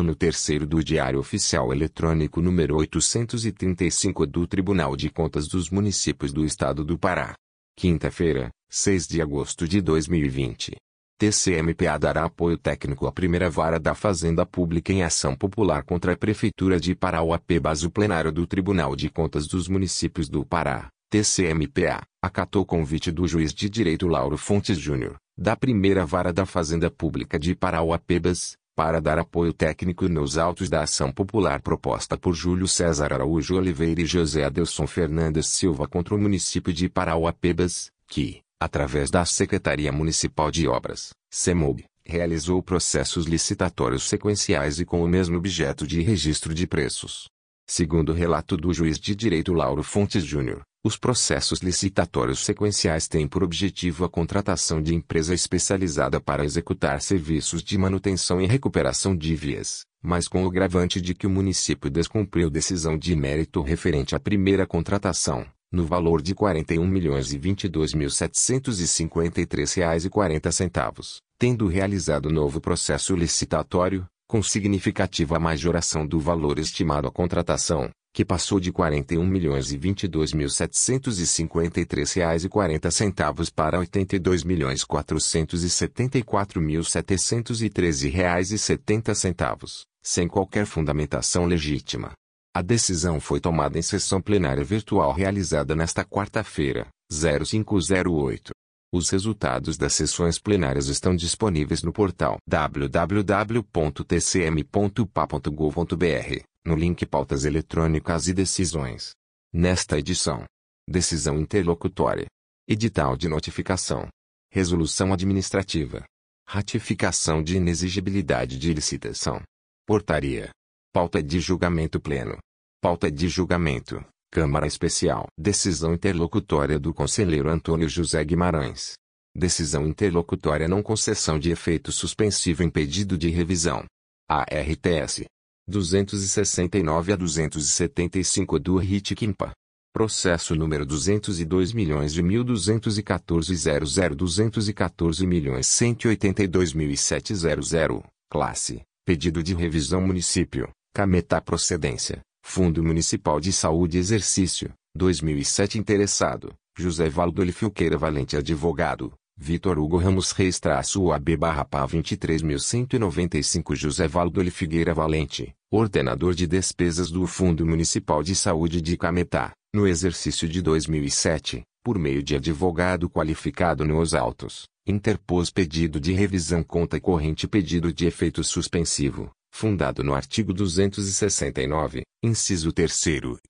ano terceiro do Diário Oficial Eletrônico número 835 do Tribunal de Contas dos Municípios do Estado do Pará. Quinta-feira, 6 de agosto de 2020. TCMPA dará apoio técnico à primeira vara da Fazenda Pública em ação popular contra a Prefeitura de Parauapê. O plenário do Tribunal de Contas dos Municípios do Pará, TCMPA, acatou convite do juiz de direito Lauro Fontes Júnior, da primeira vara da Fazenda Pública de Parauapebas, para dar apoio técnico nos autos da ação popular proposta por Júlio César Araújo Oliveira e José Adelson Fernandes Silva contra o município de Parauapebas, que, através da Secretaria Municipal de Obras, CEMOB, realizou processos licitatórios sequenciais e com o mesmo objeto de registro de preços. Segundo o relato do juiz de direito Lauro Fontes Júnior, os processos licitatórios sequenciais têm por objetivo a contratação de empresa especializada para executar serviços de manutenção e recuperação de vias, mas com o gravante de que o município descumpriu decisão de mérito referente à primeira contratação, no valor de R$ 41.022.753,40, tendo realizado novo processo licitatório, com significativa majoração do valor estimado à contratação, que passou de R$ 41.022.753,40 para R$ 82.474.713,70, sem qualquer fundamentação legítima. A decisão foi tomada em sessão plenária virtual realizada nesta quarta-feira, 0508. Os resultados das sessões plenárias estão disponíveis no portal www.tcm.pa.gov.br, no link Pautas Eletrônicas e Decisões. Nesta edição: Decisão Interlocutória, Edital de Notificação, Resolução Administrativa, Ratificação de Inexigibilidade de Licitação, Portaria, Pauta de julgamento pleno. Pauta de julgamento. Câmara Especial. Decisão interlocutória do Conselheiro Antônio José Guimarães. Decisão interlocutória não concessão de efeito suspensivo em pedido de revisão. ARTS. 269 a 275 do RIT Quimpa. Processo número 202 milhões de 1.214 00 214 milhões 182 mil Classe. Pedido de revisão município. Cametá Procedência, Fundo Municipal de Saúde Exercício, 2007 Interessado, José Valdo Filqueira Valente Advogado, Vitor Hugo Ramos Reis traço UAB barra PA 23.195 José Valdo Figueira Valente, Ordenador de Despesas do Fundo Municipal de Saúde de Cametá, no exercício de 2007, por meio de advogado qualificado nos autos, interpôs pedido de revisão conta corrente pedido de efeito suspensivo, fundado no artigo 269, inciso 3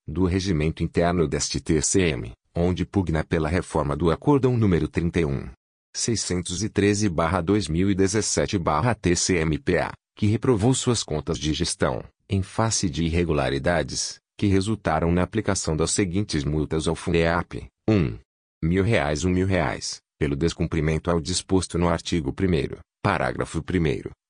do Regimento Interno deste TCM, onde pugna pela reforma do Acórdão número 31. 613-2017-TCMPA, que reprovou suas contas de gestão, em face de irregularidades, que resultaram na aplicação das seguintes multas ao FUNEAP. 1. Mil reais um mil reais, pelo descumprimento ao disposto no artigo 1 parágrafo 1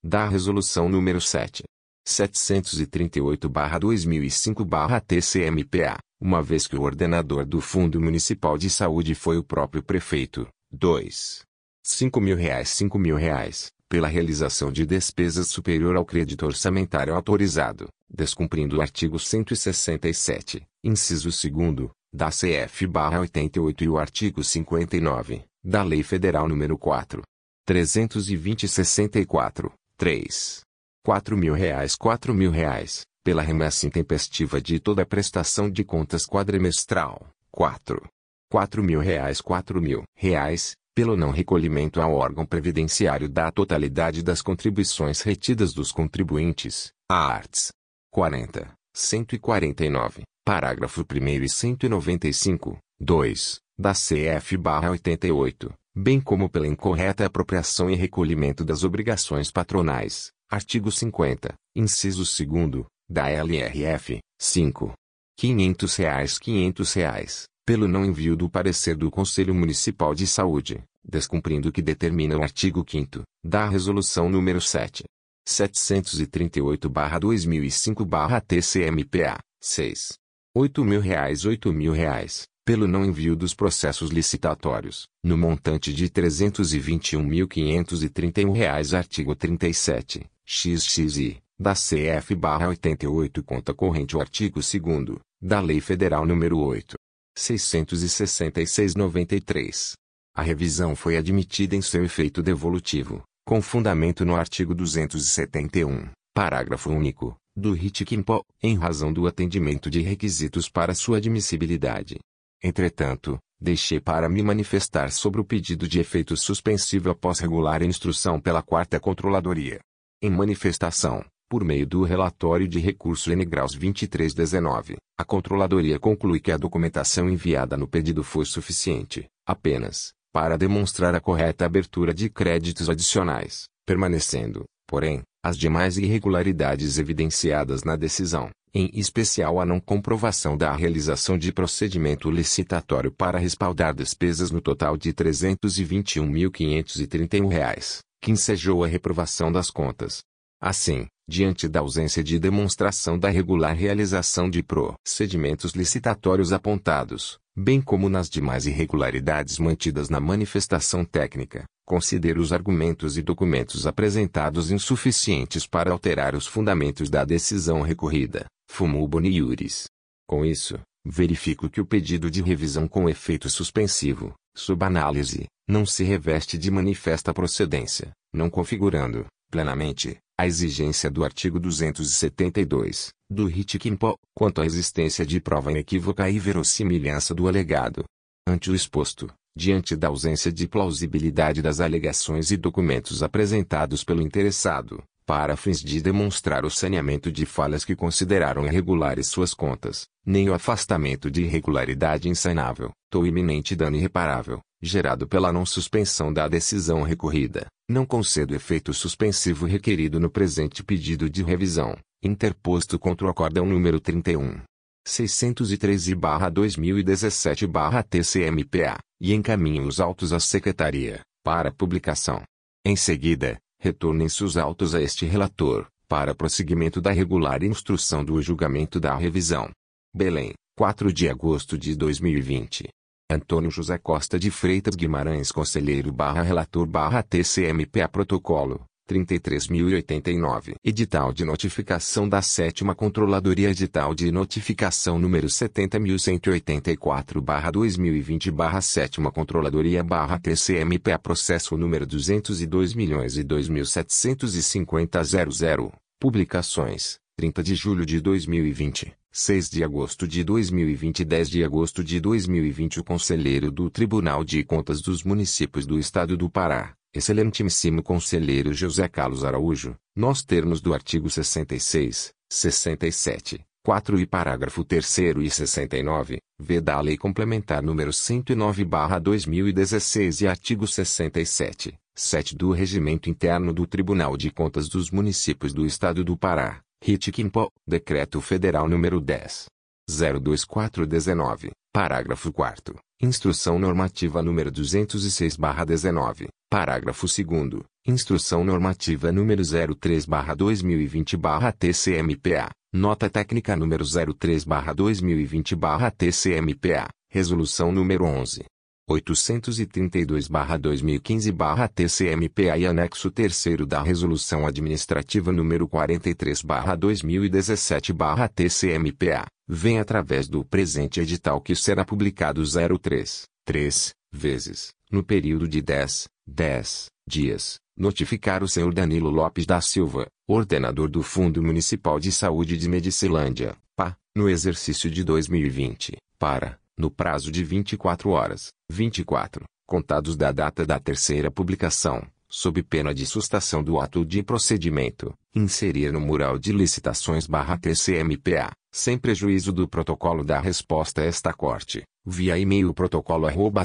da Resolução número 7. 738-2005-TCMPA, uma vez que o ordenador do Fundo Municipal de Saúde foi o próprio prefeito. 2. 5 mil reais 5 mil reais, pela realização de despesas superior ao crédito orçamentário autorizado, descumprindo o artigo 167, inciso 2 da CF-88 e o artigo 59, da Lei Federal nº 4. 320-64, 3. 4 mil reais 4 mil reais, pela remessa intempestiva de toda a prestação de contas quadrimestral. 4. 4 mil reais 4 mil reais, pelo não recolhimento ao órgão previdenciário da totalidade das contribuições retidas dos contribuintes, a arts. 40. 149, parágrafo 1 e 195, 2, da CF-88, bem como pela incorreta apropriação e recolhimento das obrigações patronais, artigo 50, inciso 2, da LRF, 5. 500 reais 500 reais, pelo não envio do parecer do Conselho Municipal de Saúde, descumprindo o que determina o artigo 5 da Resolução número 7. 738-2005-TCMPA, 6. 8 mil reais 8 mil reais, pelo não envio dos processos licitatórios, no montante de 321.531 reais artigo 37, XXI, da CF-88 conta corrente o artigo 2 da Lei Federal nº 8. 666-93. A revisão foi admitida em seu efeito devolutivo, com fundamento no artigo 271, parágrafo único, do RIT em razão do atendimento de requisitos para sua admissibilidade. Entretanto, deixei para me manifestar sobre o pedido de efeito suspensivo após regular instrução pela Quarta Controladoria. Em manifestação, por meio do relatório de recurso N graus 2319, a Controladoria conclui que a documentação enviada no pedido foi suficiente, apenas, para demonstrar a correta abertura de créditos adicionais, permanecendo, porém, as demais irregularidades evidenciadas na decisão, em especial a não comprovação da realização de procedimento licitatório para respaldar despesas no total de R$ 321.531, que ensejou a reprovação das contas. Assim, diante da ausência de demonstração da regular realização de procedimentos licitatórios apontados, bem como nas demais irregularidades mantidas na manifestação técnica, considero os argumentos e documentos apresentados insuficientes para alterar os fundamentos da decisão recorrida, fumu boni iuris. Com isso, verifico que o pedido de revisão com efeito suspensivo, sob análise, não se reveste de manifesta procedência, não configurando, plenamente, a exigência do artigo 272, do RIT quanto à existência de prova inequívoca e verossimilhança do alegado. Ante o exposto, diante da ausência de plausibilidade das alegações e documentos apresentados pelo interessado, para fins de demonstrar o saneamento de falhas que consideraram irregulares suas contas, nem o afastamento de irregularidade insanável, ou iminente dano irreparável, gerado pela não suspensão da decisão recorrida, não concedo efeito suspensivo requerido no presente pedido de revisão, interposto contra o acórdão número 31. 613-2017-TCMPA, e encaminhe os autos à Secretaria, para publicação. Em seguida, retornem-se os autos a este relator, para prosseguimento da regular instrução do julgamento da revisão. Belém, 4 de agosto de 2020. Antônio José Costa de Freitas Guimarães Conselheiro barra Relator barra TCMPA Protocolo, 33.089. Edital de notificação da Sétima Controladoria Edital de notificação número 70.184-2020 Controladoria TCMPA Processo número 202.002.750.00 Publicações, 30 de julho de 2020, 6 de agosto de 2020 10 de agosto de 2020 O Conselheiro do Tribunal de Contas dos Municípios do Estado do Pará Excelentíssimo Conselheiro José Carlos Araújo, nos termos do artigo 66, 67, 4 e parágrafo 3 e 69, v da Lei Complementar número 109/2016 e artigo 67, 7 do Regimento Interno do Tribunal de Contas dos Municípios do Estado do Pará, RIT Quimpo, Decreto Federal número 10. 02419, parágrafo 4 Instrução Normativa número 206/19, parágrafo 2 Instrução Normativa número 03/2020/TCMPA, Nota Técnica número 03/2020/TCMPA, Resolução número 11 832-2015-TCMPA e anexo 3 da Resolução Administrativa número 43-2017-TCMPA, vem através do presente edital que será publicado 03, 3, vezes, no período de 10, 10 dias, notificar o senhor Danilo Lopes da Silva, ordenador do Fundo Municipal de Saúde de Medicilândia, PA, no exercício de 2020, para no prazo de 24 horas, 24, contados da data da terceira publicação, sob pena de sustação do ato de procedimento, inserir no mural de licitações barra TCMPA, sem prejuízo do protocolo da resposta a esta corte, via e-mail protocolo arroba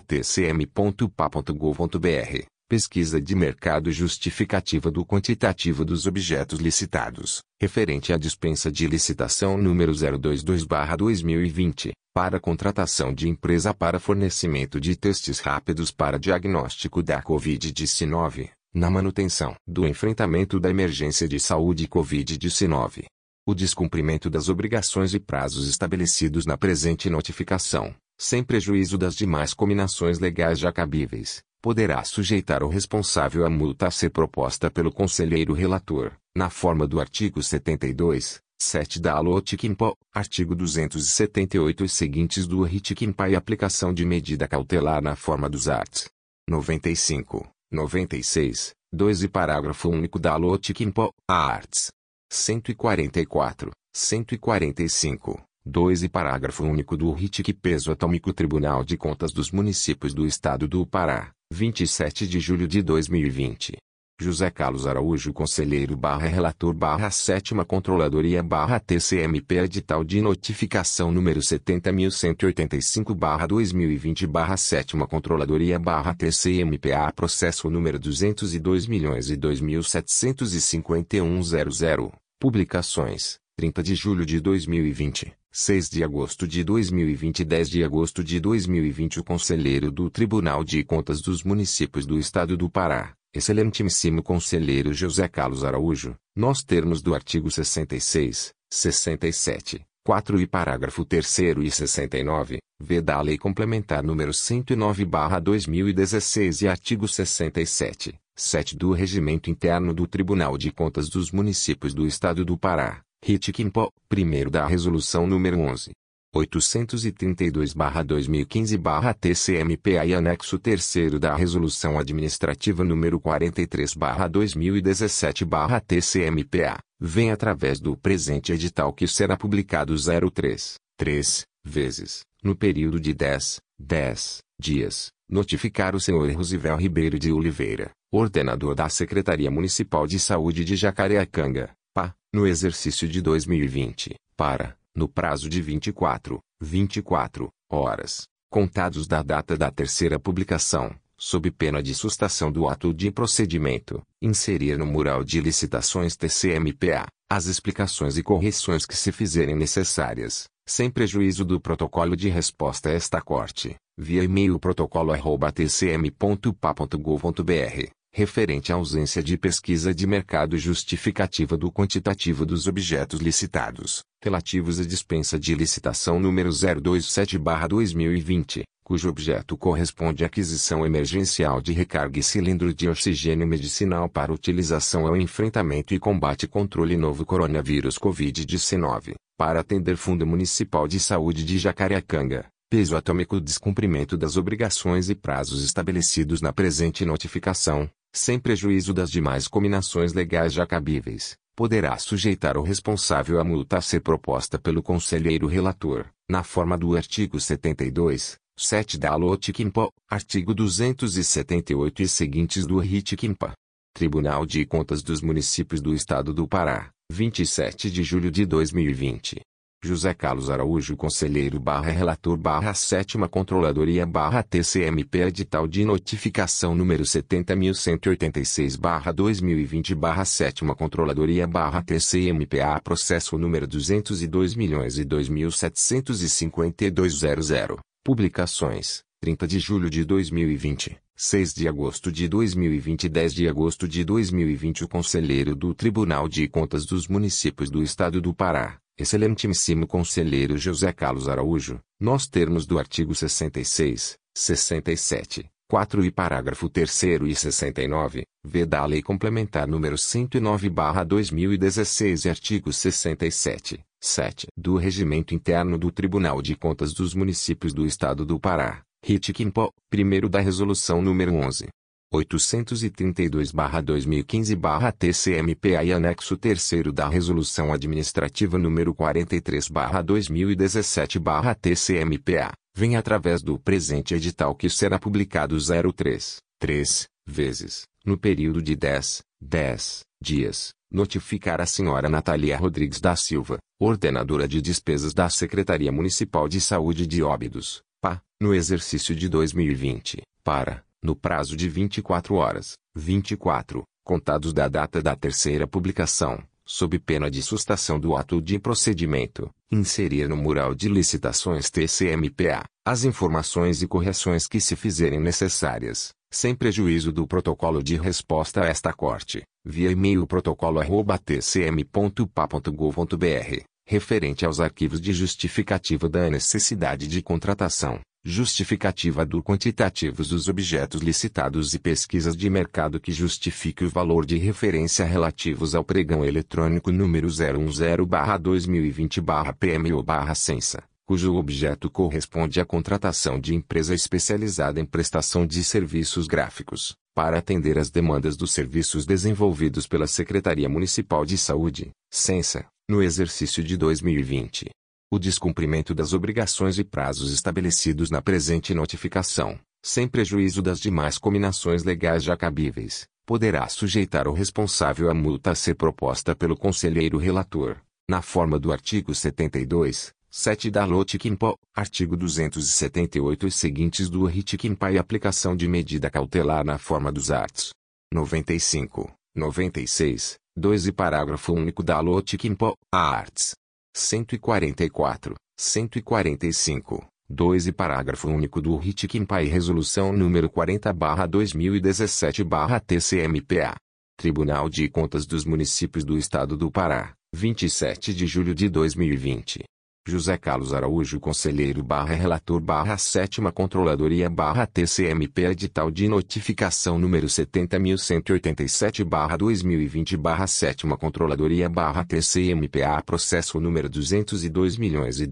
pesquisa de mercado justificativa do quantitativo dos objetos licitados, referente à dispensa de licitação número 022 barra 2020, para contratação de empresa para fornecimento de testes rápidos para diagnóstico da Covid-19, na manutenção do enfrentamento da emergência de saúde Covid-19. O descumprimento das obrigações e prazos estabelecidos na presente notificação, sem prejuízo das demais combinações legais já cabíveis, poderá sujeitar o responsável à multa a ser proposta pelo conselheiro relator, na forma do artigo 72, 7 da Alotikimpo, artigo 278 e seguintes do Ritikimpa e aplicação de medida cautelar na forma dos arts. 95, 96, 2 e parágrafo único da Alotikimpo, arts. 144, 145, 2 e parágrafo único do RITIC Peso Atômico Tribunal de Contas dos Municípios do Estado do Pará, 27 de julho de 2020. José Carlos Araújo Conselheiro barra Relator barra Sétima Controladoria barra TCMP Edital de Notificação número 70.185 barra 2020 barra Sétima Controladoria barra TCMPA Processo número 202 milhões e 2.751.00 Publicações 30 de julho de 2020 6 de agosto de 2020 e 10 de agosto de 2020 O Conselheiro do Tribunal de Contas dos Municípios do Estado do Pará Excelentíssimo Conselheiro José Carlos Araújo, nos termos do artigo 66, 67, 4 e parágrafo 3 e 69, v da Lei Complementar número 109/2016 e artigo 67, 7 do Regimento Interno do Tribunal de Contas dos Municípios do Estado do Pará, RIT Quimpo, primeiro da Resolução número 11, 832-2015-TCMPA e anexo 3 da Resolução Administrativa número 43-2017-TCMPA, vem através do presente edital que será publicado 03, 3, vezes, no período de 10, 10 dias, notificar o senhor Rosivel Ribeiro de Oliveira, ordenador da Secretaria Municipal de Saúde de Jacareacanga, PA, no exercício de 2020, para no prazo de 24, 24 horas, contados da data da terceira publicação, sob pena de sustação do ato de procedimento, inserir no mural de licitações TCMPA as explicações e correções que se fizerem necessárias, sem prejuízo do protocolo de resposta a esta corte, via e-mail protocolo@tcm.pa.gov.br referente à ausência de pesquisa de mercado justificativa do quantitativo dos objetos licitados, relativos à dispensa de licitação número 027/2020, cujo objeto corresponde à aquisição emergencial de recarga e cilindro de oxigênio medicinal para utilização ao enfrentamento e combate controle novo coronavírus COVID-19, para atender Fundo Municipal de Saúde de Jacareacanga peso atômico descumprimento das obrigações e prazos estabelecidos na presente notificação, sem prejuízo das demais combinações legais já cabíveis, poderá sujeitar o responsável à multa a ser proposta pelo conselheiro relator, na forma do artigo 72, 7 da Alotikimpa, artigo 278 e seguintes do Ritikimpa. Tribunal de Contas dos Municípios do Estado do Pará, 27 de julho de 2020. José Carlos Araújo Conselheiro barra Relator barra Sétima Controladoria barra TCMP Edital de Notificação número 70.186 barra 2020 barra Sétima Controladoria barra TCMPA Processo número 202 milhões e 2.752.00 Publicações 30 de julho de 2020 6 de agosto de 2020 e 10 de agosto de 2020 O Conselheiro do Tribunal de Contas dos Municípios do Estado do Pará Excelentíssimo Conselheiro José Carlos Araújo, nos termos do artigo 66, 67, 4 e parágrafo 3 e 69, v da Lei Complementar número 109/2016 e artigo 67, 7 do Regimento Interno do Tribunal de Contas dos Municípios do Estado do Pará, RIT Quimpo, primeiro da Resolução número 11. 832-2015-TCMPA e anexo 3 da Resolução Administrativa número 43-2017-TCMPA, vem através do presente edital que será publicado 03, 3, vezes, no período de 10, 10 dias, notificar a senhora Natalia Rodrigues da Silva, ordenadora de despesas da Secretaria Municipal de Saúde de Óbidos, PA, no exercício de 2020, para no prazo de 24 horas, 24, contados da data da terceira publicação, sob pena de sustação do ato de procedimento, inserir no mural de licitações TCMPA as informações e correções que se fizerem necessárias, sem prejuízo do protocolo de resposta a esta corte, via e-mail protocolo@tcm.pa.gov.br, referente aos arquivos de justificativa da necessidade de contratação Justificativa do quantitativos dos objetos licitados e pesquisas de mercado que justifique o valor de referência relativos ao pregão eletrônico número 010-2020-PMO-Sensa, cujo objeto corresponde à contratação de empresa especializada em prestação de serviços gráficos, para atender às demandas dos serviços desenvolvidos pela Secretaria Municipal de Saúde, Sensa, no exercício de 2020 o descumprimento das obrigações e prazos estabelecidos na presente notificação, sem prejuízo das demais cominações legais já cabíveis, poderá sujeitar o responsável à multa a ser proposta pelo conselheiro relator, na forma do artigo 72, 7 da Lotiquimpo, artigo 278 e seguintes do Ritiquimpa e aplicação de medida cautelar na forma dos arts. 95, 96, 2 e parágrafo único da Lotiquimpo, a arts. 144, 145, 2 e parágrafo único do RIT-QMPA e Resolução número 40-2017-TCMPA. Tribunal de Contas dos Municípios do Estado do Pará, 27 de julho de 2020. José Carlos Araújo Conselheiro barra Relator barra Sétima Controladoria barra TCMP Edital de Notificação número 70.187 barra 2020 barra Sétima Controladoria barra TCMPA Processo número 202 milhões e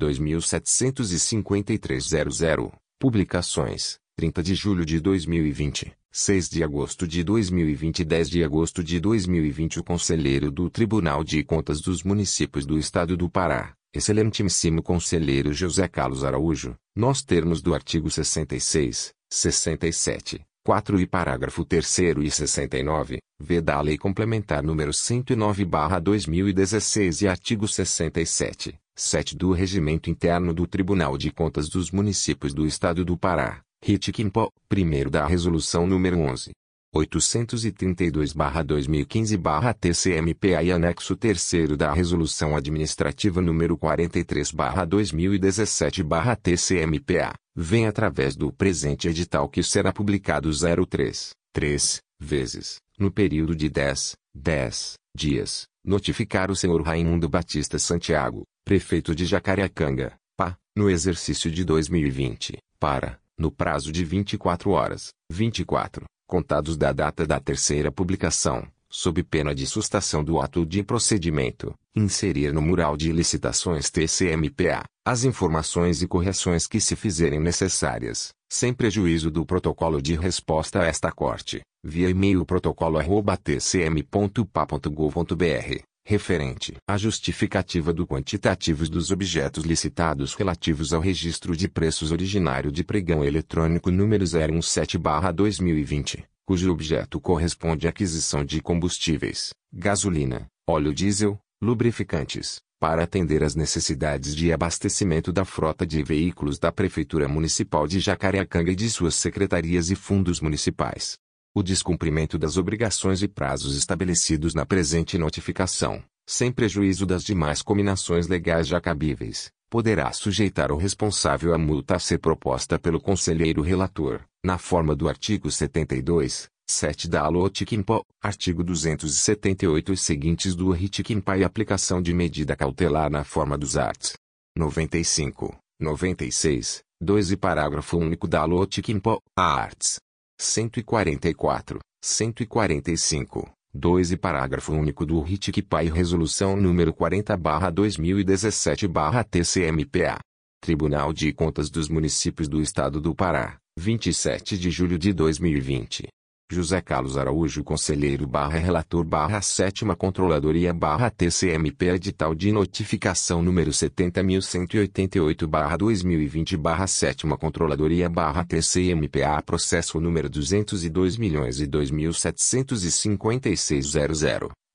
Publicações 30 de julho de 2020 6 de agosto de 2020 e 10 de agosto de 2020 O Conselheiro do Tribunal de Contas dos Municípios do Estado do Pará Excelentíssimo Conselheiro José Carlos Araújo, nos termos do artigo 66, 67, 4 e parágrafo 3 e 69, v da Lei Complementar número 109/2016 e artigo 67, 7 do Regimento Interno do Tribunal de Contas dos Municípios do Estado do Pará, RIT Quimpo, primeiro da Resolução número 11, 832-2015-TCMPA e anexo 3 da Resolução Administrativa número 43-2017-TCMPA, vem através do presente edital que será publicado 03, 3, vezes, no período de 10, 10 dias, notificar o senhor Raimundo Batista Santiago, prefeito de Jacareacanga, PA, no exercício de 2020, para, no prazo de 24 horas, 24, contados da data da terceira publicação, sob pena de sustação do ato de procedimento, inserir no mural de licitações TCMPA as informações e correções que se fizerem necessárias, sem prejuízo do protocolo de resposta a esta corte, via e-mail protocolo@tcm.pa.gov.br referente à justificativa do quantitativos dos objetos licitados relativos ao registro de preços originário de pregão eletrônico número 017/2020, cujo objeto corresponde à aquisição de combustíveis, gasolina, óleo diesel, lubrificantes, para atender às necessidades de abastecimento da frota de veículos da Prefeitura Municipal de Jacareacanga e de suas secretarias e fundos municipais o descumprimento das obrigações e prazos estabelecidos na presente notificação, sem prejuízo das demais cominações legais já cabíveis, poderá sujeitar o responsável à multa a ser proposta pelo conselheiro relator, na forma do artigo 72, 7 da Alotiquimpo, artigo 278 e seguintes do Ritiquimpa e aplicação de medida cautelar na forma dos arts. 95, 96, 2 e parágrafo único da Alotiquimpo, a arts. 144, 145, 2 e parágrafo único do RIT-QPA e resolução número 40/2017/TCMPA. Tribunal de Contas dos Municípios do Estado do Pará, 27 de julho de 2020. José Carlos Araújo Conselheiro barra Relator barra Sétima Controladoria barra TCMP Edital de Notificação número 70.188 barra 2020 barra Sétima Controladoria barra TCMPA Processo número 202 milhões e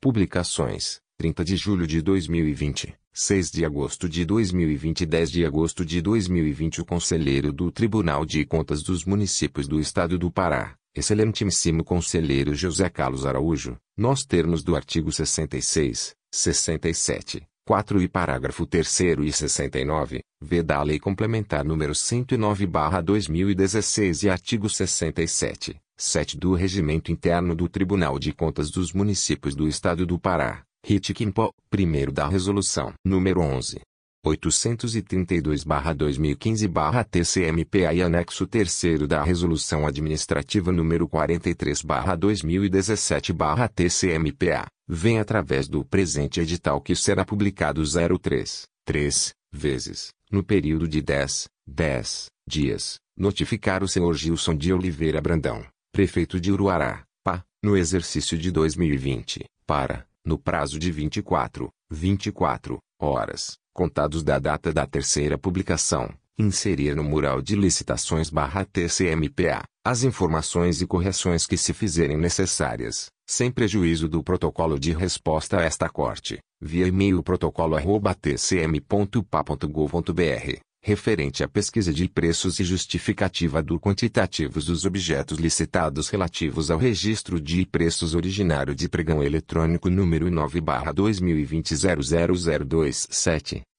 Publicações, 30 de julho de 2020, 6 de agosto de 2020 e 10 de agosto de 2020 O Conselheiro do Tribunal de Contas dos Municípios do Estado do Pará Excelentíssimo Conselheiro José Carlos Araújo, nos termos do artigo 66, 67, 4 e parágrafo 3 e 69, v da Lei Complementar número 109/2016 e artigo 67, 7 do Regimento Interno do Tribunal de Contas dos Municípios do Estado do Pará, RIT Quimpo, primeiro da Resolução número 11. 832-2015-TCMPA e anexo 3 da Resolução Administrativa número 43-2017-TCMPA, vem através do presente edital que será publicado 03, 3, vezes, no período de 10, 10 dias, notificar o senhor Gilson de Oliveira Brandão, prefeito de Uruará, PA, no exercício de 2020, para, no prazo de 24, 24 horas, contados da data da terceira publicação, inserir no mural de licitações barra TCMPA, as informações e correções que se fizerem necessárias, sem prejuízo do protocolo de resposta a esta corte, via e-mail protocolo@tcm.pa.gov.br referente à pesquisa de preços e justificativa do quantitativos dos objetos licitados relativos ao registro de preços originário de pregão eletrônico número 9/2020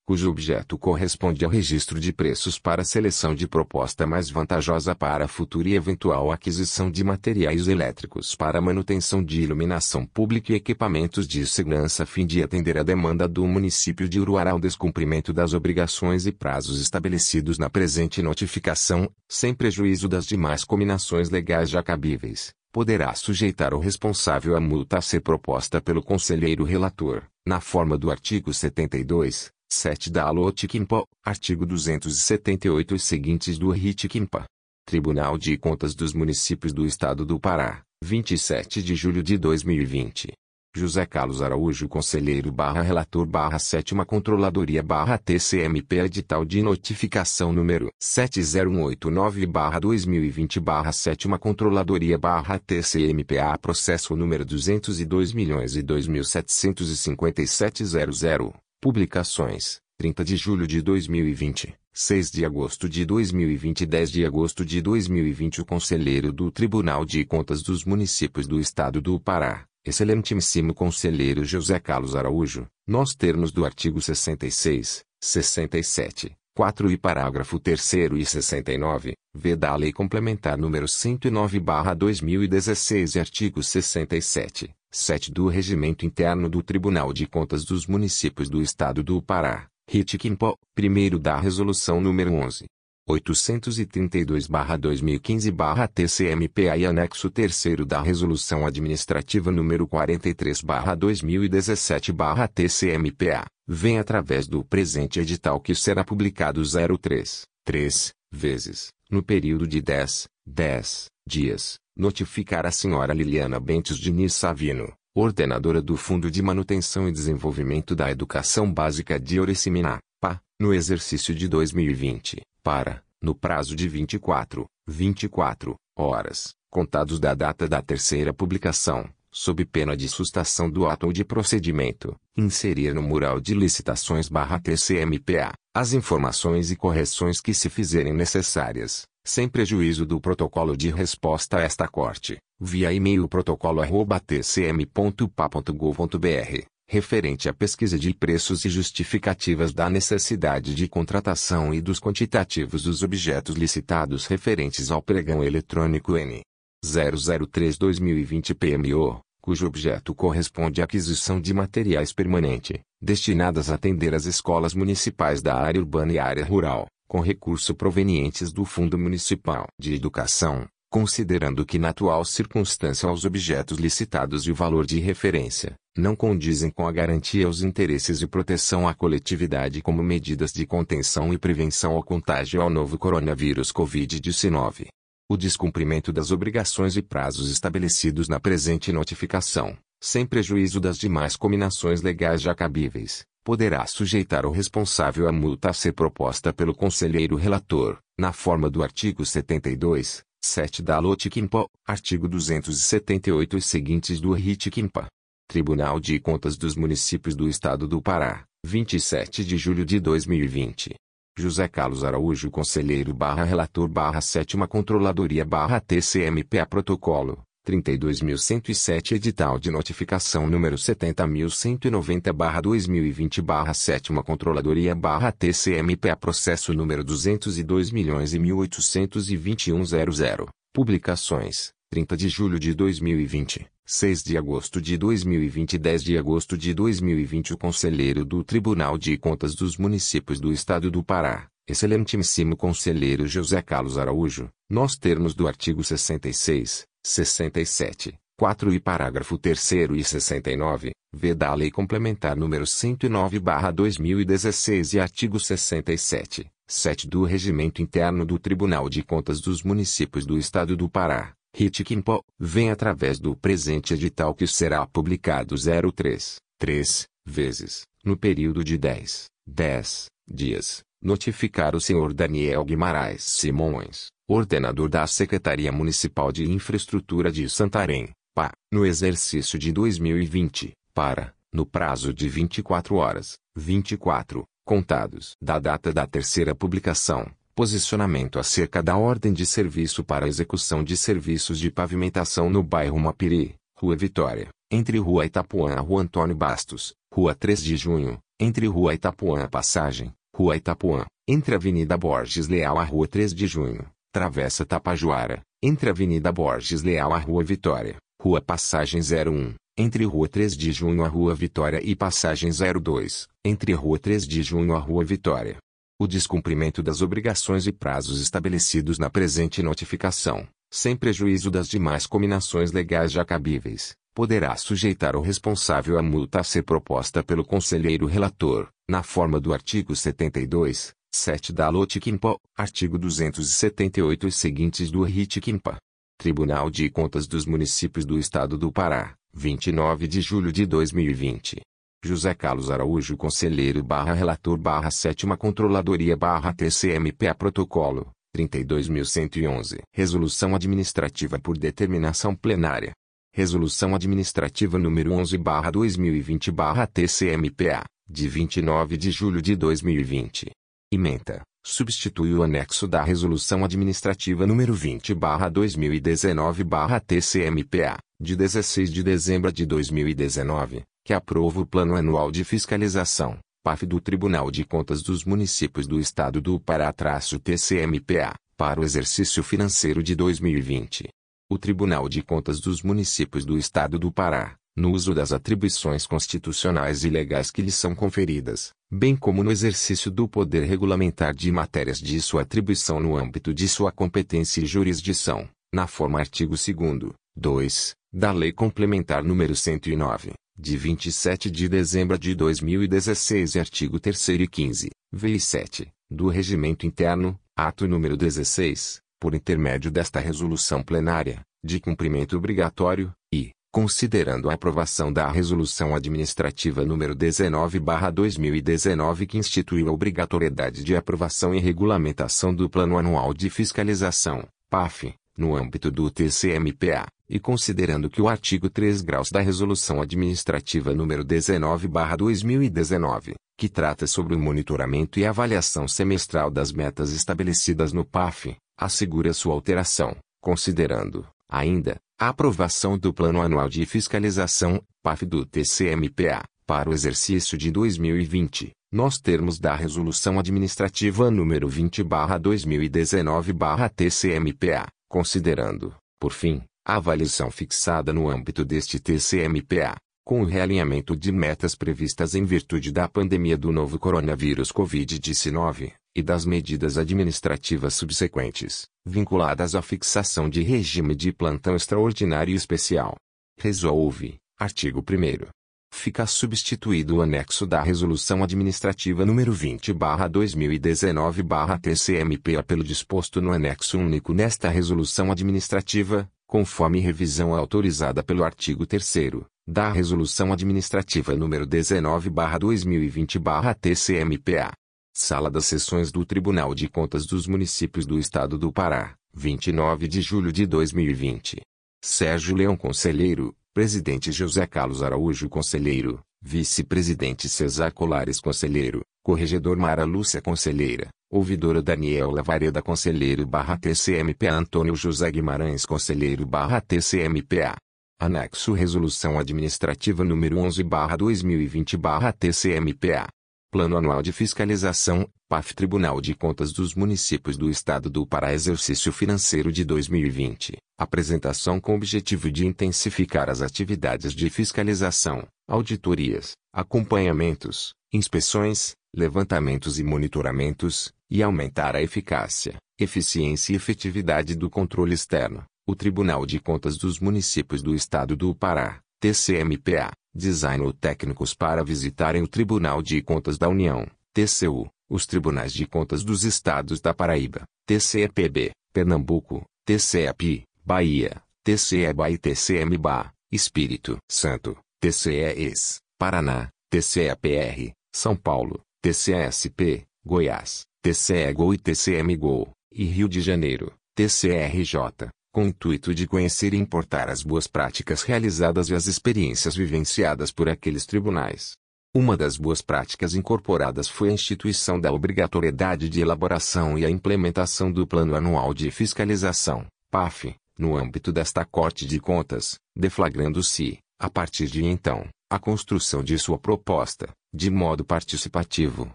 cujo objeto corresponde ao registro de preços para seleção de proposta mais vantajosa para a futura e eventual aquisição de materiais elétricos para manutenção de iluminação pública e equipamentos de segurança a fim de atender a demanda do município de Uruará ao descumprimento das obrigações e prazos estabelecidos na presente notificação, sem prejuízo das demais combinações legais já cabíveis poderá sujeitar o responsável à multa a ser proposta pelo conselheiro relator, na forma do artigo 72, 7 da Alotikimpa, artigo 278 e seguintes do Ritikimpa. Tribunal de Contas dos Municípios do Estado do Pará, 27 de julho de 2020. José Carlos Araújo Conselheiro barra Relator barra Sétima Controladoria barra TCMP Edital de Notificação número 70189 barra 2020 barra Sétima Controladoria barra TCMPA Processo número 202 milhões e 2.757.00 Publicações: 30 de julho de 2020, 6 de agosto de 2020 e 10 de agosto de 2020 O Conselheiro do Tribunal de Contas dos Municípios do Estado do Pará, Excelentíssimo Conselheiro José Carlos Araújo, nos termos do artigo 66, 67, 4 e parágrafo 3 e 69, v da Lei Complementar número 109/2016 e artigo 67, 7 do Regimento Interno do Tribunal de Contas dos Municípios do Estado do Pará, Ritiquimpo, primeiro da Resolução número 11. 832-2015-TCMPA e anexo 3 da Resolução Administrativa número 43-2017-TCMPA, vem através do presente edital que será publicado 03, 3, vezes, no período de 10, 10 dias, notificar a senhora Liliana Bentes Diniz Savino, ordenadora do Fundo de Manutenção e Desenvolvimento da Educação Básica de Oriciminá, PA, no exercício de 2020, para, no prazo de 24, 24 horas, contados da data da terceira publicação, sob pena de sustação do ato ou de procedimento, inserir no mural de licitações barra TCMPA, as informações e correções que se fizerem necessárias, sem prejuízo do protocolo de resposta a esta corte, via e-mail protocolo@tcm.pa.gov.br, referente à pesquisa de preços e justificativas da necessidade de contratação e dos quantitativos dos objetos licitados referentes ao pregão eletrônico N 003-2020 PMO, cujo objeto corresponde à aquisição de materiais permanente, destinadas a atender as escolas municipais da área urbana e área rural, com recurso provenientes do Fundo Municipal de Educação, considerando que na atual circunstância os objetos licitados e o valor de referência não condizem com a garantia aos interesses e proteção à coletividade como medidas de contenção e prevenção ao contágio ao novo coronavírus Covid-19. O descumprimento das obrigações e prazos estabelecidos na presente notificação, sem prejuízo das demais combinações legais já cabíveis, poderá sujeitar o responsável à multa a ser proposta pelo conselheiro relator, na forma do artigo 72, 7 da Lotiquimpa, artigo 278 e seguintes do Ritiquimpa. Tribunal de Contas dos Municípios do Estado do Pará, 27 de julho de 2020. José Carlos Araújo Conselheiro barra Relator barra Sétima Controladoria barra TCMPA Protocolo, 32.107 Edital de Notificação número 70.190-2020-7 Controladoria barra TCMPA Processo número 202 milhões e 1.821.00 Publicações, 30 de julho de 2020, 6 de agosto de 2020 e 10 de agosto de 2020 O conselheiro do Tribunal de Contas dos Municípios do Estado do Pará, excelentíssimo conselheiro José Carlos Araújo, nos termos do artigo 66, 67, 4 e parágrafo 3 e 69, v da Lei Complementar número 109/2016 e artigo 67, 7 do Regimento Interno do Tribunal de Contas dos Municípios do Estado do Pará, RITCIMPO, vem através do presente edital que será publicado 03, 3, vezes, no período de 10, 10 dias, notificar o senhor Daniel Guimarães Simões, ordenador da Secretaria Municipal de Infraestrutura de Santarém, PA, no exercício de 2020, para, no prazo de 24 horas, 24, contados da data da terceira publicação, posicionamento acerca da ordem de serviço para execução de serviços de pavimentação no bairro Mapiri, Rua Vitória, entre Rua Itapuã a Rua Antônio Bastos, Rua 3 de Junho, entre Rua Itapuã Passagem, Rua Itapuã, entre Avenida Borges Leal a Rua 3 de Junho, Travessa Tapajoara, entre Avenida Borges Leal a Rua Vitória, Rua Passagem 01, entre Rua 3 de Junho a Rua Vitória e Passagem 02, entre Rua 3 de Junho a Rua Vitória. O descumprimento das obrigações e prazos estabelecidos na presente notificação, sem prejuízo das demais combinações legais já cabíveis, poderá sujeitar o responsável à multa a ser proposta pelo conselheiro relator, na forma do artigo 72, 7 da LOTICIMPA, artigo 278 e seguintes do RITICIMPA. Tribunal de Contas dos Municípios do Estado do Pará, 29 de julho de 2020. José Carlos Araújo Conselheiro barra Relator barra Sétima Controladoria barra TCMPA Protocolo, 32.111. Resolução Administrativa por Determinação Plenária. Resolução Administrativa número 11/2020/TCMPA, de 29 de julho de 2020. Ementa: substitui o anexo da Resolução Administrativa número 20/2019/TCMPA, de 16 de dezembro de 2019, que aprova o Plano Anual de Fiscalização, PAF do Tribunal de Contas dos Municípios do Estado do Pará-TCMPA, para o exercício financeiro de 2020 o Tribunal de Contas dos Municípios do Estado do Pará, no uso das atribuições constitucionais e legais que lhe são conferidas, bem como no exercício do poder regulamentar de matérias de sua atribuição no âmbito de sua competência e jurisdição, na forma artigo 2 2, da Lei Complementar nº 109, de 27 de dezembro de 2016 e artigo 3 e 15, v 7, do Regimento Interno, ato número 16, por intermédio desta resolução plenária, de cumprimento obrigatório, e, considerando a aprovação da Resolução Administrativa nº 19/2019 que instituiu a obrigatoriedade de aprovação e regulamentação do Plano Anual de Fiscalização, PAF, no âmbito do TCMPA, e considerando que o artigo 3 graus da Resolução Administrativa nº 19/2019, que trata sobre o monitoramento e avaliação semestral das metas estabelecidas no PAF, assegura sua alteração, considerando, ainda, a aprovação do Plano Anual de Fiscalização, PAF do TCMPA, para o exercício de 2020, nos termos da Resolução Administrativa número 20-2019-TCMPA, considerando, por fim, a avaliação fixada no âmbito deste TCMPA, com o realinhamento de metas previstas em virtude da pandemia do novo coronavírus Covid-19, e das medidas administrativas subsequentes, vinculadas à fixação de regime de plantão extraordinário e especial. Resolve, artigo 1 Fica substituído o anexo da Resolução Administrativa número 20/2019/TCMPA pelo disposto no anexo único nesta Resolução Administrativa, conforme revisão autorizada pelo artigo 3 da Resolução Administrativa nº 19/2020/TCMPA. Sala das Sessões do Tribunal de Contas dos Municípios do Estado do Pará, 29 de julho de 2020. Sérgio Leão Conselheiro, Presidente José Carlos Araújo Conselheiro, Vice-Presidente Cesar Colares Conselheiro, Corregedor Mara Lúcia Conselheira, Ouvidora Daniel Lavareda Conselheiro barra TCMPA Antônio José Guimarães Conselheiro barra TCMPA. Anexo Resolução Administrativa número 11/2020/TCMPA. Plano Anual de Fiscalização, PAF Tribunal de Contas dos Municípios do Estado do Pará Exercício Financeiro de 2020. Apresentação com objetivo de intensificar as atividades de fiscalização, auditorias, acompanhamentos, inspeções, levantamentos e monitoramentos, e aumentar a eficácia, eficiência e efetividade do controle externo. O Tribunal de Contas dos Municípios do Estado do Pará, TCMPA, designou técnicos para visitarem o Tribunal de Contas da União, TCU, os Tribunais de Contas dos Estados da Paraíba, TCEPB, Pernambuco, TCEP, Bahia, TCEBA e TCMBA, Espírito Santo, TCES, Paraná, TCEPR, São Paulo, TCESP, Goiás, TCEGO e TCMGO, e Rio de Janeiro, TCRJ com o intuito de conhecer e importar as boas práticas realizadas e as experiências vivenciadas por aqueles tribunais. Uma das boas práticas incorporadas foi a instituição da obrigatoriedade de elaboração e a implementação do Plano Anual de Fiscalização, PAF, no âmbito desta Corte de Contas, deflagrando-se, a partir de então, a construção de sua proposta, de modo participativo,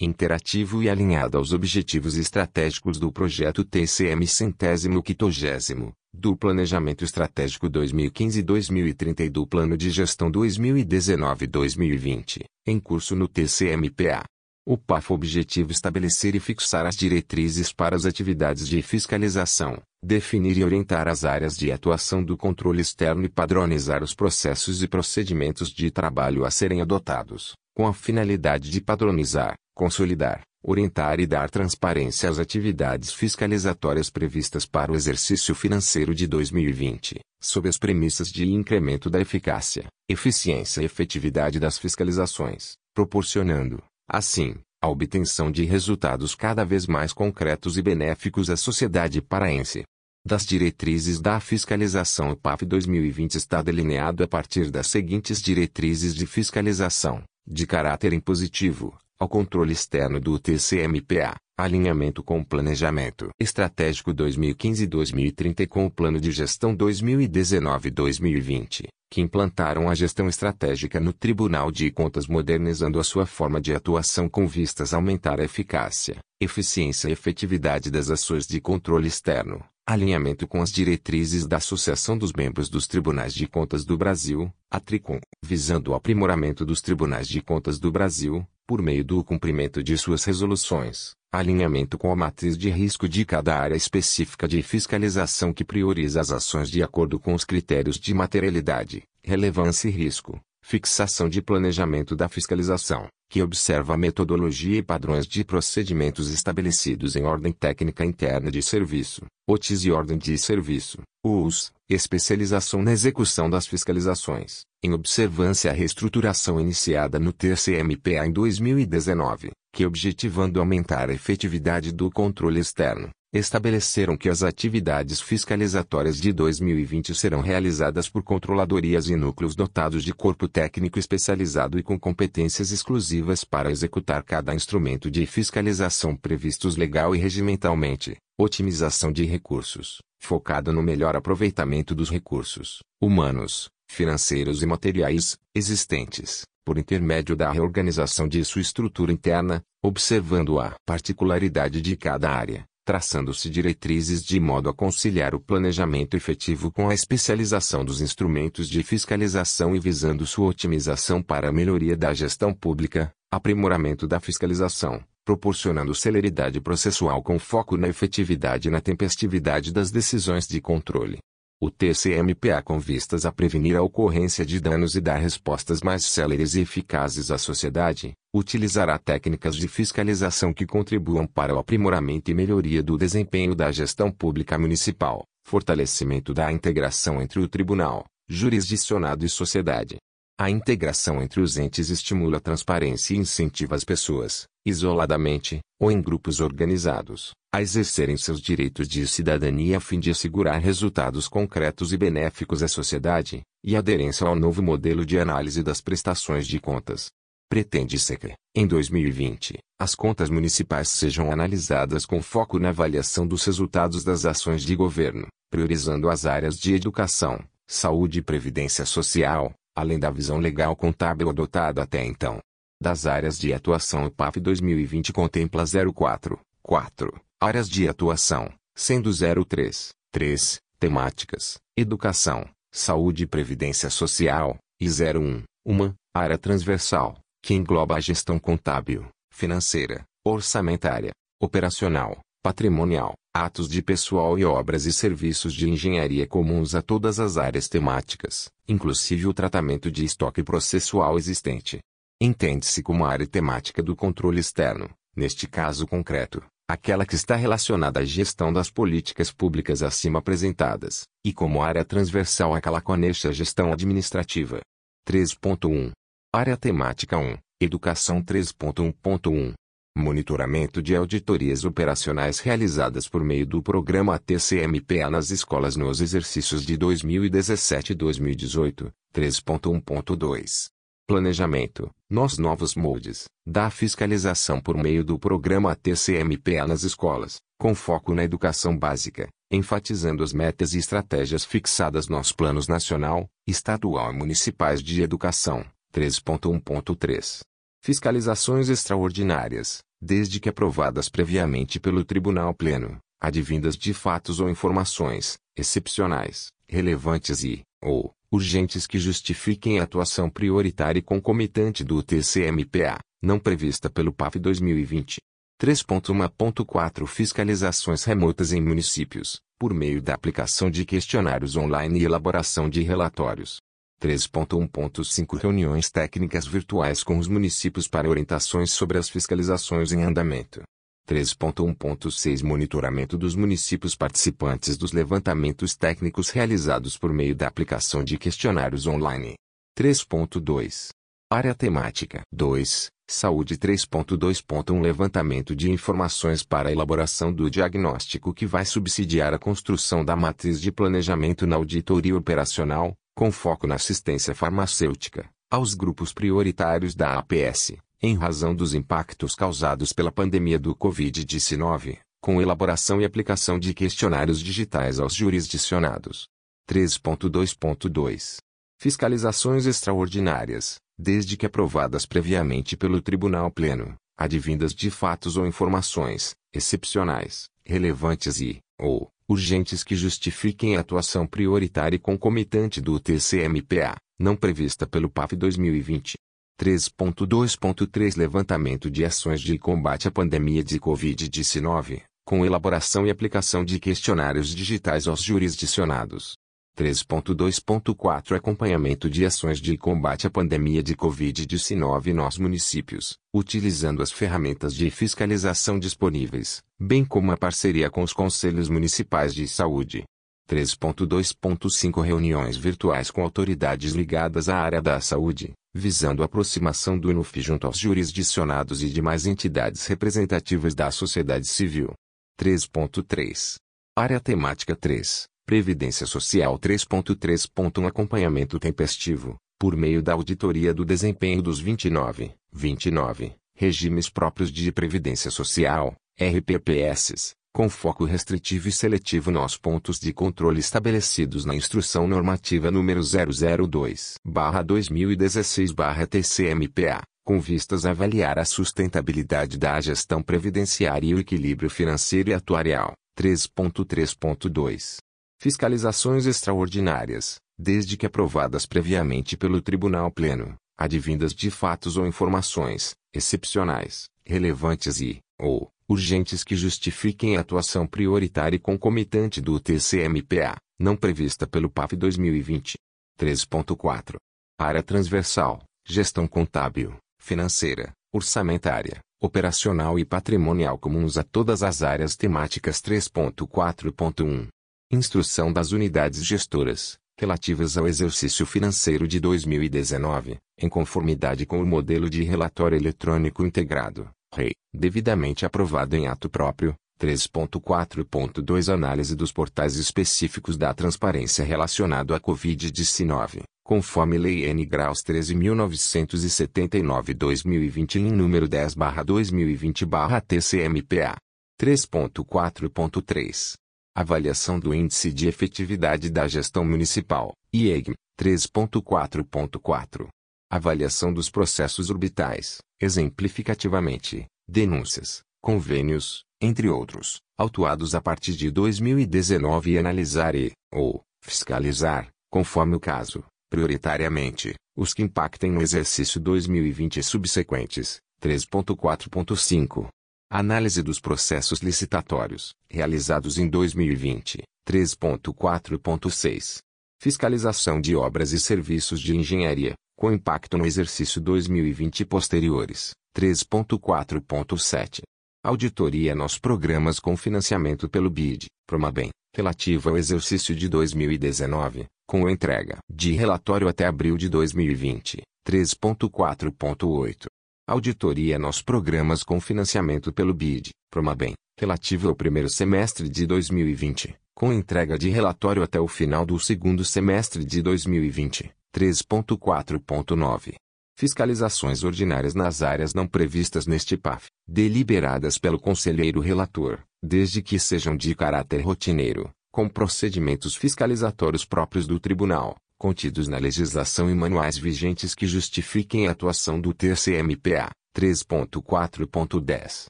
interativo e alinhado aos objetivos estratégicos do projeto TCM centésimo quitogésimo, do Planejamento Estratégico 2015-2030 e do Plano de Gestão 2019-2020, em curso no TCMPA. O PAF objetivo estabelecer e fixar as diretrizes para as atividades de fiscalização, definir e orientar as áreas de atuação do controle externo e padronizar os processos e procedimentos de trabalho a serem adotados, com a finalidade de padronizar, consolidar, orientar e dar transparência às atividades fiscalizatórias previstas para o exercício financeiro de 2020, sob as premissas de incremento da eficácia, eficiência e efetividade das fiscalizações, proporcionando, assim, a obtenção de resultados cada vez mais concretos e benéficos à sociedade paraense. Das diretrizes da fiscalização o PAF 2020 está delineado a partir das seguintes diretrizes de fiscalização, de caráter impositivo, ao controle externo do TCMPA, alinhamento com o Planejamento Estratégico 2015-2030 e com o Plano de Gestão 2019-2020, que implantaram a gestão estratégica no Tribunal de Contas modernizando a sua forma de atuação com vistas a aumentar a eficácia, eficiência e efetividade das ações de controle externo, alinhamento com as diretrizes da Associação dos Membros dos Tribunais de Contas do Brasil, a TRICOM, visando o aprimoramento dos Tribunais de Contas do Brasil, por meio do cumprimento de suas resoluções, alinhamento com a matriz de risco de cada área específica de fiscalização que prioriza as ações de acordo com os critérios de materialidade, relevância e risco, fixação de planejamento da fiscalização, que observa a metodologia e padrões de procedimentos estabelecidos em ordem técnica interna de serviço, OTIS e ordem de serviço, US, especialização na execução das fiscalizações, em observância à reestruturação iniciada no TCMPA em 2019, que objetivando aumentar a efetividade do controle externo, estabeleceram que as atividades fiscalizatórias de 2020 serão realizadas por controladorias e núcleos dotados de corpo técnico especializado e com competências exclusivas para executar cada instrumento de fiscalização previstos legal e regimentalmente, otimização de recursos, focada no melhor aproveitamento dos recursos humanos, financeiros e materiais existentes, por intermédio da reorganização de sua estrutura interna, observando a particularidade de cada área traçando-se diretrizes de modo a conciliar o planejamento efetivo com a especialização dos instrumentos de fiscalização e visando sua otimização para a melhoria da gestão pública, aprimoramento da fiscalização, proporcionando celeridade processual com foco na efetividade e na tempestividade das decisões de controle. O TCMPA com vistas a prevenir a ocorrência de danos e dar respostas mais céleres e eficazes à sociedade, utilizará técnicas de fiscalização que contribuam para o aprimoramento e melhoria do desempenho da gestão pública municipal, fortalecimento da integração entre o tribunal, jurisdicionado e sociedade. A integração entre os entes estimula a transparência e incentiva as pessoas, isoladamente, ou em grupos organizados, a exercerem seus direitos de cidadania a fim de assegurar resultados concretos e benéficos à sociedade, e aderência ao novo modelo de análise das prestações de contas. Pretende-se que, em 2020, as contas municipais sejam analisadas com foco na avaliação dos resultados das ações de governo, priorizando as áreas de educação, saúde e previdência social, além da visão legal contábil adotada até então. Das áreas de atuação o PAF 2020 contempla 04, 4, áreas de atuação, sendo 03, 3, temáticas, educação, saúde e previdência social, e 01, uma, área transversal, que engloba a gestão contábil, financeira, orçamentária, operacional, patrimonial, atos de pessoal e obras e serviços de engenharia comuns a todas as áreas temáticas, inclusive o tratamento de estoque processual existente. Entende-se como área temática do controle externo, neste caso concreto, aquela que está relacionada à gestão das políticas públicas acima apresentadas, e como área transversal aquela conexa à gestão administrativa. 3.1. Área temática 1. Educação 3.1.1. Monitoramento de auditorias operacionais realizadas por meio do programa TCMPA nas escolas nos exercícios de 2017 e 2018. 3.1.2. Planejamento, nos novos moldes, da fiscalização por meio do programa TCMPA nas escolas, com foco na educação básica, enfatizando as metas e estratégias fixadas nos planos nacional, estadual e municipais de educação. 3.1.3. Fiscalizações extraordinárias, desde que aprovadas previamente pelo Tribunal Pleno, advindas de fatos ou informações, excepcionais, relevantes e, ou, urgentes que justifiquem a atuação prioritária e concomitante do TCMPA, não prevista pelo PAF 2020. 3.1.4 Fiscalizações remotas em municípios, por meio da aplicação de questionários online e elaboração de relatórios. 3.1.5 Reuniões técnicas virtuais com os municípios para orientações sobre as fiscalizações em andamento. 3.1.6 Monitoramento dos municípios participantes dos levantamentos técnicos realizados por meio da aplicação de questionários online. 3.2 Área temática 2. Saúde 3.2.1 Levantamento de informações para a elaboração do diagnóstico que vai subsidiar a construção da matriz de planejamento na auditoria operacional, com foco na assistência farmacêutica, aos grupos prioritários da APS, em razão dos impactos causados pela pandemia do Covid-19, com elaboração e aplicação de questionários digitais aos jurisdicionados. 3.2.2 Fiscalizações extraordinárias, desde que aprovadas previamente pelo Tribunal Pleno, advindas de fatos ou informações, excepcionais, relevantes e, ou, urgentes que justifiquem a atuação prioritária e concomitante do TCMPA, não prevista pelo PAF 2020. 3.2.3 Levantamento de ações de combate à pandemia de Covid-19, com elaboração e aplicação de questionários digitais aos jurisdicionados. 3.2.4 Acompanhamento de ações de combate à pandemia de Covid-19 nos municípios, utilizando as ferramentas de fiscalização disponíveis, bem como a parceria com os conselhos municipais de saúde. 3.2.5 Reuniões virtuais com autoridades ligadas à área da saúde, visando a aproximação do INUF junto aos jurisdicionados e demais entidades representativas da sociedade civil. 3.3 Área temática 3 Previdência Social 3.3.1 Acompanhamento tempestivo, por meio da auditoria do desempenho dos 29, 29 regimes próprios de Previdência Social, RPPS, com foco restritivo e seletivo nos pontos de controle estabelecidos na Instrução Normativa número 002/2016/TCMPA, com vistas a avaliar a sustentabilidade da gestão previdenciária e o equilíbrio financeiro e atuarial. 3.3.2 Fiscalizações extraordinárias, desde que aprovadas previamente pelo Tribunal Pleno, advindas de fatos ou informações, excepcionais, relevantes e, ou, urgentes que justifiquem a atuação prioritária e concomitante do TCMPA, não prevista pelo PAF 2020. 3.4. Área transversal, gestão contábil, financeira, orçamentária, operacional e patrimonial comuns a todas as áreas temáticas 3.4.1. Instrução das unidades gestoras, relativas ao exercício financeiro de 2019, em conformidade com o modelo de relatório eletrônico integrado, REI, devidamente aprovado em ato próprio. 3.4.2 Análise dos portais específicos da transparência relacionado à Covid-19, conforme Lei N. Graus 13.979-2020 em número 10-2020-TCMPA. 3.4.3 Avaliação do Índice de Efetividade da Gestão Municipal, IEG, 3.4.4. Avaliação dos processos orbitais, exemplificativamente, denúncias, convênios, entre outros, autuados a partir de 2019 e analisar e, ou, fiscalizar, conforme o caso, prioritariamente, os que impactem no exercício 2020 e subsequentes. 3.4.5 Análise dos processos licitatórios, realizados em 2020. 3.4.6 Fiscalização de obras e serviços de engenharia, com impacto no exercício 2020 e posteriores. 3.4.7 Auditoria nos programas com financiamento pelo BID, Promabem, relativo ao exercício de 2019, com entrega de relatório até abril de 2020. 3.4.8 Auditoria nos programas com financiamento pelo BID, Promabem, relativo ao primeiro semestre de 2020, com entrega de relatório até o final do segundo semestre de 2020. 3.4.9 Fiscalizações ordinárias nas áreas não previstas neste PAF, deliberadas pelo conselheiro relator, desde que sejam de caráter rotineiro, com procedimentos fiscalizatórios próprios do tribunal, contidos na legislação e manuais vigentes que justifiquem a atuação do TCMPA. 3.4.10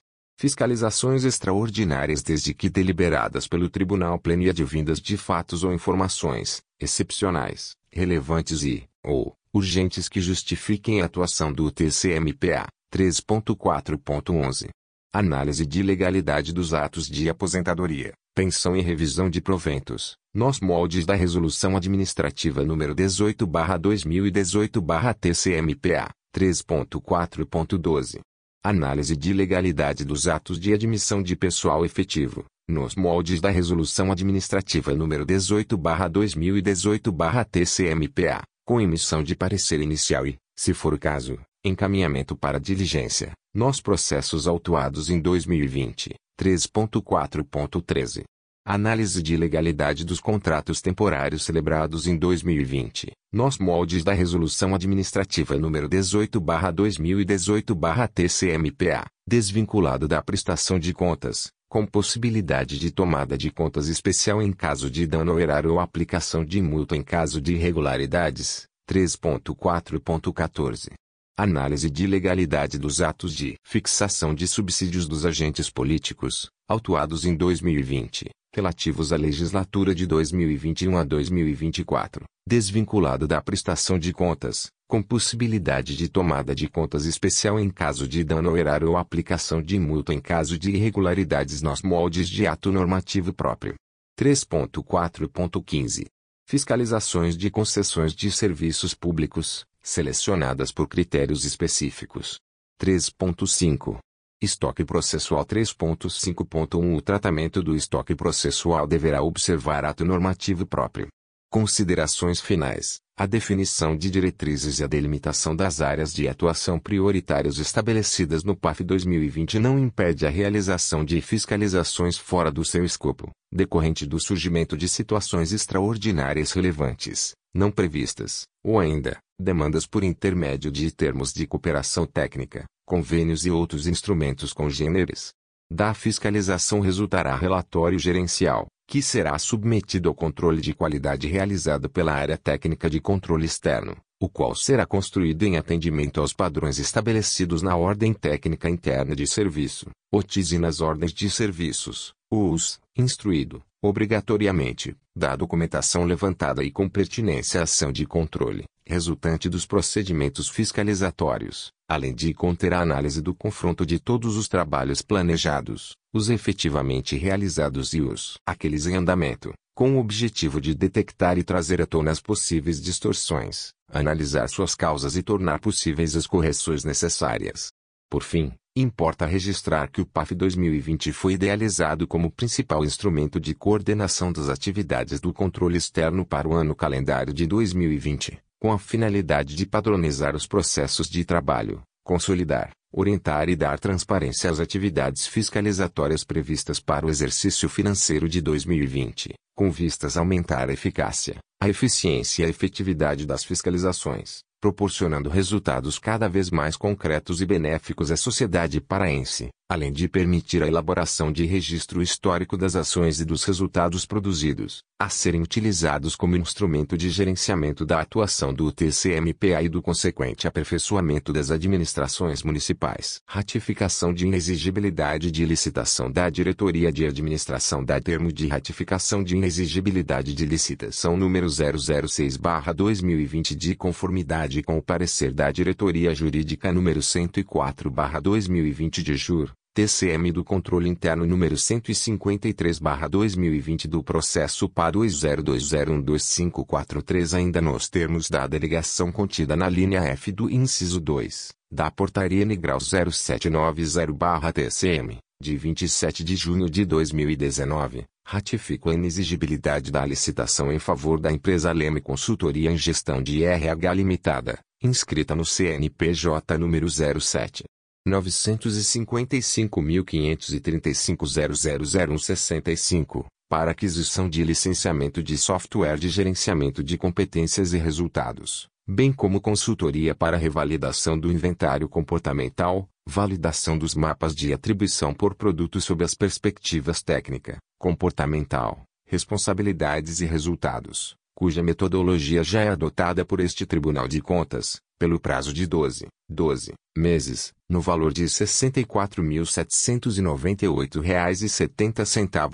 Fiscalizações extraordinárias desde que deliberadas pelo Tribunal Pleno e advindas de fatos ou informações, excepcionais, relevantes e, ou, urgentes que justifiquem a atuação do TCMPA. 3.4.11 Análise de legalidade dos atos de aposentadoria, pensão e revisão de proventos, nos moldes da Resolução Administrativa nº 18-2018-TCMPA. 3.4.12 Análise de legalidade dos atos de admissão de pessoal efetivo, nos moldes da Resolução Administrativa nº 18-2018-TCMPA, com emissão de parecer inicial e, se for o caso, encaminhamento para diligência, nos processos autuados em 2020. 3.4.13 Análise de legalidade dos contratos temporários celebrados em 2020, nos moldes da Resolução Administrativa nº 18-2018-TCMPA, desvinculado da prestação de contas, com possibilidade de tomada de contas especial em caso de dano ao erário ou aplicação de multa em caso de irregularidades. 3.4.14 Análise de legalidade dos atos de fixação de subsídios dos agentes políticos, autuados em 2020 relativos à legislatura de 2021 a 2024, desvinculado da prestação de contas, com possibilidade de tomada de contas especial em caso de dano ao erário ou aplicação de multa em caso de irregularidades nos moldes de ato normativo próprio. 3.4.15 Fiscalizações de concessões de serviços públicos, selecionadas por critérios específicos. 3.5 Estoque processual 3.5.1 O tratamento do estoque processual deverá observar ato normativo próprio. Considerações finais. A definição de diretrizes e a delimitação das áreas de atuação prioritárias estabelecidas no PAF 2020 não impede a realização de fiscalizações fora do seu escopo, decorrente do surgimento de situações extraordinárias relevantes, não previstas, ou ainda, demandas por intermédio de termos de cooperação técnica, convênios e outros instrumentos congêneres. Da fiscalização resultará relatório gerencial, que será submetido ao controle de qualidade realizado pela área técnica de controle externo, o qual será construído em atendimento aos padrões estabelecidos na Ordem Técnica Interna de Serviço, OTIS e nas Ordens de Serviços, US, instruído, obrigatoriamente, da documentação levantada e com pertinência à ação de controle, resultante dos procedimentos fiscalizatórios, além de conter a análise do confronto de todos os trabalhos planejados, os efetivamente realizados e os aqueles em andamento, com o objetivo de detectar e trazer à tona as possíveis distorções, analisar suas causas e tornar possíveis as correções necessárias. Por fim, Importa registrar que o PAF 2020 foi idealizado como principal instrumento de coordenação das atividades do controle externo para o ano calendário de 2020, com a finalidade de padronizar os processos de trabalho, consolidar, orientar e dar transparência às atividades fiscalizatórias previstas para o exercício financeiro de 2020, com vistas a aumentar a eficácia, a eficiência e a efetividade das fiscalizações proporcionando resultados cada vez mais concretos e benéficos à sociedade paraense. Além de permitir a elaboração de registro histórico das ações e dos resultados produzidos, a serem utilizados como instrumento de gerenciamento da atuação do TCMPA e do consequente aperfeiçoamento das administrações municipais. Ratificação de inexigibilidade de licitação da Diretoria de Administração da Termo de ratificação de inexigibilidade de licitação número 006/2020 de conformidade com o parecer da Diretoria Jurídica número 104/2020 de JUR TCM do Controle Interno número 153/2020 do processo PA 2020125443 ainda nos termos da delegação contida na linha F do inciso 2 da Portaria Nigral 0790/TCM de 27 de junho de 2019, ratifico a inexigibilidade da licitação em favor da empresa Leme Consultoria em Gestão de RH Limitada, inscrita no CNPJ número 07 955.535.0000165, para aquisição de licenciamento de software de gerenciamento de competências e resultados, bem como consultoria para revalidação do inventário comportamental, validação dos mapas de atribuição por produto sob as perspectivas técnica, comportamental, responsabilidades e resultados, cuja metodologia já é adotada por este Tribunal de Contas, pelo prazo de 12, 12 meses, no valor de R$ 64.798,70 R$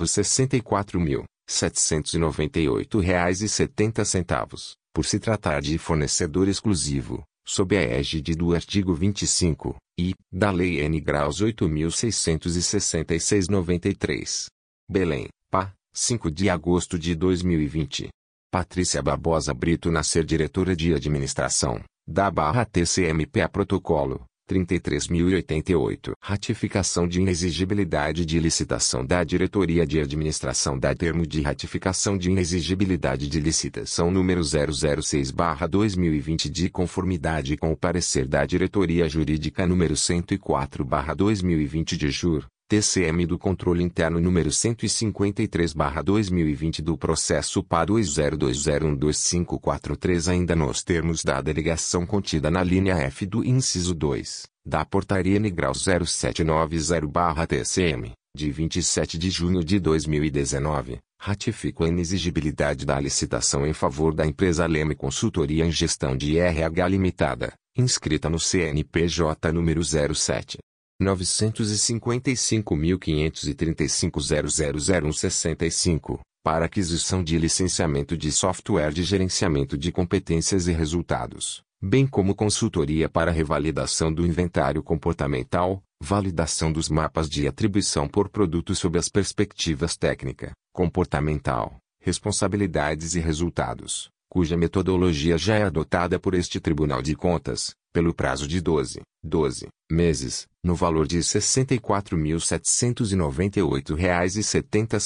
64.798,70, por se tratar de fornecedor exclusivo, sob a égide do artigo 25, e, da Lei N. Graus 8.666-93. Belém, PA, 5 de agosto de 2020. Patrícia Barbosa Brito nascer diretora de administração, da barra TCMPA Protocolo, 33.088. Ratificação de inexigibilidade de licitação da Diretoria de Administração da Termo de Ratificação de inexigibilidade de licitação número 006-2020 de conformidade com o parecer da Diretoria Jurídica número 104-2020 de JUR, TCM do Controle Interno número 153/2020 do processo PA 2020125443 ainda nos termos da delegação contida na linha F do inciso 2 da Portaria Nigral 0790/TCM de 27 de junho de 2019, ratifico a inexigibilidade da licitação em favor da empresa Leme Consultoria em Gestão de RH Limitada, inscrita no CNPJ número 07 955.535.0000165, para aquisição de licenciamento de software de gerenciamento de competências e resultados, bem como consultoria para revalidação do inventário comportamental, validação dos mapas de atribuição por produto sob as perspectivas técnica, comportamental, responsabilidades e resultados, cuja metodologia já é adotada por este Tribunal de Contas, pelo prazo de 12, 12 meses, no valor de R$ 64.798,70 R$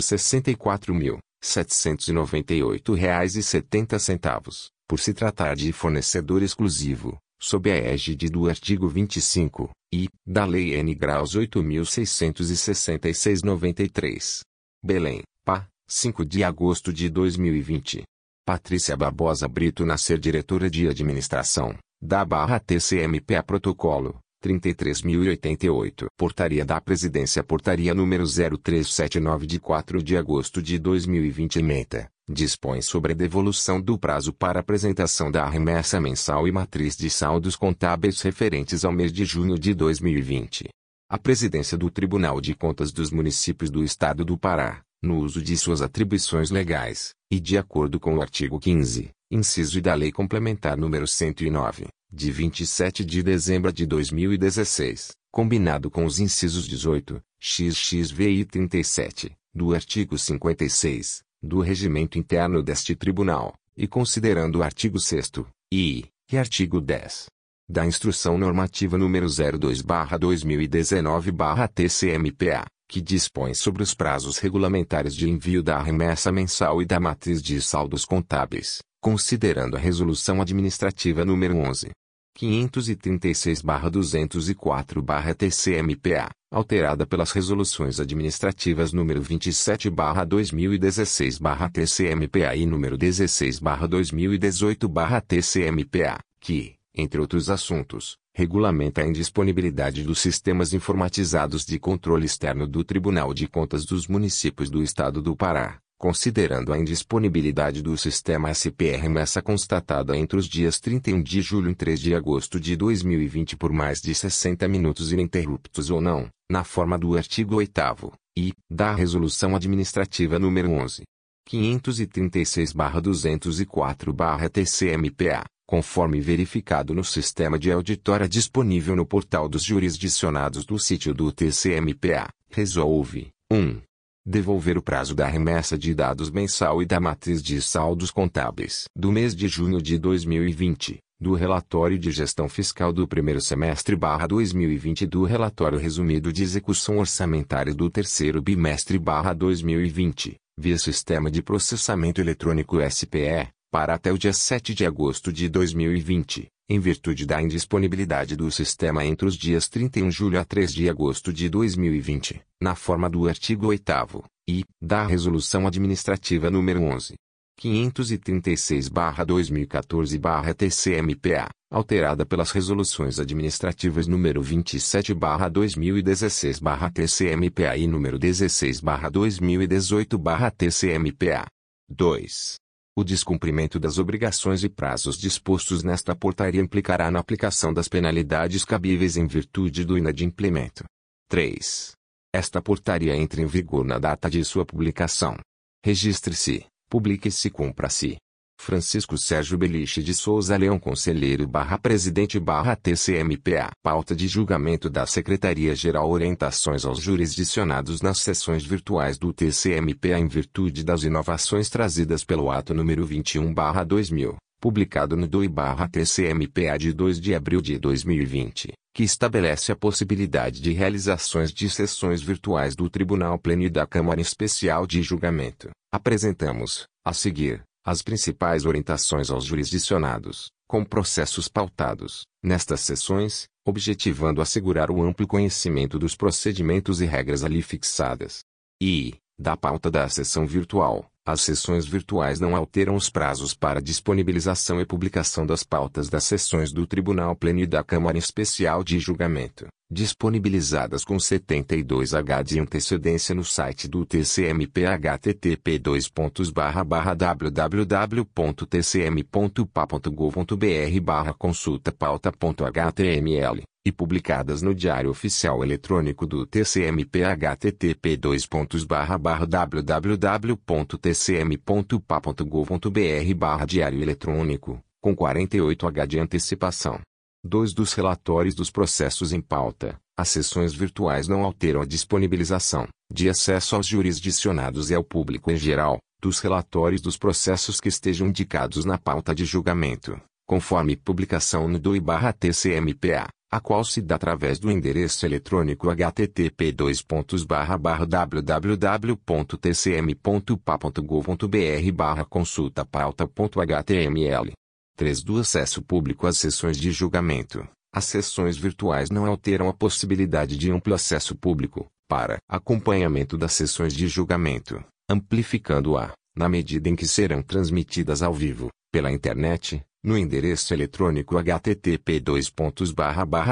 64.798,70, por se tratar de fornecedor exclusivo, sob a égide do artigo 25, e, da Lei N. Graus 8.666-93. Belém, PA, 5 de agosto de 2020. Patrícia Barbosa Brito nascer diretora de administração, da barra TCMPA Protocolo, 33.088. Portaria da Presidência Portaria número 0379 de 4 de agosto de 2020 ementa, dispõe sobre a devolução do prazo para apresentação da remessa mensal e matriz de saldos contábeis referentes ao mês de junho de 2020. A Presidência do Tribunal de Contas dos Municípios do Estado do Pará, no uso de suas atribuições legais, e de acordo com o artigo 15, inciso e da Lei Complementar número 109, de 27 de dezembro de 2016, combinado com os incisos 18, XXV e 37, do artigo 56, do Regimento Interno deste Tribunal, e considerando o artigo 6 e, e artigo 10 da Instrução Normativa número 02/2019/TCMPA, que dispõe sobre os prazos regulamentares de envio da remessa mensal e da matriz de saldos contábeis, considerando a Resolução Administrativa número 11. 536-204-TCMPA, alterada pelas Resoluções Administrativas número 27-2016-TCMPA e número 16-2018-TCMPA, que, entre outros assuntos, regulamenta a indisponibilidade dos sistemas informatizados de controle externo do Tribunal de Contas dos Municípios do Estado do Pará, considerando a indisponibilidade do sistema SPR-MESA constatada entre os dias 31 de julho e 3 de agosto de 2020 por mais de 60 minutos ininterruptos ou não, na forma do artigo 8 e, da Resolução Administrativa nº 11. 536-204-TCMPA, conforme verificado no sistema de auditória disponível no portal dos jurisdicionados do sítio do TCMPA, resolve 1. Devolver o prazo da remessa de dados mensal e da matriz de saldos contábeis do mês de junho de 2020, do relatório de gestão fiscal do primeiro semestre barra 2020 e do relatório resumido de execução orçamentária do terceiro bimestre barra 2020, via Sistema de Processamento Eletrônico SPE, para até o dia 7 de agosto de 2020, em virtude da indisponibilidade do sistema entre os dias 31 de julho a 3 de agosto de 2020, na forma do artigo 8 e, da Resolução Administrativa nº 11. 536-2014-TCMPA, alterada pelas Resoluções Administrativas nº 27-2016-TCMPA e nº 16-2018-TCMPA. 2. O descumprimento das obrigações e prazos dispostos nesta portaria implicará na aplicação das penalidades cabíveis em virtude do inadimplemento. 3. Esta portaria entra em vigor na data de sua publicação. Registre-se, publique-se e cumpra-se. Francisco Sérgio Beliche de Souza Leão Conselheiro barra Presidente barra TCMPA Pauta de julgamento da Secretaria-Geral Orientações aos jurisdicionados nas sessões virtuais do TCMPA em virtude das inovações trazidas pelo ato número 21 barra 2000, publicado no DOI barra TCMPA de 2 de abril de 2020, que estabelece a possibilidade de realizações de sessões virtuais do Tribunal Pleno e da Câmara Especial de Julgamento. Apresentamos, a seguir, as principais orientações aos jurisdicionados, com processos pautados, nestas sessões, objetivando assegurar o amplo conhecimento dos procedimentos e regras ali fixadas. E, da pauta da sessão virtual, as sessões virtuais não alteram os prazos para disponibilização e publicação das pautas das sessões do Tribunal Pleno e da Câmara Especial de Julgamento, disponibilizadas com 72H de antecedência no site do TCMP http www.tcm.pa.gov.br consulta pauta.html e publicadas no Diário Oficial Eletrônico do TCMP http www.tcm.pa.gov.br Diário Eletrônico, com 48H de antecipação. Dois dos relatórios dos processos em pauta, as sessões virtuais não alteram a disponibilização, de acesso aos jurisdicionados e ao público em geral, dos relatórios dos processos que estejam indicados na pauta de julgamento, conforme publicação no DOI-TCMPA a qual se dá através do endereço eletrônico http www.tcm.pa.gov.br consulta pauta.html. 3. Do acesso público às sessões de julgamento. As sessões virtuais não alteram a possibilidade de amplo acesso público, para acompanhamento das sessões de julgamento, amplificando-a, na medida em que serão transmitidas ao vivo, pela internet, no endereço eletrônico http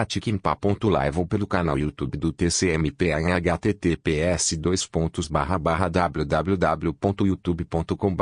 tiquimpa.live ou pelo canal YouTube do TCMPA em https www.youtube.com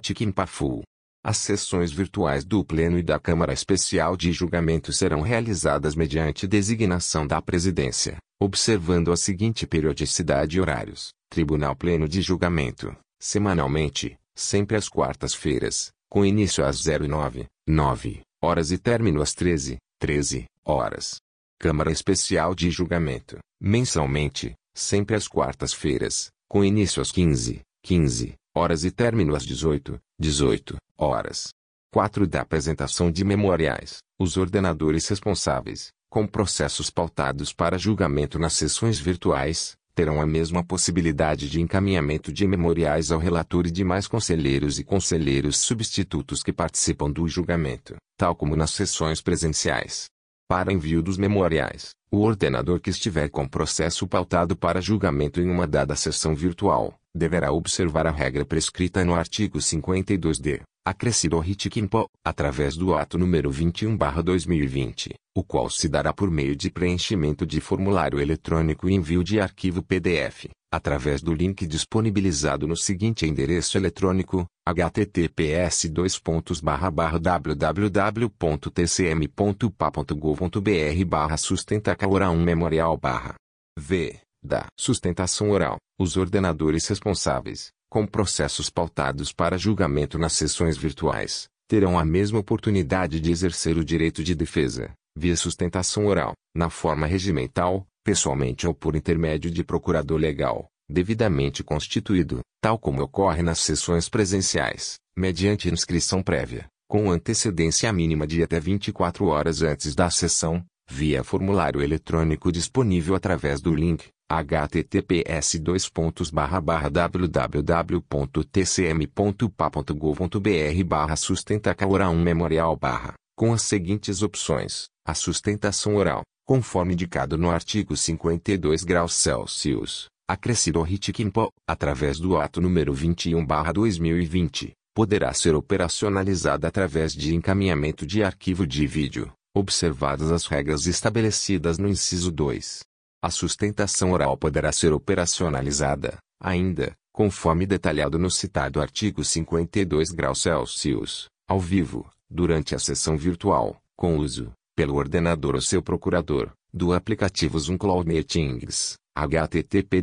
tiquimpafu. As sessões virtuais do Pleno e da Câmara Especial de Julgamento serão realizadas mediante designação da Presidência, observando a seguinte periodicidade e horários. Tribunal Pleno de Julgamento, semanalmente, sempre às quartas-feiras, com início às 09, 9 horas e término às 13, 13 horas. Câmara Especial de Julgamento, mensalmente, sempre às quartas-feiras, com início às 15, 15 horas e término às 18, 18 horas. 4. Da apresentação de memoriais, os ordenadores responsáveis, com processos pautados para julgamento nas sessões virtuais, terão a mesma possibilidade de encaminhamento de memoriais ao relator e demais conselheiros e conselheiros substitutos que participam do julgamento, tal como nas sessões presenciais. Para envio dos memoriais, o ordenador que estiver com processo pautado para julgamento em uma dada sessão virtual, deverá observar a regra prescrita no artigo 52d, acrescido Ritquimpo, através do ato número 21/2020, o qual se dará por meio de preenchimento de formulário eletrônico e envio de arquivo PDF, através do link disponibilizado no seguinte endereço eletrônico: https www.tcm.pa.gov.br barra sustentaca oral 1 memorial barra v da sustentação oral, os ordenadores responsáveis, com processos pautados para julgamento nas sessões virtuais, terão a mesma oportunidade de exercer o direito de defesa, via sustentação oral, na forma regimental, pessoalmente ou por intermédio de procurador legal, devidamente constituído, tal como ocorre nas sessões presenciais, mediante inscrição prévia, com antecedência mínima de até 24 horas antes da sessão, via formulário eletrônico disponível através do link https www.tcm.pa.gov.br barra sustentaca oral 1 memorial barra, com as seguintes opções, a sustentação oral, conforme indicado no artigo 52 graus Celsius, acrescido Ritquimpo, através do ato número 21 barra 2020, poderá ser operacionalizada através de encaminhamento de arquivo de vídeo, observadas as regras estabelecidas no inciso 2. A sustentação oral poderá ser operacionalizada, ainda, conforme detalhado no citado artigo 52 graus Celsius, ao vivo, durante a sessão virtual, com uso, pelo ordenador ou seu procurador, do aplicativo Zoom Cloud Meetings, http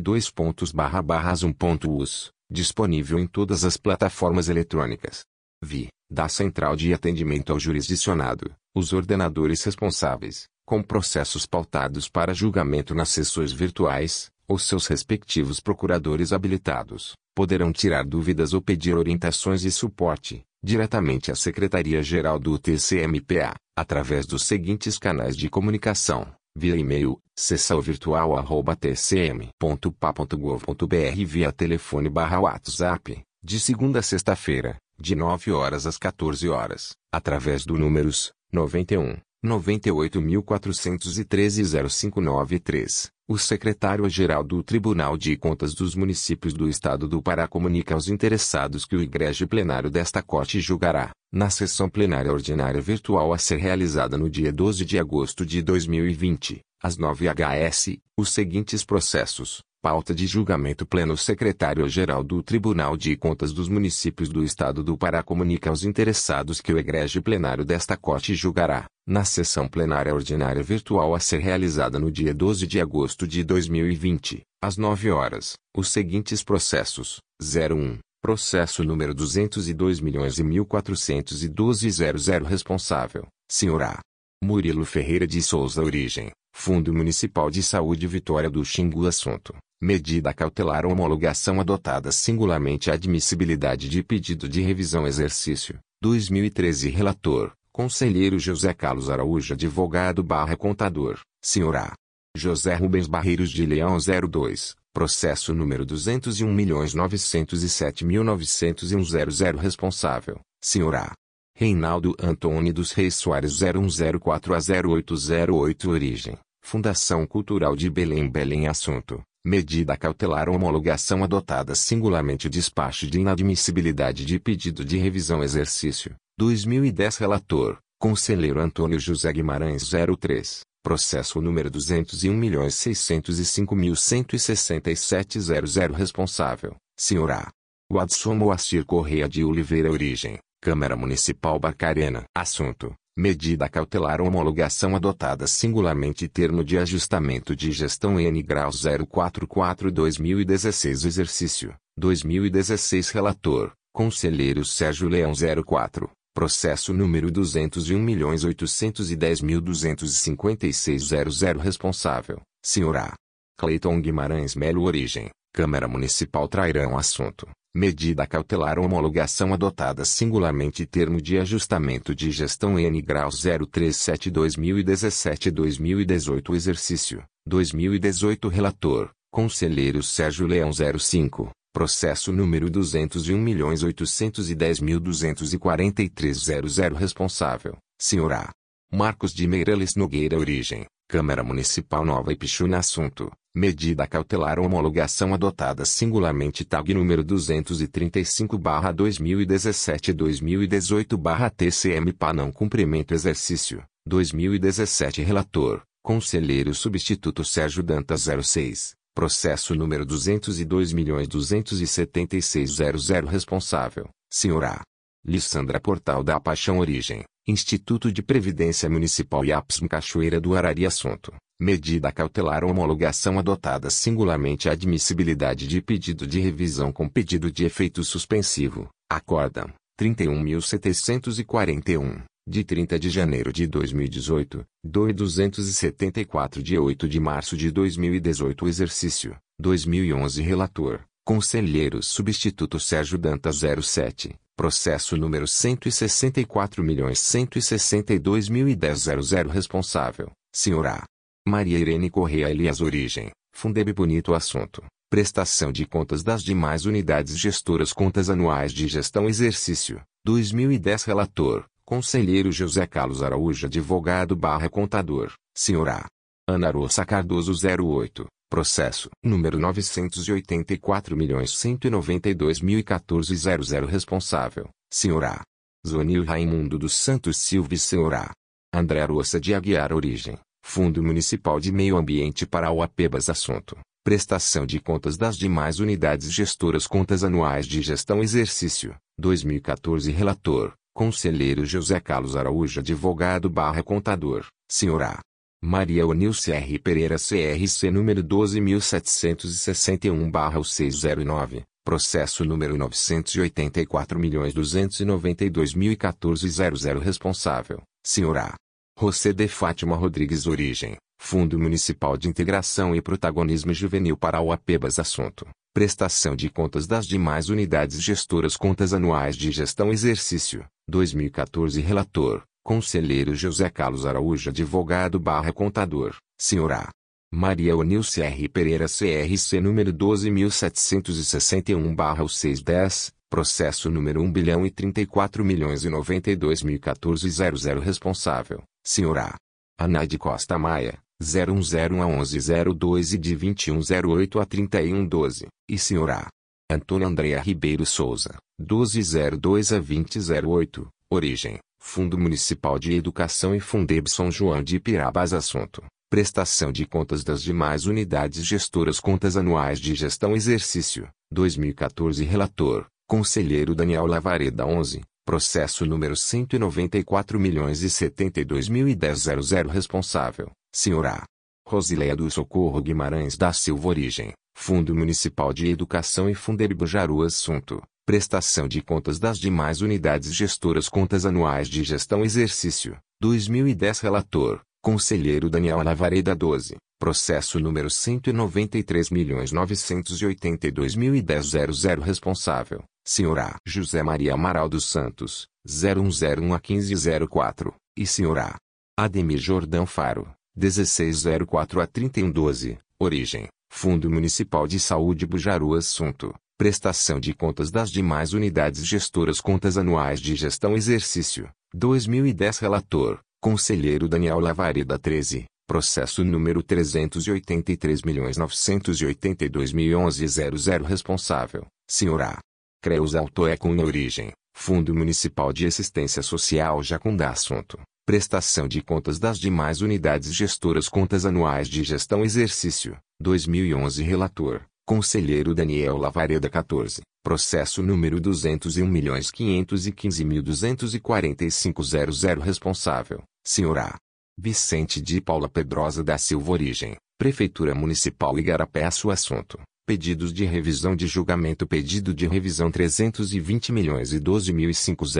zoom.us, disponível em todas as plataformas eletrônicas. Vi, da Central de Atendimento ao Jurisdicionado, os ordenadores responsáveis, com processos pautados para julgamento nas sessões virtuais, ou seus respectivos procuradores habilitados, poderão tirar dúvidas ou pedir orientações e suporte, diretamente à Secretaria-Geral do TCMPA, através dos seguintes canais de comunicação, via e-mail, sessãovirtual.tcm.pa.gov.br via telefone barra WhatsApp, de segunda a sexta-feira, de 9 horas às 14 horas, através do números 91 98.413 0593, o secretário-geral do Tribunal de Contas dos Municípios do Estado do Pará comunica aos interessados que o egrégio plenário desta Corte julgará, na sessão plenária ordinária virtual a ser realizada no dia 12 de agosto de 2020, às 9 HS, os seguintes processos. Pauta de julgamento pleno secretário-geral do Tribunal de Contas dos Municípios do Estado do Pará comunica aos interessados que o egrégio plenário desta Corte julgará, na sessão plenária ordinária virtual a ser realizada no dia 12 de agosto de 2020, às 9 horas, os seguintes processos: 01. Processo número 202.1412.00 Responsável, Sr. A. Murilo Ferreira de Souza Origem, Fundo Municipal de Saúde Vitória do Xingu Assunto. Medida cautelar homologação adotada singularmente admissibilidade de pedido de revisão exercício. 2013 Relator, Conselheiro José Carlos Araújo Advogado barra Contador, Sr. A. José Rubens Barreiros de Leão 02, processo número 201.907.901.00 Responsável, Sr. A. Reinaldo Antônio dos Reis Soares 0104 a 0808 Origem, Fundação Cultural de Belém Belém Assunto, medida cautelar homologação adotada singularmente despacho de inadmissibilidade de pedido de revisão exercício, 2010 Relator, Conselheiro Antônio José Guimarães 03, processo número 201.605.167.00 Responsável, Sr. A. Watson Moacir Correia de Oliveira Origem, Câmara Municipal Barcarena. Assunto, medida cautelar homologação adotada singularmente termo de ajustamento de gestão N graus 044 2016 Exercício, 2016 Relator, Conselheiro Sérgio Leão 04. Processo número 201.810.256.00 Responsável, Sr. A. Cleiton Guimarães Melo Origem, Câmara Municipal Trairão Assunto, medida cautelar homologação adotada singularmente termo de ajustamento de gestão N graus 037 2017 2018 Exercício, 2018 Relator, Conselheiro Sérgio Leão 05. Processo número 201.810.243.00 Responsável, Sr. A. Marcos de Meireles Nogueira Origem, Câmara Municipal Nova Ipixuna Assunto, Medida cautelar homologação adotada singularmente TAG número 235/2017-2018 PA não cumprimento exercício 2017 relator Conselheiro substituto Sérgio Dantas 06 Processo número 202.276.00 Responsável, Senhora Lissandra Portal da Paixão Origem, Instituto de Previdência Municipal IAPSM Cachoeira do Arari Assunto, Medida cautelar homologação adotada singularmente admissibilidade de pedido de revisão com pedido de efeito suspensivo, acórdão, 31.741 de 30 de janeiro de 2018, 2274 de 8 de março de 2018 Exercício, 2011 Relator, Conselheiro Substituto Sérgio Dantas 07, Processo número 164.162.010 Responsável, Senhora Maria Irene Correia Elias Origem, Fundeb Bonito Assunto. Prestação de contas das demais unidades gestoras. Contas anuais de gestão. Exercício, 2010 Relator, Conselheiro José Carlos Araújo Advogado barra Contador, Senhora Ana Roça Cardoso 08, Processo número 984.192.014 Responsável, Senhora Zonil Raimundo dos Santos Silva Senhora André Roça de Aguiar Origem, Fundo Municipal de Meio Ambiente para o Apebas Assunto. Prestação de contas das demais unidades gestoras Contas anuais de gestão Exercício, 2014 Relator, Conselheiro José Carlos Araújo Advogado barra Contador, Senhora Maria Onilce R. Pereira CRC número 12.761 barra 609, processo número 984.292.014 responsável, Senhora José de Fátima Rodrigues Origem, Fundo Municipal de Integração e Protagonismo Juvenil para o Apebas Assunto. Prestação de contas das demais unidades gestoras Contas anuais de gestão Exercício, 2014 Relator, Conselheiro José Carlos Araújo Advogado barra Contador, Senhora Maria Onilce R. Pereira CRC número 12.761 barra 610, processo número 1 bilhão e 34 milhões e 92 mil 14 00 responsável, Senhora Anaide Costa Maia, 0101 a 1102 e de 2108 a 3112, e Senhora Antônio Andréa Ribeiro Souza, 1202 a 2008, origem, Fundo Municipal de Educação e Fundeb São João de Ipirabas Assunto, prestação de contas das demais unidades gestoras Contas anuais de gestão Exercício, 2014 Relator, Conselheiro Daniel Lavareda 11, processo número 194 milhões e 72 mil e 10 responsável, Senhora Rosileia do Socorro Guimarães da Silva Origem, Fundo Municipal de Educação e Fundeb Bujaru Assunto, prestação de contas das demais unidades gestoras Contas anuais de gestão Exercício, 2010 Relator, Conselheiro Daniel Lavareda 12, processo número 193.982.010 responsável, Senhora José Maria Amaral dos Santos, 0101 a 1504, e Senhora Ademir Jordão Faro, 1604 a 3112, origem, Fundo Municipal de Saúde Bujaru Assunto, prestação de contas das demais unidades gestoras Contas anuais de gestão Exercício, 2010 Relator, Conselheiro Daniel Lavareda 13, processo número 383.982.011.00 responsável, Senhora Creus Autoecon Origem, Fundo Municipal de Assistência Social Jacundá Assunto Prestação de contas das demais unidades gestoras Contas anuais de gestão Exercício, 2011 Relator, Conselheiro Daniel Lavareda 14, Processo número 201.515.245.00 Responsável, Senhora Vicente de Paula Pedrosa da Silva Origem, Prefeitura Municipal Igarapé Assunto Pedidos de revisão de julgamento Pedido de revisão 320 milhões e 12 mil e 500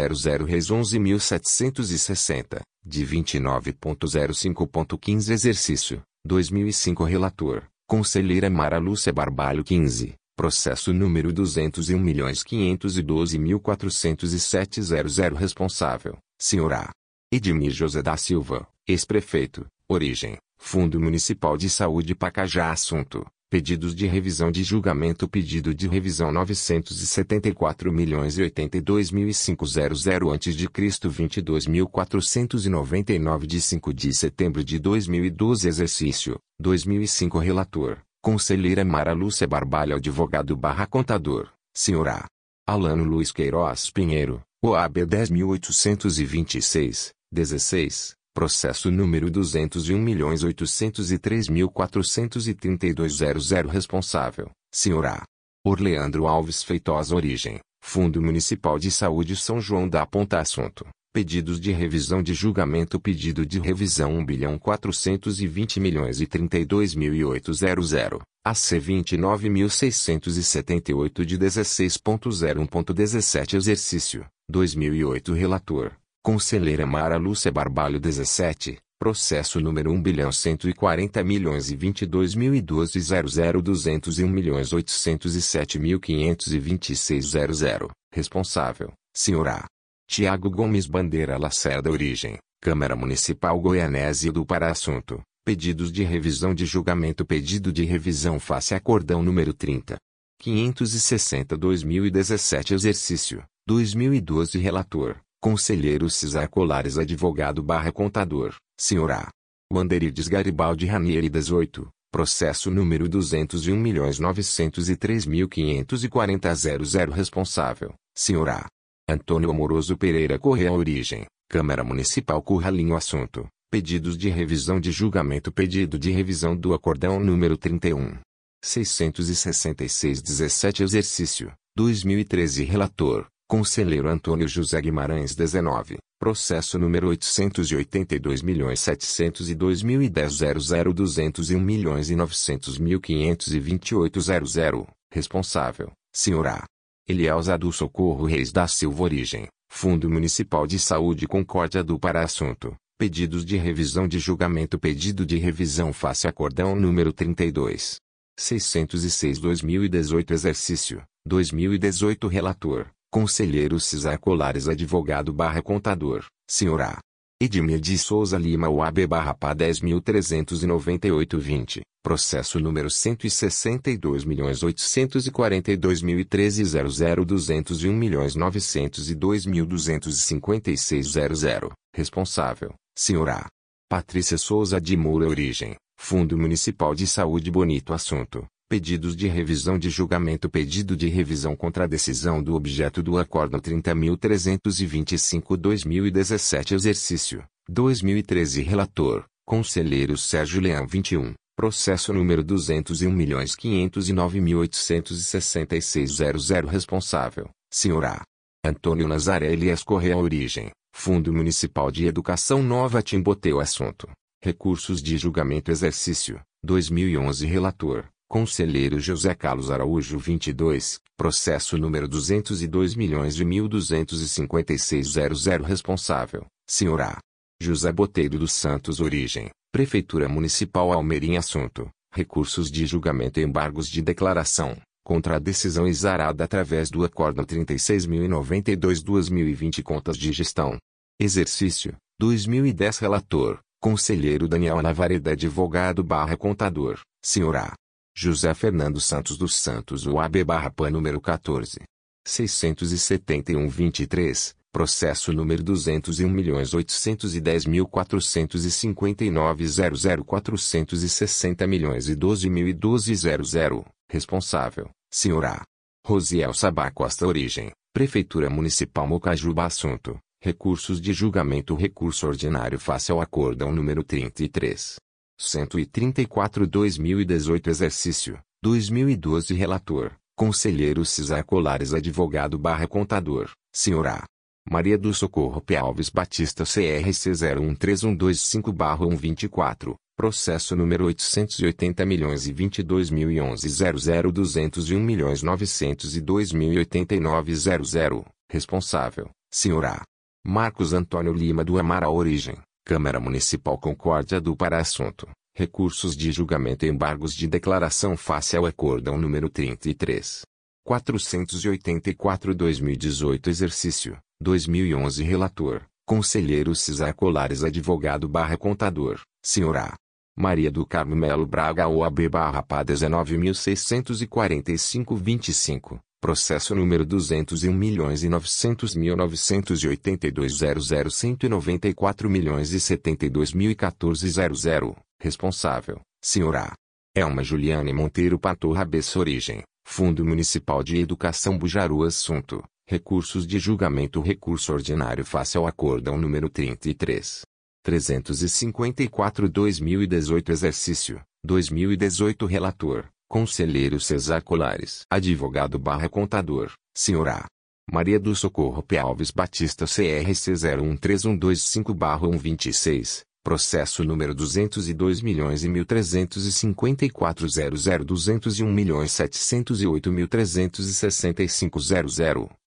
reis 11.760, de 29.05.15 Exercício, 2005 Relator, Conselheira Mara Lúcia Barbalho 15, Processo número 201 milhões 512 mil 407 00 Responsável, Senhora Edmir José da Silva, Ex-Prefeito, Origem, Fundo Municipal de Saúde Pacajá Assunto Pedidos de revisão de julgamento. Pedido de revisão 974 milhões e 82 mil e 500 antes de Cristo 22.499 de 5 de setembro de 2012 Exercício, 2005 Relator, Conselheira Mara Lúcia Barbalho Advogado barra Contador, Sr. A. Alano Luiz Queiroz Pinheiro, OAB 10.826, 16, processo número 201.803.432.00 responsável, Sr. A. Orleandro Alves Feitosa Origem, Fundo Municipal de Saúde São João da Ponta Assunto. Pedidos de revisão de julgamento Pedido de revisão 1 bilhão 420 milhões e 32 mil e 800, AC 29.678 de 16.01.17 Exercício, 2008 Relator, Conselheira Mara Lúcia Barbalho 17, Processo número 1 bilhão 140 milhões e 22 mil e 12 00 201 milhões 807 mil 526 00, Responsável, Sr. A. Tiago Gomes Bandeira Lacerda Origem, Câmara Municipal Goianese do Para Assunto, Pedidos de Revisão de Julgamento Pedido de Revisão Face Acordão número 30. 560-2017 Exercício, 2012 Relator, Conselheiro Cisar Colares Advogado barra Contador, Sr. A. Wanderides Garibaldi Ranieri 18, Processo número 201.903.540 00 Responsável, Sr. A. Antônio Amoroso Pereira Correia Origem, Câmara Municipal Curralinho Assunto, Pedidos de Revisão de Julgamento Pedido de Revisão do Acordão número 31. 666-17 Exercício, 2013 Relator, Conselheiro Antônio José Guimarães 19, Processo número 882.702.010 201 milhões e 900 mil 528 00, Responsável, Sr. A. Elielza do Socorro Reis da Silva Origem, Fundo Municipal de Saúde Concórdia do Para Assunto, Pedidos de Revisão de Julgamento. Pedido de Revisão. Face Acordão número 32. 606-2018 Exercício, 2018 Relator, Conselheiro Cisar Colares Advogado barra Contador, Sr. A. Edmir de Souza Lima UAB barra PA 10.398-20, processo número 162.842.013 201.902.256 responsável, Sr. A. Patrícia Souza de Moura Origem, Fundo Municipal de Saúde Bonito Assunto, Pedidos de revisão de julgamento Pedido de revisão contra a decisão do objeto do Acordo 30.325-2017 Exercício, 2013 Relator, Conselheiro Sérgio Leão 21, Processo número 201.509.866.00 Responsável, Sr. A. Antônio Nazaré Elias Correia Origem, Fundo Municipal de Educação Nova Timboteu Assunto, Recursos de Julgamento Exercício, 2011 Relator, Conselheiro José Carlos Araújo 22, processo número 202 milhões de 1.256.00 responsável, Sr. A. José Boteiro dos Santos Origem, Prefeitura Municipal Almerim Assunto, recursos de julgamento e embargos de declaração, contra a decisão exarada através do Acordo 36.092-2020 Contas de Gestão. Exercício, 2010 Relator, Conselheiro Daniel Navareda Advogado barra Contador, Sr. A. José Fernando Santos dos Santos UAB barra PAN número 14. 671-23, processo número 201.810.459.00 460 milhões e 12.012.00, responsável, Sr. A. Rosiel Sabá Costa Origem, Prefeitura Municipal Mocajuba Assunto, recursos de julgamento recurso ordinário face ao acórdão número 33. 134-2018 Exercício, 2012 Relator, Conselheiro Cisar Colares Advogado barra Contador, Sr. A. Maria do Socorro P. Alves Batista CRC 013125 124, processo número 880 milhões e 22 mil e 11 00 201 milhões 902 mil e 89 00, responsável, Sr. A. Marcos Antônio Lima do Amara Origem. Câmara Municipal Concórdia do Para Assunto, Recursos de Julgamento e Embargos de Declaração face ao Acórdão número 33. 484-2018 Exercício, 2011 Relator, Conselheiro Cisar Colares Advogado barra Contador, Sr. A. Maria do Carmo Melo Braga OAB barra PA 19.645-25. Processo número 201 milhões e 900 mil 982 00 194 milhões e 72 mil e 14 00. Responsável, Sr. A. Elma Juliane Monteiro Pato Rabessa Origem, Fundo Municipal de Educação Bujaru Assunto, Recursos de Julgamento Recurso Ordinário face ao Acórdão número 33. 354-2018 Exercício, 2018 Relator, Conselheiro Cesar Colares Advogado barra Contador, Sra. Maria do Socorro P. Alves Batista CRC 013125 126 Processo número 202 milhões e 1.354 201 milhões 708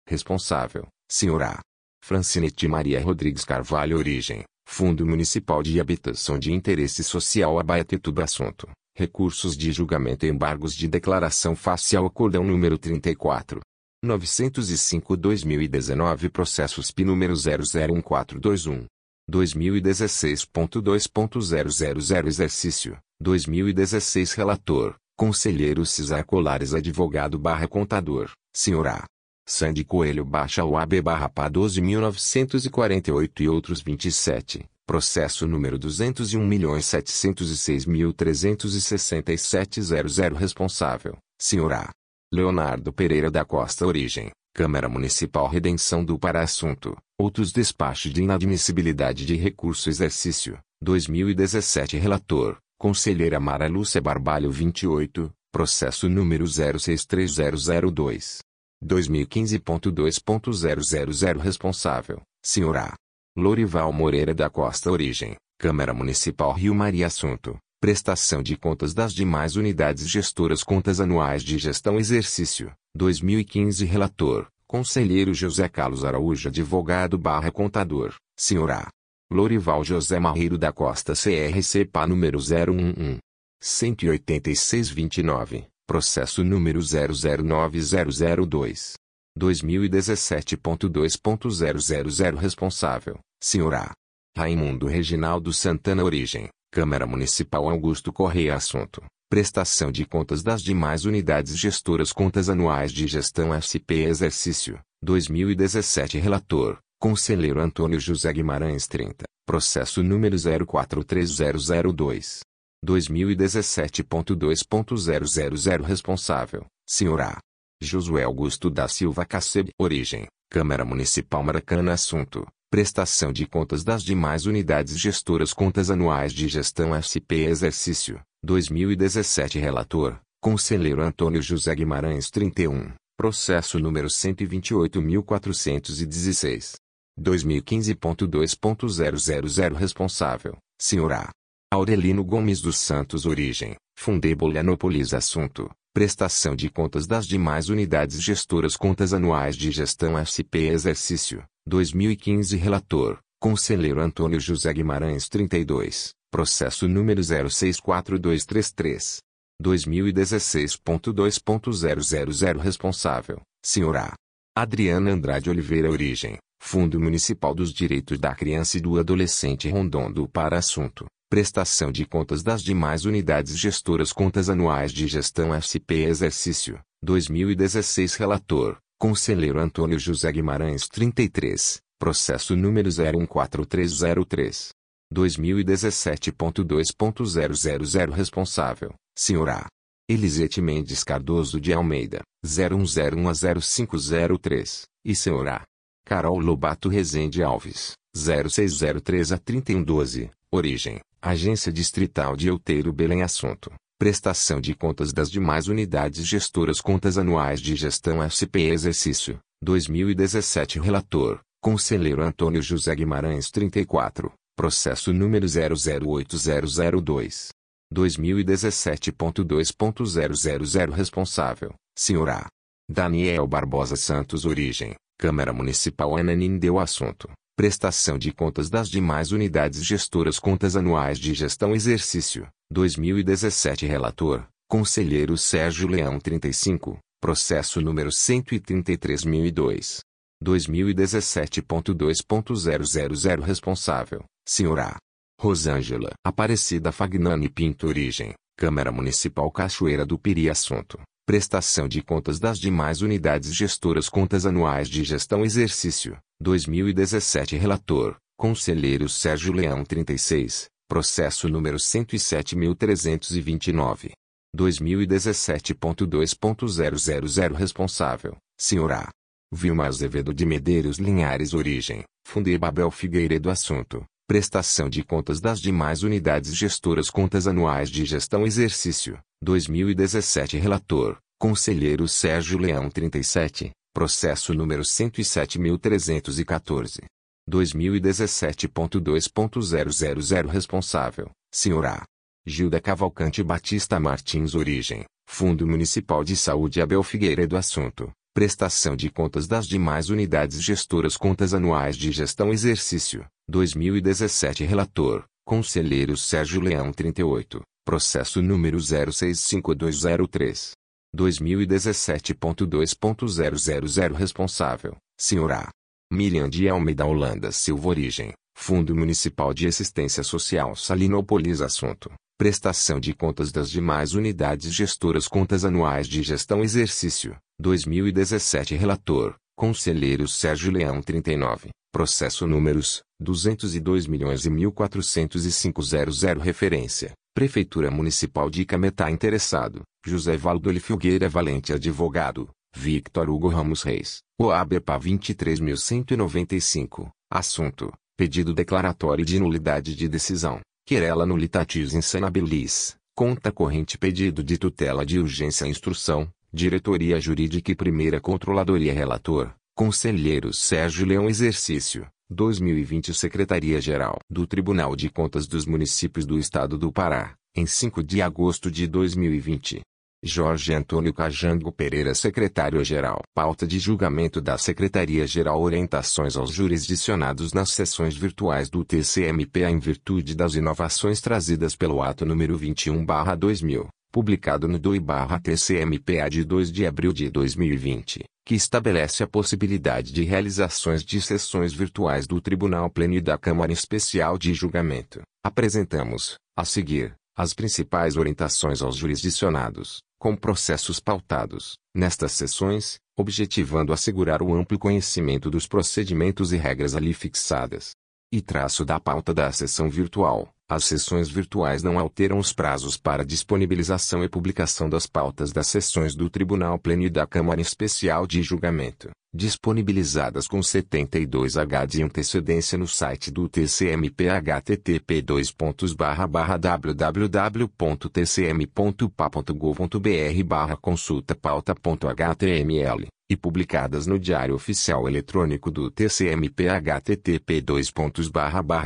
Responsável, Sra. Francinete Maria Rodrigues Carvalho Origem, Fundo Municipal de Habitação de Interesse Social Abaetetuba Assunto, Recursos de Julgamento e Embargos de Declaração Facial Acordão número 34. 905-2019 Processos PI número 001421. 2016.2.000 Exercício, 2016 Relator, Conselheiro Cisar Colares Advogado barra Contador, Sra. Sandy Coelho baixa UAB barra PA 12.948 e outros 27, processo número 201.706.367.00 Responsável, Sra. Leonardo Pereira da Costa Origem, Câmara Municipal Redenção do Pará Assunto, outros despachos de inadmissibilidade de recurso exercício, 2017 Relator, Conselheira Mara Lúcia Barbalho 28, processo número 063002. 2015.2.000 Responsável, Sra. Lorival Moreira da Costa Origem, Câmara Municipal Rio Maria Assunto, Prestação de contas das demais unidades gestoras Contas anuais de gestão Exercício, 2015 Relator, Conselheiro José Carlos Araújo Advogado barra Contador, Sra. Lorival José Marreiro da Costa CRC PA número 011. 18629, processo número 009002. 2017.2.000 Responsável, Sra. Raimundo Reginaldo Santana Origem, Câmara Municipal Augusto Correia Assunto Prestação de contas das demais unidades gestoras Contas anuais de gestão SP Exercício, 2017 Relator, Conselheiro Antônio José Guimarães 30, Processo número 043002. 2017.2.000 Responsável, Sra. Josué Augusto da Silva Caceb Origem, Câmara Municipal Maracana Assunto, Prestação de contas das demais unidades gestoras Contas anuais de gestão SP Exercício, 2017 Relator, Conselheiro Antônio José Guimarães 31, Processo número 128.416. 2015.2.000 Responsável, Sra. Aurelino Gomes dos Santos Origem, Fundebolianópolis Assunto, Prestação de contas das demais unidades gestoras Contas anuais de gestão SP Exercício, 2015 Relator, Conselheiro Antônio José Guimarães 32, Processo número 064233. 2016.2.000 Responsável, Sra. Adriana Andrade Oliveira Origem, Fundo Municipal dos Direitos da Criança e do Adolescente Rondondo para Assunto, Prestação de contas das demais unidades gestoras Contas anuais de gestão SP Exercício, 2016 Relator, Conselheiro Antônio José Guimarães 33, Processo número 014303. 2017.2.000 Responsável, Sra. Elisete Mendes Cardoso de Almeida, 0101 a 0503, e Sra. Carol Lobato Rezende Alves, 0603 a 3112, Origem, Agência Distrital de Outeiro Belém Assunto, Prestação de contas das demais unidades gestoras Contas anuais de gestão SP Exercício, 2017 Relator, Conselheiro Antônio José Guimarães 34, Processo número 008002. 2017.2.000 Responsável, Sra. Daniel Barbosa Santos Origem, Câmara Municipal Ananindeu Assunto. Prestação de contas das demais unidades gestoras Contas anuais de gestão Exercício, 2017 Relator, Conselheiro Sérgio Leão 35, Processo número 133.002. 2017.2.000 Responsável, Sra. Rosângela Aparecida Fagnani Pinto Origem, Câmara Municipal Cachoeira do Piri Assunto, Prestação de contas das demais unidades gestoras Contas anuais de gestão Exercício, 2017 Relator, Conselheiro Sérgio Leão 36, Processo número 107.329. 2017.2.000 Responsável, Sr. A. Vilma Azevedo de Medeiros Linhares Origem, Fundebabel Figueiredo Assunto, Prestação de contas das demais unidades gestoras Contas anuais de gestão Exercício, 2017 Relator, Conselheiro Sérgio Leão 37, Processo número 107.314. 2017.2.000 Responsável, Sr. A. Gilda Cavalcante Batista Martins Origem, Fundo Municipal de Saúde Abel Figueiredo Assunto, Prestação de contas das demais unidades gestoras Contas anuais de gestão Exercício, 2017 Relator, Conselheiro Sérgio Leão 38, Processo número 065203. 2017.2.000 Responsável, Sr. A. Miriam de Almeida Holanda Silva Origem, Fundo Municipal de Assistência Social Salinópolis Assunto, Prestação de contas das demais unidades gestoras Contas anuais de gestão Exercício, 2017 Relator, Conselheiro Sérgio Leão 39, Processo números, 202 milhões e 1.405.00 Referência, Prefeitura Municipal de Cametá Interessado, José Valdoli Filgueira Valente Advogado, Victor Hugo Ramos Reis, OABPA 23.195, Assunto, Pedido declaratório de nulidade de decisão, querela nulitatis insanabilis, conta corrente pedido de tutela de urgência instrução, Diretoria Jurídica e Primeira Controladoria Relator, Conselheiro Sérgio Leão Exercício, 2020 Secretaria-Geral do Tribunal de Contas dos Municípios do Estado do Pará, em 5 de agosto de 2020. Jorge Antônio Cajango Pereira Secretário-Geral Pauta de julgamento da Secretaria-Geral Orientações aos jurisdicionados nas sessões virtuais do TCMPA em virtude das inovações trazidas pelo ato número 21-2000, publicado no DOI-TCMPA de 2 de abril de 2020, que estabelece a possibilidade de realizações de sessões virtuais do Tribunal Pleno e da Câmara Especial de Julgamento. Apresentamos, a seguir, as principais orientações aos jurisdicionados, com processos pautados, nestas sessões, objetivando assegurar o amplo conhecimento dos procedimentos e regras ali fixadas. E traço da pauta da sessão virtual. As sessões virtuais não alteram os prazos para disponibilização e publicação das pautas das sessões do Tribunal Pleno e da Câmara Especial de Julgamento, disponibilizadas com 72H de antecedência no site do TCMP http www.tcm.pa.gov.br consulta pauta.html e publicadas no Diário Oficial Eletrônico do TCMP http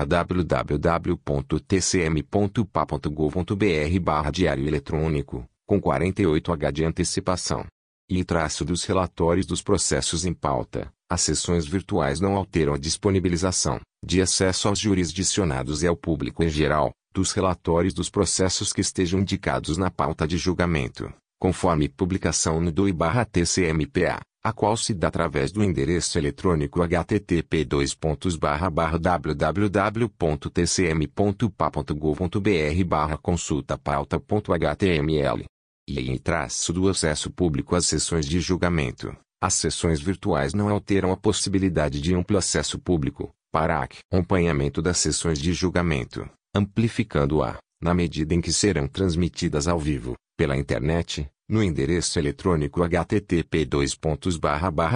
www.tcm.pa.gov.br Diário Eletrônico, com 48H de antecipação. E traço dos relatórios dos processos em pauta, as sessões virtuais não alteram a disponibilização, de acesso aos jurisdicionados e ao público em geral, dos relatórios dos processos que estejam indicados na pauta de julgamento, conforme publicação no DOI-TCMPA, a qual se dá através do endereço eletrônico http www.tcm.pa.gov.br consulta pauta.html e em traço do acesso público às sessões de julgamento. As sessões virtuais não alteram a possibilidade de amplo acesso público, para acompanhamento das sessões de julgamento, amplificando-a, na medida em que serão transmitidas ao vivo, pela internet, no endereço eletrônico http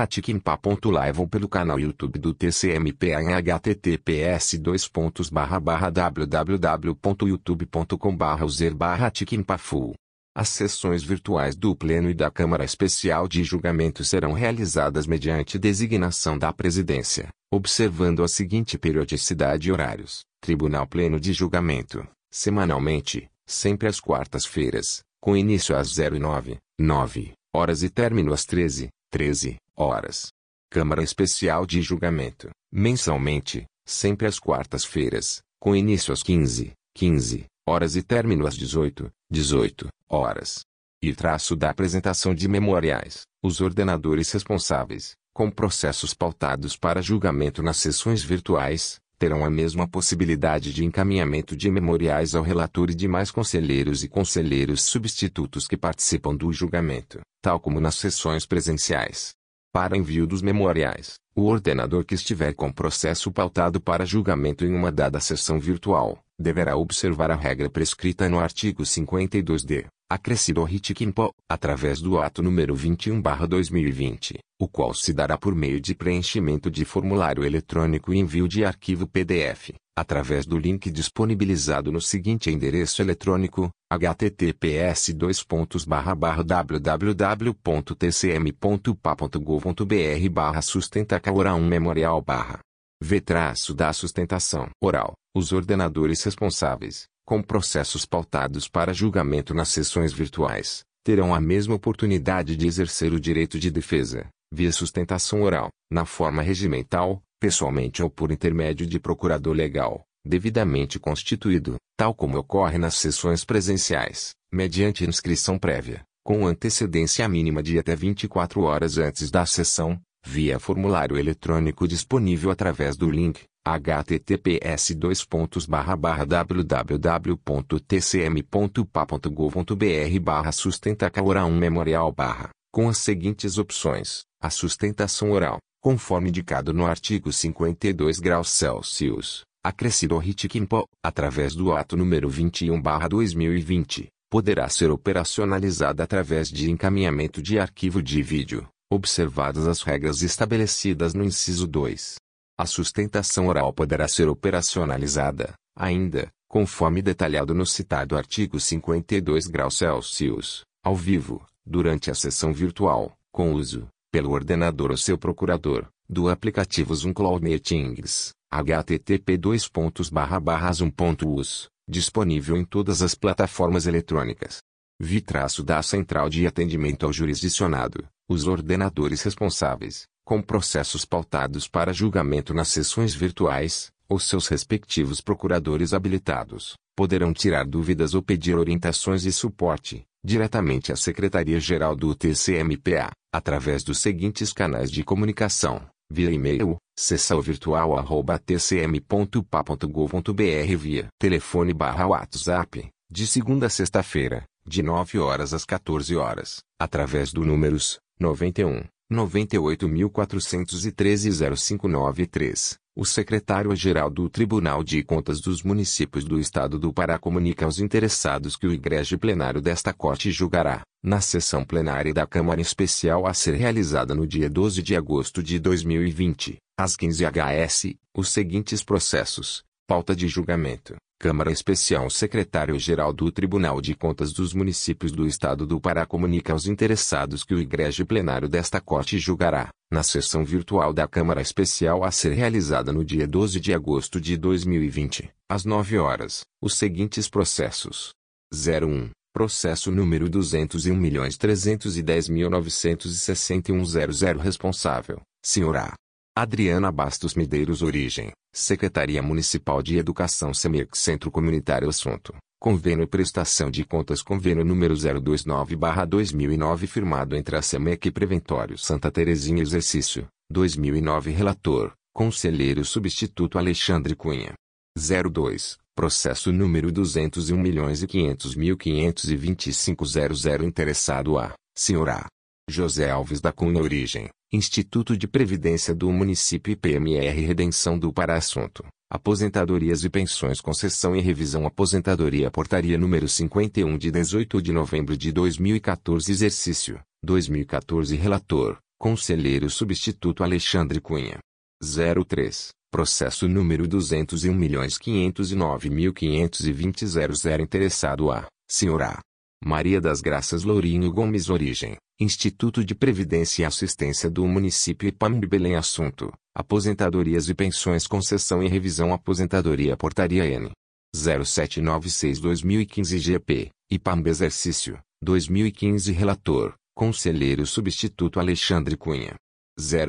tiquimpa.live ou pelo canal YouTube do TCMPA em https www.youtube.com user tiquimpafu. As sessões virtuais do Pleno e da Câmara Especial de Julgamento serão realizadas mediante designação da Presidência, observando a seguinte periodicidade e horários. Tribunal Pleno de Julgamento, semanalmente, sempre às quartas-feiras, com início às 09, 9 horas e término às 13, 13 horas. Câmara Especial de Julgamento, mensalmente, sempre às quartas-feiras, com início às 15, 15 horas e término às 18, 18 horas. E traço da apresentação de memoriais, os ordenadores responsáveis, com processos pautados para julgamento nas sessões virtuais, terão a mesma possibilidade de encaminhamento de memoriais ao relator e demais conselheiros e conselheiros substitutos que participam do julgamento, tal como nas sessões presenciais. Para envio dos memoriais, o ordenador que estiver com processo pautado para julgamento em uma dada sessão virtual, deverá observar a regra prescrita no artigo 52d, acrescido Ritquimpo, através do ato número 21/2020, o qual se dará por meio de preenchimento de formulário eletrônico e envio de arquivo PDF, através do link disponibilizado no seguinte endereço eletrônico: https www.tcm.pa.gov.br barra sustenta 1 memorial barra v da sustentação oral, os ordenadores responsáveis com processos pautados para julgamento nas sessões virtuais, terão a mesma oportunidade de exercer o direito de defesa, via sustentação oral, na forma regimental, pessoalmente ou por intermédio de procurador legal, devidamente constituído, tal como ocorre nas sessões presenciais, mediante inscrição prévia, com antecedência mínima de até 24 horas antes da sessão, via formulário eletrônico disponível através do link https www.tcm.pa.gov.br oral 1 memorial barra, com as seguintes opções, a sustentação oral, conforme indicado no artigo 52 graus Celsius, acrescido Ritquimpo, através do ato número 21 barra 2020, poderá ser operacionalizada através de encaminhamento de arquivo de vídeo, observadas as regras estabelecidas no inciso 2. A sustentação oral poderá ser operacionalizada, ainda, conforme detalhado no citado artigo 52 graus Celsius, ao vivo, durante a sessão virtual, com uso, pelo ordenador ou seu procurador, do aplicativo Zoom Cloud Meetings, http zoom.us, disponível em todas as plataformas eletrônicas. Vi-traço da Central de Atendimento ao Jurisdicionado, os ordenadores responsáveis, com processos pautados para julgamento nas sessões virtuais, ou seus respectivos procuradores habilitados, poderão tirar dúvidas ou pedir orientações e suporte, diretamente à Secretaria-Geral do TCMPA, através dos seguintes canais de comunicação, via e-mail, sessãovirtual.tcm.pa.gov.br via telefone barra WhatsApp, de segunda a sexta-feira, de 9 horas às 14 horas, através do números 91 98.413.0593, o secretário-geral do Tribunal de Contas dos Municípios do Estado do Pará comunica aos interessados que o egrégio plenário desta Corte julgará, na sessão plenária da Câmara Especial a ser realizada no dia 12 de agosto de 2020, às 15 HS, os seguintes processos. Pauta de julgamento. Câmara Especial Secretário-Geral do Tribunal de Contas dos Municípios do Estado do Pará comunica aos interessados que o egrégio plenário desta Corte julgará, na sessão virtual da Câmara Especial a ser realizada no dia 12 de agosto de 2020, às 9 horas, os seguintes processos. 01. Processo número 201.310.961.00 Responsável, Sr. A. Adriana Bastos Medeiros Origem, Secretaria Municipal de Educação CEMEC Centro Comunitário Assunto, Convênio Prestação de Contas Convênio número 029-2009 firmado entre a CEMEC e Preventório Santa Terezinha Exercício, 2009 Relator, Conselheiro Substituto Alexandre Cunha. 02. Processo número 201.500.525.00 Interessado a, Sr. A. José Alves da Cunha Origem, Instituto de Previdência do Município IPMR Redenção do Pará Assunto, Aposentadorias e Pensões Concessão e Revisão Aposentadoria Portaria número 51 de 18 de novembro de 2014 Exercício, 2014 Relator, Conselheiro Substituto Alexandre Cunha. 03. Processo número 201.509.520.00 Interessado a, Sr. A. Maria das Graças Lourinho Gomes Origem, Instituto de Previdência e Assistência do Município Ipambi Belém Assunto, Aposentadorias e Pensões Concessão e Revisão Aposentadoria Portaria N. 0796-2015 GP, Ipambi Exercício, 2015 Relator, Conselheiro Substituto Alexandre Cunha.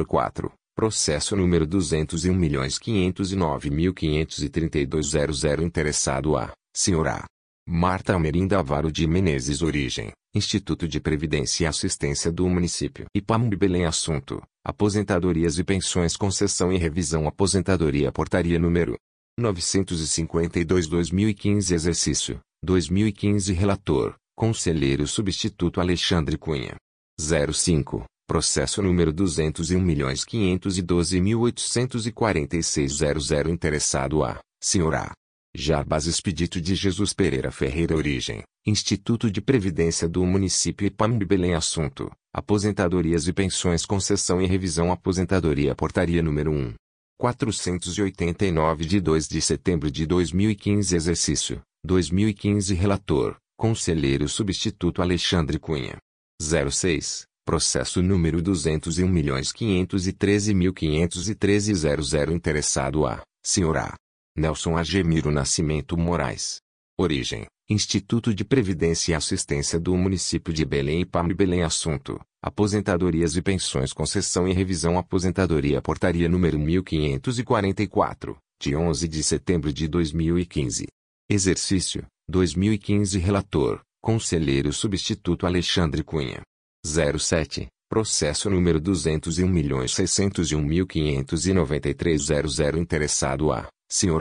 04. Processo número 201.509.532.00 Interessado a, Sr. A. Marta Almerinda Avaro de Menezes Origem, Instituto de Previdência e Assistência do Município. Ipambi Belém Assunto, Aposentadorias e Pensões Concessão e Revisão Aposentadoria Portaria número 952-2015 Exercício, 2015 Relator, Conselheiro Substituto Alexandre Cunha. 05. Processo número 201.512.846.00 Interessado a, Sr. A. Jarbas Expedito de Jesus Pereira Ferreira Origem, Instituto de Previdência do Município Ipambi Belém Assunto, Aposentadorias e Pensões Concessão e Revisão Aposentadoria Portaria número 1. 489 de 2 de setembro de 2015 Exercício, 2015 Relator, Conselheiro Substituto Alexandre Cunha. 06. Processo número 201.513.513.00 Interessado a, Sr. A. Nelson Agemiro Nascimento Moraes. Origem, Instituto de Previdência e Assistência do Município de Belém e PAM Belém Assunto, Aposentadorias e Pensões Concessão e Revisão Aposentadoria Portaria número 1544, de 11 de setembro de 2015. Exercício, 2015 Relator, Conselheiro Substituto Alexandre Cunha. 07, Processo número 201.601.593.00 Interessado a,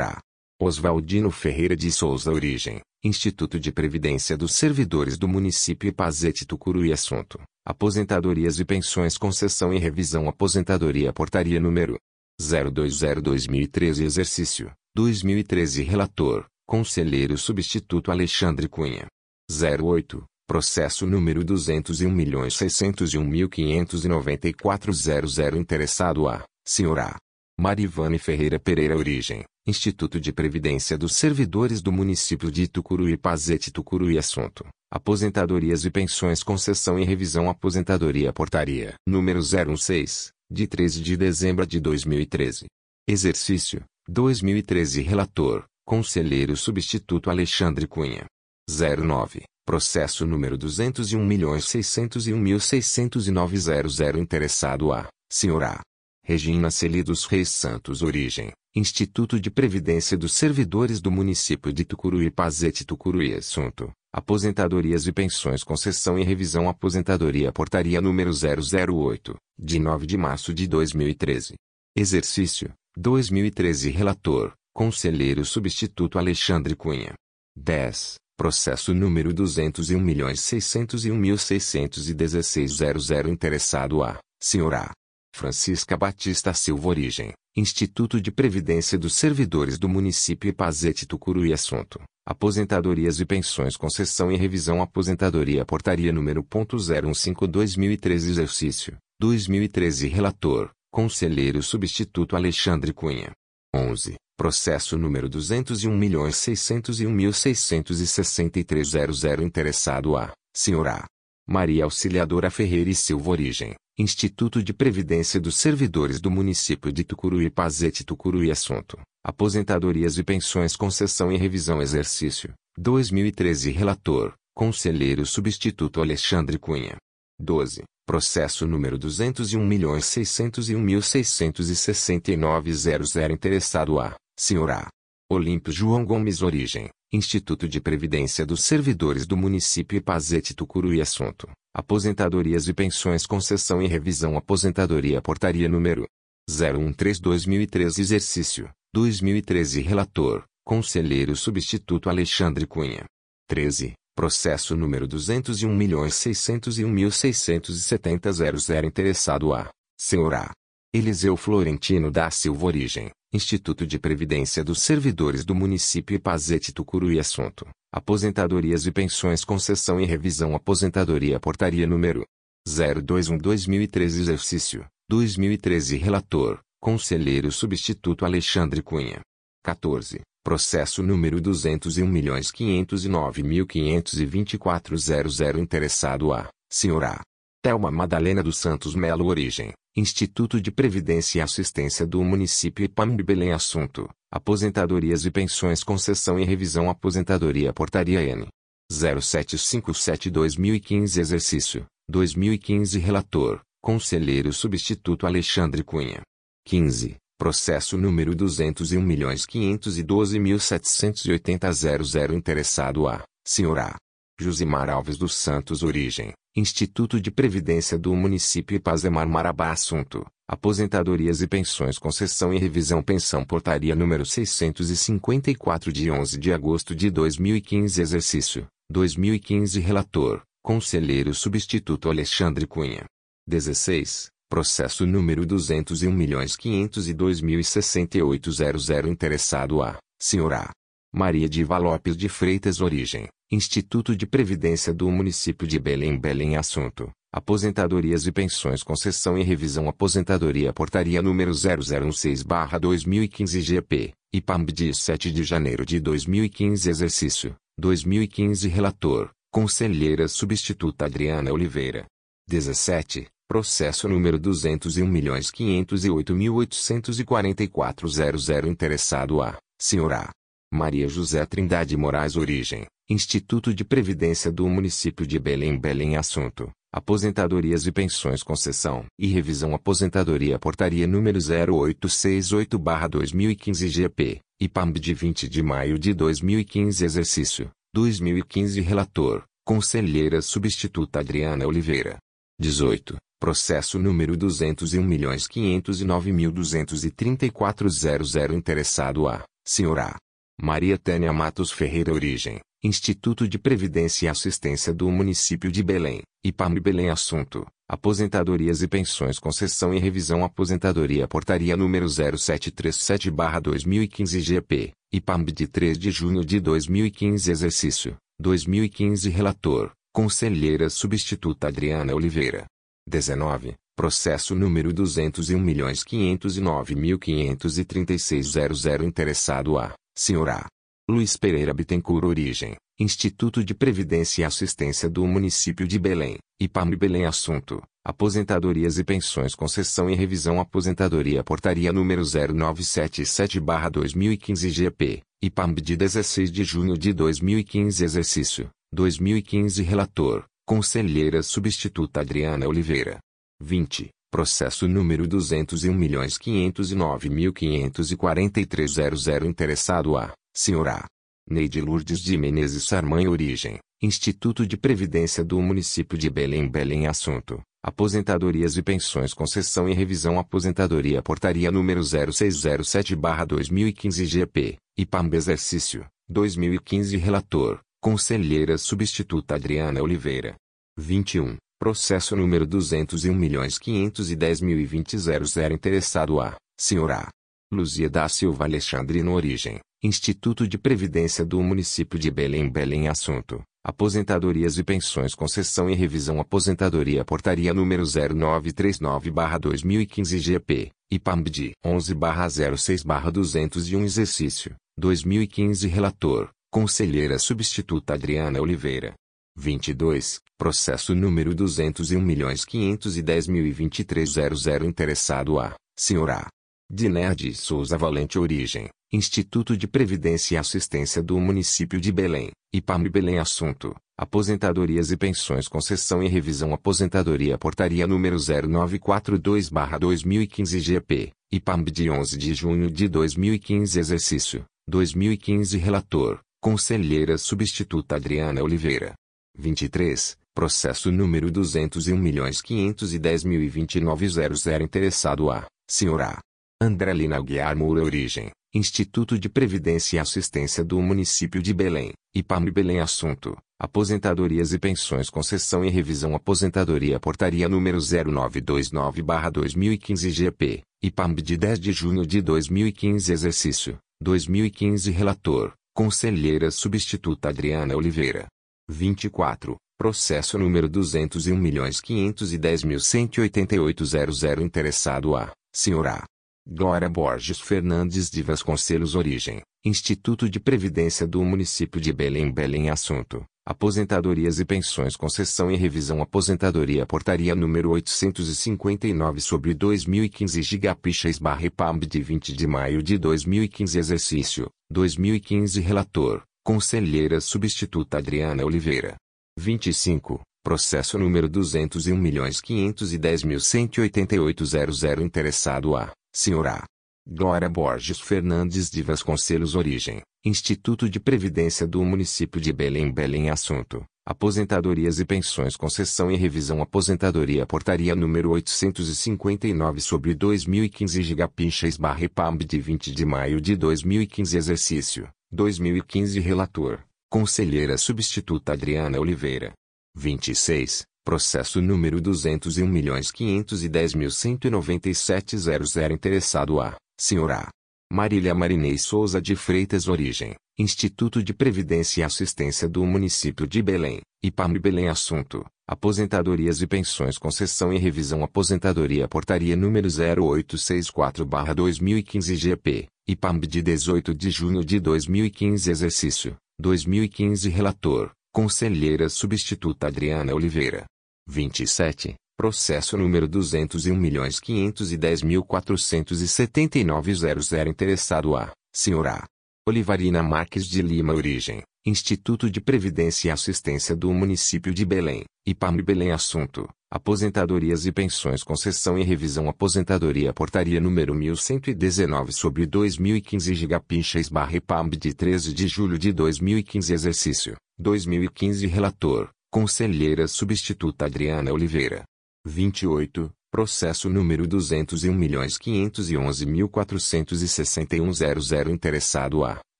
A. Oswaldino Ferreira de Souza Origem, Instituto de Previdência dos Servidores do Município Ipazete Tucuruí Assunto, Aposentadorias e Pensões Concessão e Revisão Aposentadoria Portaria número 020-2013 Exercício, 2013 Relator, Conselheiro Substituto Alexandre Cunha. 08, Processo número 201.601.594.00 Interessado a, Sr. A. Marivane Ferreira Pereira Origem, Instituto de Previdência dos Servidores do Município de Tucuruí Pazete Tucuruí Assunto, Aposentadorias e Pensões Concessão e Revisão Aposentadoria Portaria número 016, de 13 de dezembro de 2013. Exercício, 2013 Relator, Conselheiro Substituto Alexandre Cunha. 09. Processo número 201.601.609.00 Interessado a, Sr. A. Regina Celidos Reis Santos Origem, Instituto de Previdência dos Servidores do Município de Tucuruí Pazete Tucuruí Assunto, Aposentadorias e Pensões Concessão e Revisão Aposentadoria Portaria número 008, de 9 de março de 2013. Exercício, 2013 Relator, Conselheiro Substituto Alexandre Cunha. 10. Processo número 201.601.616.00 Interessado a, Sr. A. Francisca Batista Silva Origem, Instituto de Previdência dos Servidores do Município Ipazete Tucuruí Assunto, Aposentadorias e Pensões Concessão e Revisão Aposentadoria Portaria número .015 2013 Exercício, 2013 Relator, Conselheiro Substituto Alexandre Cunha. 11. Processo número 201.601.663.00 Interessado a, Sr. A. Maria Auxiliadora Ferreira e Silva Origem, Instituto de Previdência dos Servidores do Município de Tucuruí Pazete Tucuruí Assunto, Aposentadorias e Pensões Concessão e Revisão Exercício, 2013 Relator, Conselheiro Substituto Alexandre Cunha. 12. Processo número 201.601.669.00 Interessado a, Sr. A. Olímpio João Gomes Origem, Instituto de Previdência dos Servidores do Município Ipazete Tucuruí Assunto, Aposentadorias e Pensões Concessão e Revisão Aposentadoria Portaria número 013-2013 Exercício, 2013 Relator, Conselheiro Substituto Alexandre Cunha. 13. Processo número 201.601.670.00 Interessado a, Sr. A. Eliseu Florentino da Silva Origem, Instituto de Previdência dos Servidores do Município Ipazete Tucuruí Assunto, Aposentadorias e Pensões Concessão e Revisão Aposentadoria Portaria número 021-2013 Exercício, 2013 Relator, Conselheiro Substituto Alexandre Cunha. 14. Processo número 201.509.524.00 Interessado a, Sr. A. Thelma Madalena dos Santos Melo Origem, Instituto de Previdência e Assistência do Município Ipambi Belém Assunto, Aposentadorias e Pensões Concessão e Revisão Aposentadoria Portaria N. 0757-2015 Exercício, 2015 Relator, Conselheiro Substituto Alexandre Cunha. 15. Processo número 201.512.780.00 Interessado a, Sr. A. Josimar Alves dos Santos Origem, Instituto de Previdência do Município Ipazemar Marabá Assunto, Aposentadorias e Pensões Concessão e Revisão Pensão Portaria número 654 de 11 de agosto de 2015 Exercício, 2015 Relator, Conselheiro Substituto Alexandre Cunha. 16. Processo número 201.502.068.00 Interessado a, Sr. A. Maria de Lopes de Freitas Origem, Instituto de Previdência do Município de Belém Belém Assunto Aposentadorias e Pensões Concessão e Revisão Aposentadoria Portaria número 0016-2015 GP, IPAMB de 7 de janeiro de 2015 Exercício, 2015 Relator, Conselheira Substituta Adriana Oliveira. 17. Processo número 201.508.844.00 Interessado a, Senhora Maria José Trindade Moraes Origem, Instituto de Previdência do Município de Belém Belém Assunto Aposentadorias e Pensões Concessão e Revisão Aposentadoria Portaria número 0868-2015 GP, IPAMB de 20 de maio de 2015 Exercício, 2015 Relator, Conselheira Substituta Adriana Oliveira. 18. Processo número 201.509.234.00 Interessado a, Senhora Maria Tânia Matos Ferreira Origem, Instituto de Previdência e Assistência do Município de Belém, IPAM Belém Assunto, Aposentadorias e Pensões Concessão e Revisão Aposentadoria Portaria número 0737-2015 GP, IPAMB de 3 de junho de 2015 Exercício, 2015 Relator, Conselheira Substituta Adriana Oliveira. 19. Processo número 201.509.536.00 Interessado a, Senhora Luiz Pereira Bittencourt Origem, Instituto de Previdência e Assistência do Município de Belém, IPAM Belém Assunto, Aposentadorias e Pensões Concessão e Revisão Aposentadoria Portaria número 0977-2015 GP, IPAMB de 16 de junho de 2015 Exercício, 2015 Relator, Conselheira Substituta Adriana Oliveira. 20. Processo número 201.509.543.00 Interessado a Senhora Neide Lourdes de Menezes Sarmãe Origem, Instituto de Previdência do Município de Belém Belém Assunto, Aposentadorias e Pensões Concessão e Revisão Aposentadoria Portaria número 0607-2015 GP, IPAMB Exercício, 2015 Relator, Conselheira Substituta Adriana Oliveira. 21. Processo número 201.510.020.00 Interessado a, Senhora Luzia da Silva Alexandrino Origem, Instituto de Previdência do Município de Belém Belém Assunto, Aposentadorias e Pensões Concessão e Revisão Aposentadoria Portaria número 0939-2015 GP, IPAMB de 11-06-201 Exercício, 2015 Relator, Conselheira Substituta Adriana Oliveira. 22, Processo número 201.510.023.00 Interessado a, Senhora Diné de Souza Valente Origem, Instituto de Previdência e Assistência do Município de Belém, IPAM Belém Assunto, Aposentadorias e Pensões Concessão e Revisão Aposentadoria Portaria número 0942-2015 GP, IPAMB de 11 de junho de 2015 Exercício, 2015 Relator, Conselheira Substituta Adriana Oliveira. 23. Processo número 201.510.029.00 Interessado a, Senhora Andrelina Guiar Moura Origem, Instituto de Previdência e Assistência do Município de Belém, IPAM Belém Assunto, Aposentadorias e Pensões Concessão e Revisão Aposentadoria Portaria número 0929-2015 GP, IPAMB de 10 de junho de 2015 Exercício, 2015 Relator, Conselheira Substituta Adriana Oliveira. 24. Processo número 201.510.188.00 Interessado a, Senhora Glória Borges Fernandes de Vasconcelos Origem, Instituto de Previdência do Município de Belém Belém Assunto, Aposentadorias e Pensões Concessão e Revisão Aposentadoria Portaria número 859 sobre 2015 Gigapichas barra EPAMB de 20 de maio de 2015 Exercício, 2015 Relator, Conselheira Substituta Adriana Oliveira. 25. Processo número 201.510.188.00 Interessado a Senhora Glória Borges Fernandes de Vasconcelos Origem, Instituto de Previdência do Município de Belém Belém Assunto, Aposentadorias e Pensões Concessão e Revisão Aposentadoria Portaria número 859 sobre 2015 Gigapinchas barra EPAMB de 20 de maio de 2015 Exercício, 2015 Relator, Conselheira Substituta Adriana Oliveira. 26. Processo número 201.510.197.00 Interessado a, Senhora Marília Marinei Souza de Freitas Origem, Instituto de Previdência e Assistência do Município de Belém, IPAM Belém Assunto, Aposentadorias e Pensões Concessão e Revisão Aposentadoria Portaria número 0864-2015 GP, IPAMB de 18 de junho de 2015 Exercício, 2015 Relator, Conselheira Substituta Adriana Oliveira. 27. Processo número 201.510.479.00 Interessado a, Senhora Olivarina Marques de Lima Origem, Instituto de Previdência e Assistência do Município de Belém, IPAM Belém Assunto, Aposentadorias e Pensões Concessão e Revisão. Aposentadoria Portaria número 1119 sobre 2015 Gigapinchas barra IPAMB de 13 de julho de 2015 Exercício, 2015 Relator, Conselheira Substituta Adriana Oliveira. 28, processo número 201.511.461.00 Interessado a,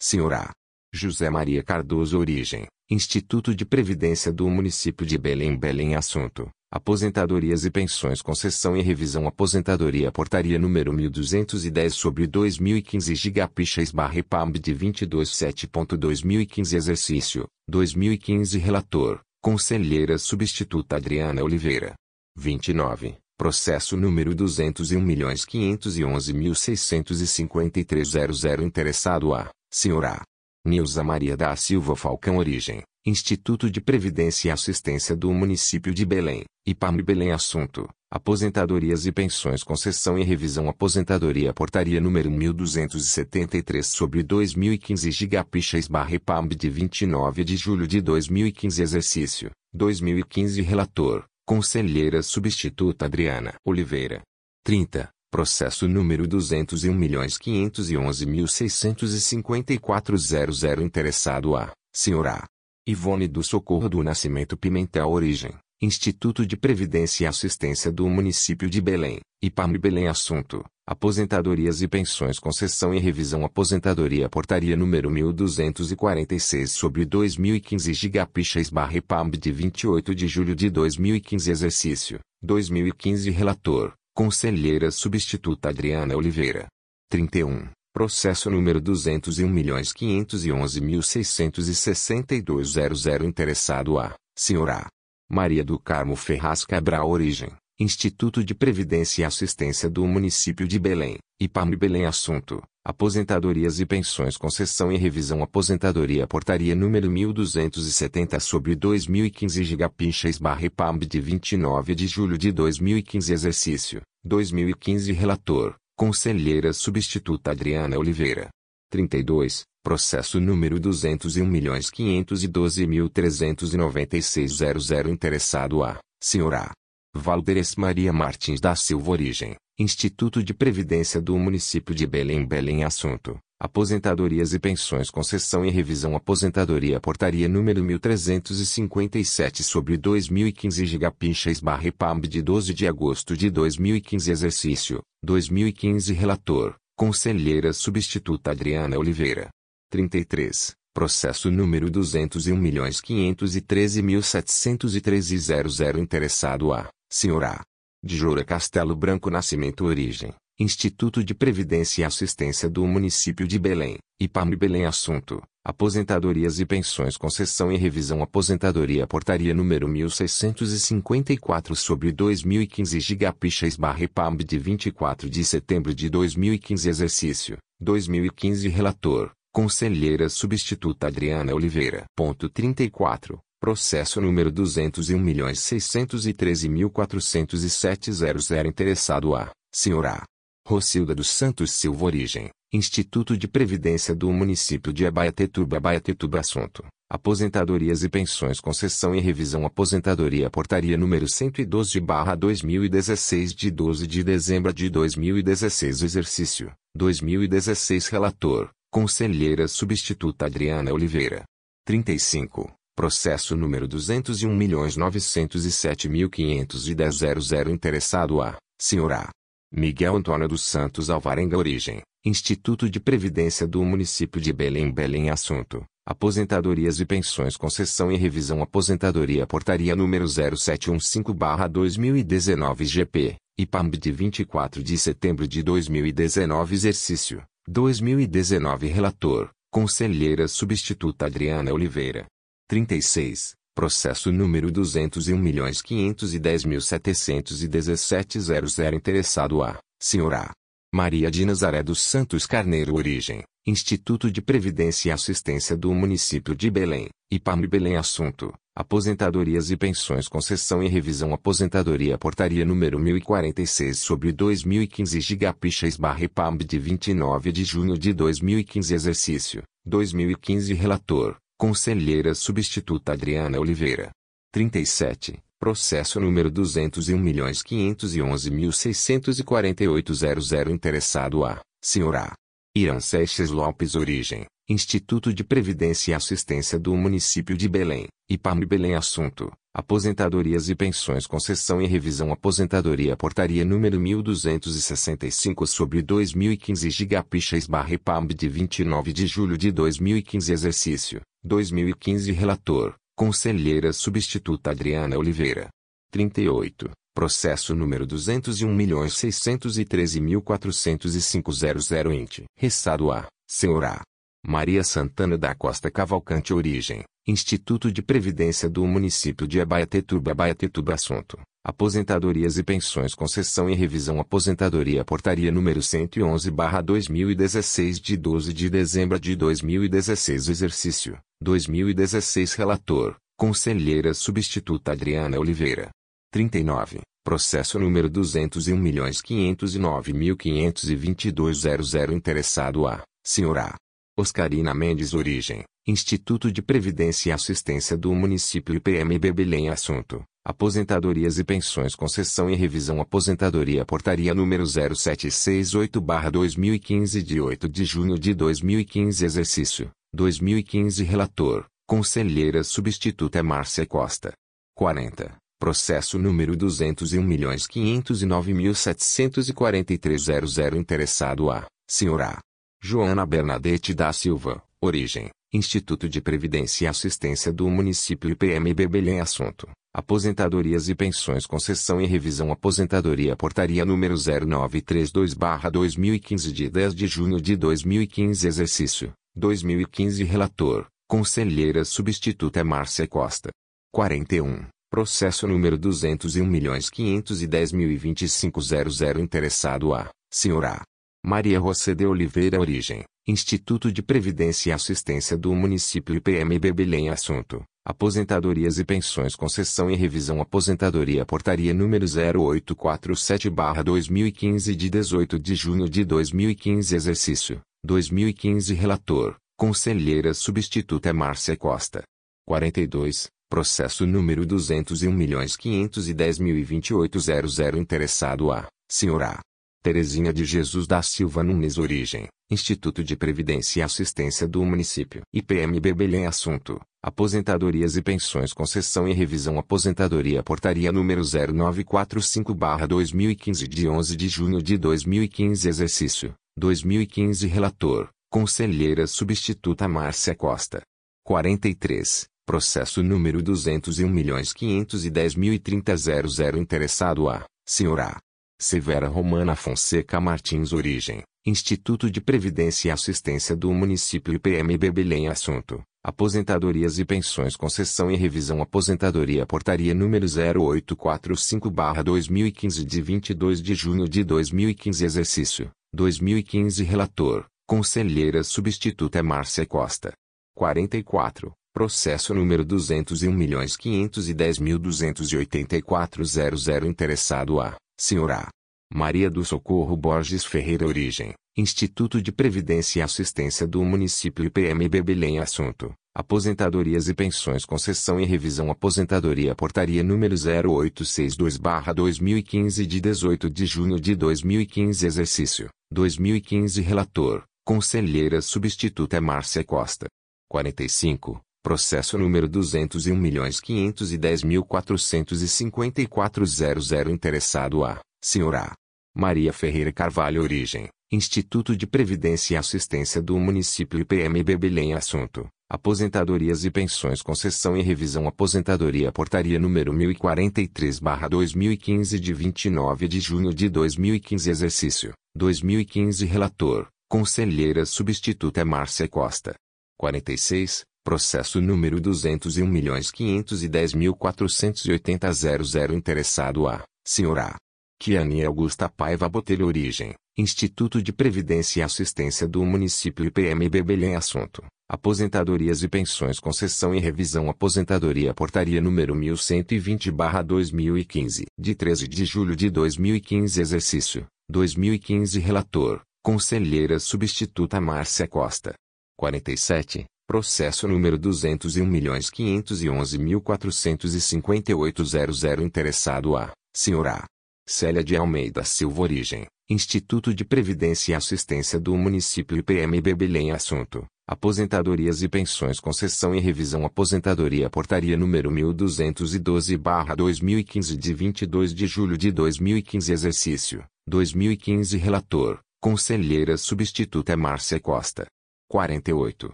Senhora José Maria Cardoso Origem, Instituto de Previdência do Município de Belém Belém Assunto, Aposentadorias e Pensões Concessão e Revisão Aposentadoria Portaria número 1210 sobre 2015 Gigapichas barra PAMB de 227.2015 Exercício, 2015 Relator, Conselheira Substituta Adriana Oliveira. 29. Processo número 201.511.653.00 Interessado a, Senhora Nilza Maria da Silva Falcão Origem, Instituto de Previdência e Assistência do Município de Belém, IPAM Belém Assunto, Aposentadorias e Pensões Concessão e Revisão Aposentadoria Portaria número 1273 sobre 2015 Gigapichas barra IPAMB de 29 de julho de 2015 Exercício, 2015 Relator, Conselheira Substituta Adriana Oliveira. 30. Processo número 201.511.654.00 Interessado a, Senhora Ivone do Socorro do Nascimento Pimentel Origem, Instituto de Previdência e Assistência do Município de Belém, IPAM Belém Assunto, Aposentadorias e Pensões Concessão e Revisão Aposentadoria Portaria número 1246 sobre 2015 Gigapichas barra IPAMB de 28 de julho de 2015 Exercício, 2015 Relator, Conselheira Substituta Adriana Oliveira. 31. Processo número 201.511.662.00 Interessado a, Senhora Maria do Carmo Ferraz Cabral Origem. Instituto de Previdência e Assistência do Município de Belém, IPAM Belém Assunto, Aposentadorias e Pensões Concessão e Revisão Aposentadoria Portaria número 1270 sobre 2015 Gigapinchas barra IPAMB de 29 de julho de 2015 Exercício, 2015 Relator, Conselheira Substituta Adriana Oliveira. 32, Processo número 201.512.396.00 Interessado a, Senhora Valderes Maria Martins da Silva Origem, Instituto de Previdência do Município de Belém Belém Assunto, Aposentadorias e Pensões Concessão e Revisão. Aposentadoria Portaria número 1357 sobre 2015 Gigapinchas barra PAMB de 12 de agosto de 2015 Exercício, 2015 Relator, Conselheira Substituta Adriana Oliveira. 33. Processo número 201.513.713.00 Interessado a. Senhora Djoura Castelo Branco Nascimento Origem, Instituto de Previdência e Assistência do Município de Belém, IPAM Belém Assunto, Aposentadorias e Pensões Concessão e Revisão Aposentadoria Portaria número 1654 sobre 2015 Gigapichas barra IPAMB de 24 de setembro de 2015 Exercício, 2015 Relator, Conselheira Substituta Adriana Oliveira. Ponto 34. Processo número 201.613.407.00 Interessado a, Senhora Rocilda dos Santos Silva Origem, Instituto de Previdência do Município de Abaiatetuba Abaiatetuba Assunto, Aposentadorias e Pensões Concessão e Revisão Aposentadoria Portaria número 112-2016 de 12 de dezembro de 2016 Exercício, 2016 Relator, Conselheira Substituta Adriana Oliveira. 35. Processo número 201.907.510.00 Interessado a, Senhora Miguel Antônio dos Santos Alvarenga Origem, Instituto de Previdência do Município de Belém Belém Assunto, Aposentadorias e Pensões Concessão e Revisão Aposentadoria Portaria número 0715-2019 GP, IPAMB de 24 de setembro de 2019 Exercício, 2019 Relator, Conselheira Substituta Adriana Oliveira. 36. Processo número 201.510.717.00 Interessado a, Senhora Maria de Nazaré dos Santos Carneiro Origem, Instituto de Previdência e Assistência do Município de Belém, IPAM Belém Assunto, Aposentadorias e Pensões Concessão e Revisão Aposentadoria Portaria número 1046 sobre 2015 Gigapichas barra IPAMB de 29 de junho de 2015 Exercício, 2015 Relator, Conselheira Substituta Adriana Oliveira. 37. Processo número 201.511.648.00 Interessado a, Senhora Irã Seixas Lopes Origem, Instituto de Previdência e Assistência do Município de Belém, IPAM Belém Assunto, Aposentadorias e Pensões Concessão e Revisão Aposentadoria Portaria número 1265 sobre 2015 Gigapichas barra IPAM de 29 de julho de 2015 Exercício, 2015 Relator, Conselheira Substituta Adriana Oliveira. 38. Processo número 201.613.405.00 int. Restado a, Senhora Maria Santana da Costa Cavalcante Origem, Instituto de Previdência do Município de Abaetetuba Abaetetuba Assunto, Aposentadorias e Pensões Concessão e Revisão Aposentadoria Portaria número 111-2016 de 12 de dezembro de 2016 Exercício, 2016 Relator, Conselheira Substituta Adriana Oliveira. 39. Processo número 201.509.522.00 Interessado a, Senhora. Oscarina Mendes Origem, Instituto de Previdência e Assistência do Município IPMB Belém Assunto, Aposentadorias e Pensões Concessão e Revisão. Aposentadoria Portaria número 0768-2015 de 8 de junho de 2015 Exercício, 2015 Relator, Conselheira Substituta Márcia Costa. 40. Processo número 201.509.743.00 Interessado a, Senhora Joana Bernadette da Silva, Origem, Instituto de Previdência e Assistência do Município IPMB Belém. Assunto, Aposentadorias e Pensões Concessão e Revisão Aposentadoria Portaria número 0932-2015 de 10 de junho de 2015 Exercício, 2015 Relator, Conselheira Substituta Márcia Costa. 41. Processo número 201.510.025.00 Interessado a, Senhora Maria José de Oliveira Origem, Instituto de Previdência e Assistência do Município IPMB Belém. Assunto, Aposentadorias e Pensões Concessão e Revisão Aposentadoria Portaria número 0847-2015 de 18 de junho de 2015 Exercício, 2015 Relator, Conselheira Substituta Márcia Costa. 42. Processo número 201.510.028.00 Interessado a, Senhora Terezinha de Jesus da Silva Nunes Origem, Instituto de Previdência e Assistência do Município. IPMB Belém Assunto, Aposentadorias e Pensões Concessão e Revisão Aposentadoria Portaria número 0945-2015 de 11 de junho de 2015 Exercício, 2015 Relator, Conselheira Substituta Márcia Costa. 43. Processo número 201.510.030.00 Interessado a, Senhora Severa Romana Fonseca Martins Origem, Instituto de Previdência e Assistência do Município IPMB Belém Assunto, Aposentadorias e Pensões Concessão e Revisão Aposentadoria Portaria número 0845-2015 de 22 de junho de 2015 Exercício, 2015 Relator, Conselheira Substituta Márcia Costa. 44. Processo número 201.510.284.00 Interessado a Senhora Maria do Socorro Borges Ferreira Origem, Instituto de Previdência e Assistência do Município IPMB Belém Assunto, Aposentadorias e Pensões Concessão e Revisão Aposentadoria Portaria número 0862-2015 de 18 de junho de 2015 Exercício, 2015 Relator, Conselheira Substituta Márcia Costa. 45. Processo número 201.510.454.00 Interessado a, Senhora Maria Ferreira Carvalho Origem, Instituto de Previdência e Assistência do Município IPMB Belém Assunto, Aposentadorias e Pensões Concessão e Revisão Aposentadoria Portaria número 1043-2015 de 29 de junho de 2015 Exercício, 2015 Relator, Conselheira substituta Márcia Costa. 46. Processo número 201.510.480.00 Interessado a, Senhora. Kiane Augusta Paiva Botelho Origem, Instituto de Previdência e Assistência do Município IPMB Belém Assunto. Aposentadorias e pensões concessão e revisão Aposentadoria Portaria número 1120-2015 de 13 de julho de 2015 Exercício 2015 Relator Conselheira Substituta Márcia Costa 47 Processo número 201.511.458.00 Interessado a Senhora Célia de Almeida Silva Origem Instituto de Previdência e Assistência do Município IPMB Belém Assunto. Aposentadorias e Pensões Concessão e Revisão. Aposentadoria Portaria número 1212-2015 de 22 de julho de 2015 Exercício. 2015 Relator. Conselheira Substituta Márcia Costa. 48.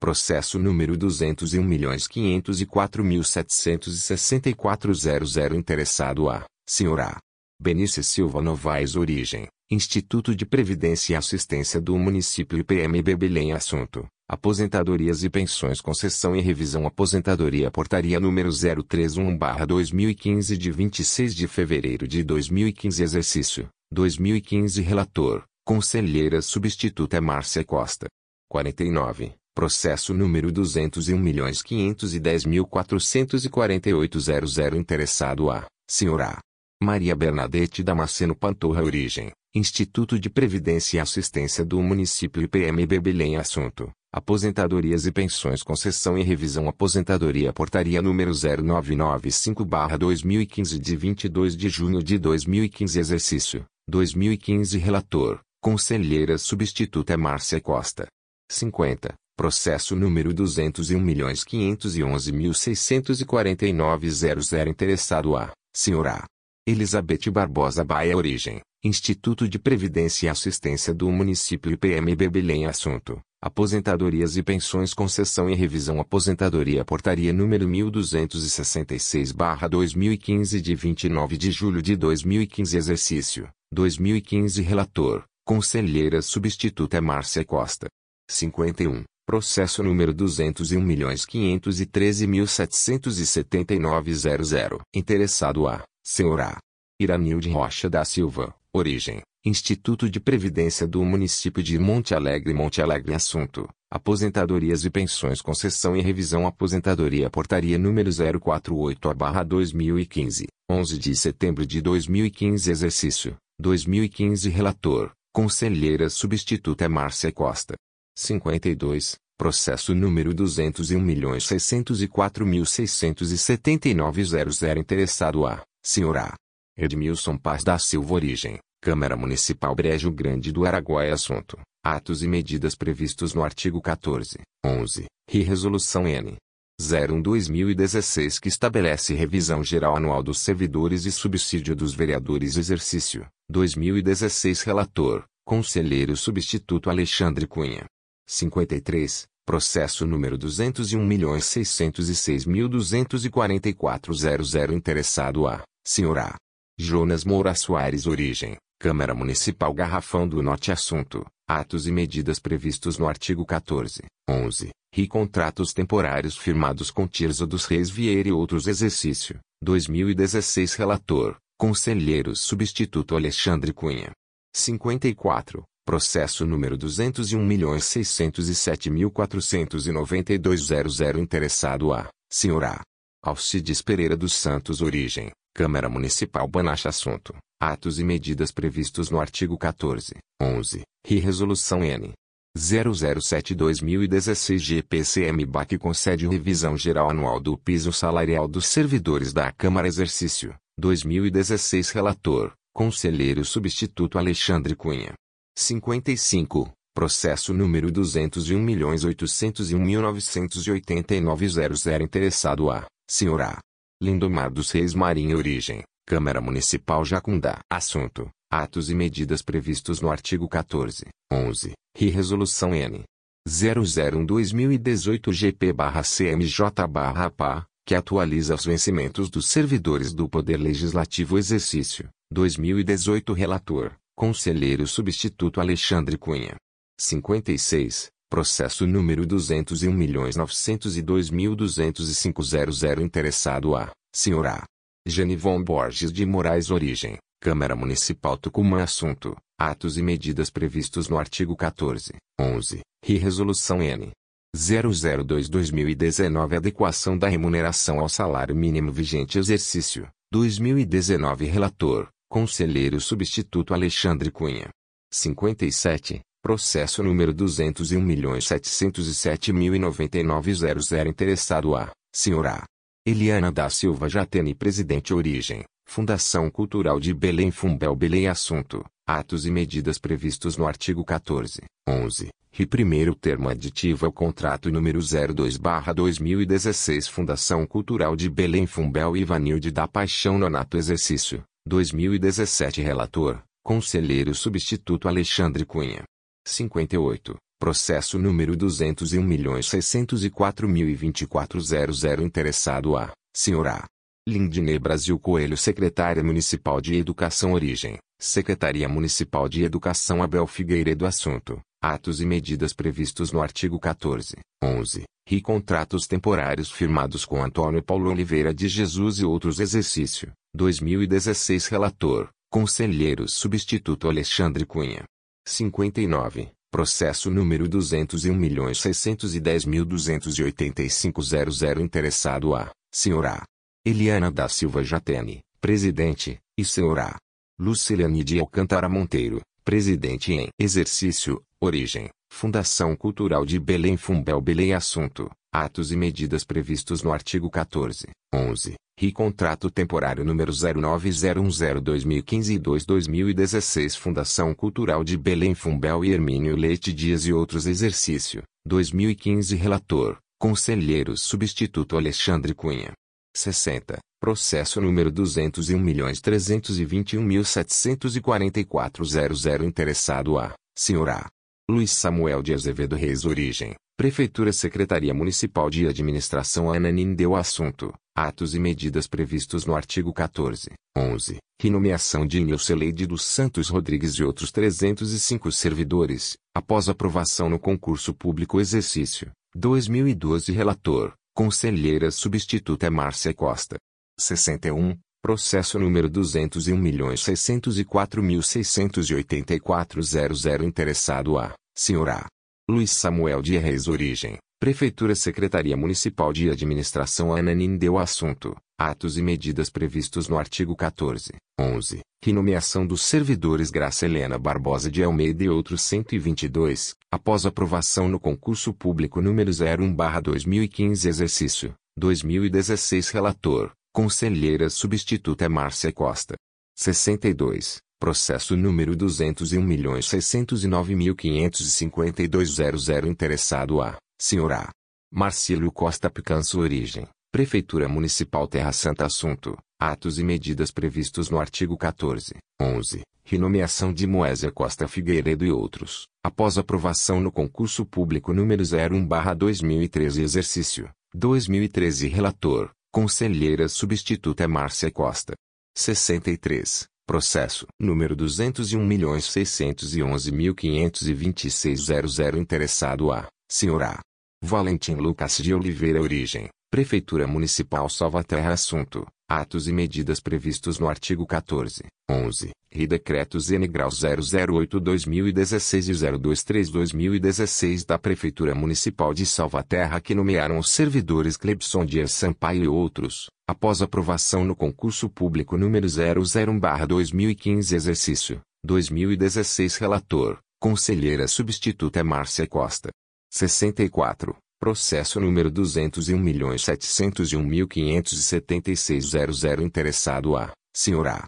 Processo número 201.504.764.00 Interessado a, Senhora. Benice Silva Novaes Origem, Instituto de Previdência e Assistência do Município IPMB Belém Assunto, Aposentadorias e Pensões Concessão e Revisão Aposentadoria Portaria número 031-2015 de 26 de fevereiro de 2015 Exercício, 2015 Relator, Conselheira substituta Márcia Costa. 49. Processo número 201.510.448.00 Interessado a, Senhora. Maria Bernadette Damasceno Pantorra Origem, Instituto de Previdência e Assistência do Município IPMB Belém Assunto, Aposentadorias e Pensões Concessão e Revisão Aposentadoria Portaria número 0995-2015 de 22 de junho de 2015 Exercício, 2015 Relator, Conselheira substituta Márcia Costa. 50. Processo número 201.511.649.00 Interessado a, Senhora. Elizabeth Barbosa Baia Origem, Instituto de Previdência e Assistência do Município IPMB Belém Assunto, Aposentadorias e Pensões Concessão e Revisão Aposentadoria Portaria número 1266-2015 de 29 de julho de 2015 Exercício, 2015 Relator, Conselheira substituta Márcia Costa. 51. Processo número 201.513.779.00. Interessado a, Senhora. Iranilde Rocha da Silva, origem, Instituto de Previdência do Município de Monte Alegre Monte Alegre Assunto, Aposentadorias e Pensões Concessão e Revisão Aposentadoria Portaria número 048-2015, 11 de setembro de 2015 Exercício, 2015 Relator, Conselheira substituta é Márcia Costa. 52. Processo número 201.604.679.00 Interessado a, Senhora. Edmilson Paz da Silva Origem, Câmara Municipal Brejo Grande do Araguaia Assunto, Atos e medidas previstos no artigo 14, 11, e Resolução N. 01-2016 que estabelece revisão geral anual dos servidores e subsídio dos vereadores Exercício, 2016 Relator, Conselheiro Substituto Alexandre Cunha. 53. Processo número 201.606.244.00 Interessado a, Senhora. Jonas Moura Soares Origem, Câmara Municipal Garrafão do Norte Assunto, Atos e medidas previstos no artigo 14, 11, e contratos temporários firmados com Tirso dos Reis Vieira e outros Exercício, 2016 Relator, Conselheiro Substituto Alexandre Cunha. 54. Processo número 201.607.492.00 Interessado a, Senhora. Alcides Pereira dos Santos Origem, Câmara Municipal Banacha Assunto, Atos e medidas previstos no artigo 14, 11, e Resolução N. 007-2016 GPCM que concede revisão geral anual do piso salarial dos servidores da Câmara Exercício, 2016 Relator, Conselheiro Substituto Alexandre Cunha. 55. Processo número 201.801.989.00 Interessado a, Senhora. Lindomar dos Reis Marinho Origem, Câmara Municipal Jacundá. Assunto, atos e medidas previstos no artigo 14, 11, e Resolução N. 001-2018 GP-CMJ-PA, que atualiza os vencimentos dos servidores do Poder Legislativo Exercício, 2018 Relator, Conselheiro Substituto Alexandre Cunha. 56. Processo número 201.902.205.00 Interessado a, Sra. Janivon Borges de Moraes Origem, Câmara Municipal Tucumã Assunto, atos e medidas previstos no artigo 14, 11, e Resolução N. 002-2019 Adequação da remuneração ao salário mínimo vigente Exercício, 2019 Relator, Conselheiro Substituto Alexandre Cunha. 57. Processo número 201.707.099.00 Interessado a, Sra. Eliana da Silva Jatene Presidente Origem, Fundação Cultural de Belém Fumbel Belém Assunto, atos e medidas previstos no artigo 14, 11, e primeiro termo aditivo ao contrato número 02-2016 Fundação Cultural de Belém Fumbel Ivanilde da Paixão Nonato Exercício, 2017 Relator, Conselheiro Substituto Alexandre Cunha. 58. Processo número 201.604.024.00 Interessado a, Sra. Lindine Brasil Coelho Secretária Municipal de Educação Origem, Secretaria Municipal de Educação Abel Figueiredo Assunto, atos e medidas previstos no artigo 14, 11, e contratos temporários firmados com Antônio Paulo Oliveira de Jesus e outros exercício, 2016 Relator, Conselheiro Substituto Alexandre Cunha. 59. Processo número 201.610.285.00 Interessado a, Sra. Eliana da Silva Jatene, Presidente, e Sra. Luciliane de Alcântara Monteiro, Presidente em Exercício, Origem, Fundação Cultural de Belém Fumbel Belém Assunto, atos e medidas previstos no artigo 14, 11, e contrato temporário número 09010215 e 2-2016 Fundação Cultural de Belém Fumbel e Hermínio Leite Dias e outros exercício, 2015 Relator, Conselheiro Substituto Alexandre Cunha. 60. Processo número 201.321.744.00 Interessado a, Sra. Luiz Samuel de Azevedo Reis Origem, Prefeitura Secretaria Municipal de Administração Ananin deu assunto, atos e medidas previstos no artigo 14, 11, que nomeação de Nilceleide dos Santos Rodrigues e outros 305 servidores, após aprovação no concurso público exercício, 2012 Relator, Conselheira substituta Márcia Costa. 61. Processo número 201.604.684.00 Interessado a, Sra. Luiz Samuel de Reis Origem, Prefeitura Secretaria Municipal de Administração Ananin deu assunto, atos e medidas previstos no artigo 14, 11, que nomeação dos servidores Graça Helena Barbosa de Almeida e outros 122, após aprovação no concurso público número 01/2015 exercício 2016 relator, conselheira substituta Márcia Costa. 62. Processo número 201.609.552.00 Interessado a, Sra. Marcílio Costa Picanço Origem, Prefeitura Municipal Terra Santa Assunto, atos e medidas previstos no artigo 14, 11, renomeação de Moésia Costa Figueiredo e outros, após aprovação no concurso público número 01/2013 exercício 2013 relator, conselheira substituta Márcia Costa. 63. Processo número 201.611.526.00 interessado a, Sra. Valentim Lucas de Oliveira Origem, Prefeitura Municipal Salvaterra Assunto, atos e medidas previstos no artigo 14, 11, e decretos N grau 008-2016 e 023-2016 da Prefeitura Municipal de Salvaterra que nomearam os servidores Clebson Dias Sampaio e outros, após aprovação no concurso público número 001-2015 exercício, 2016 relator, conselheira substituta Márcia Costa. 64. Processo número 201.701.576.00 Interessado a, Sra.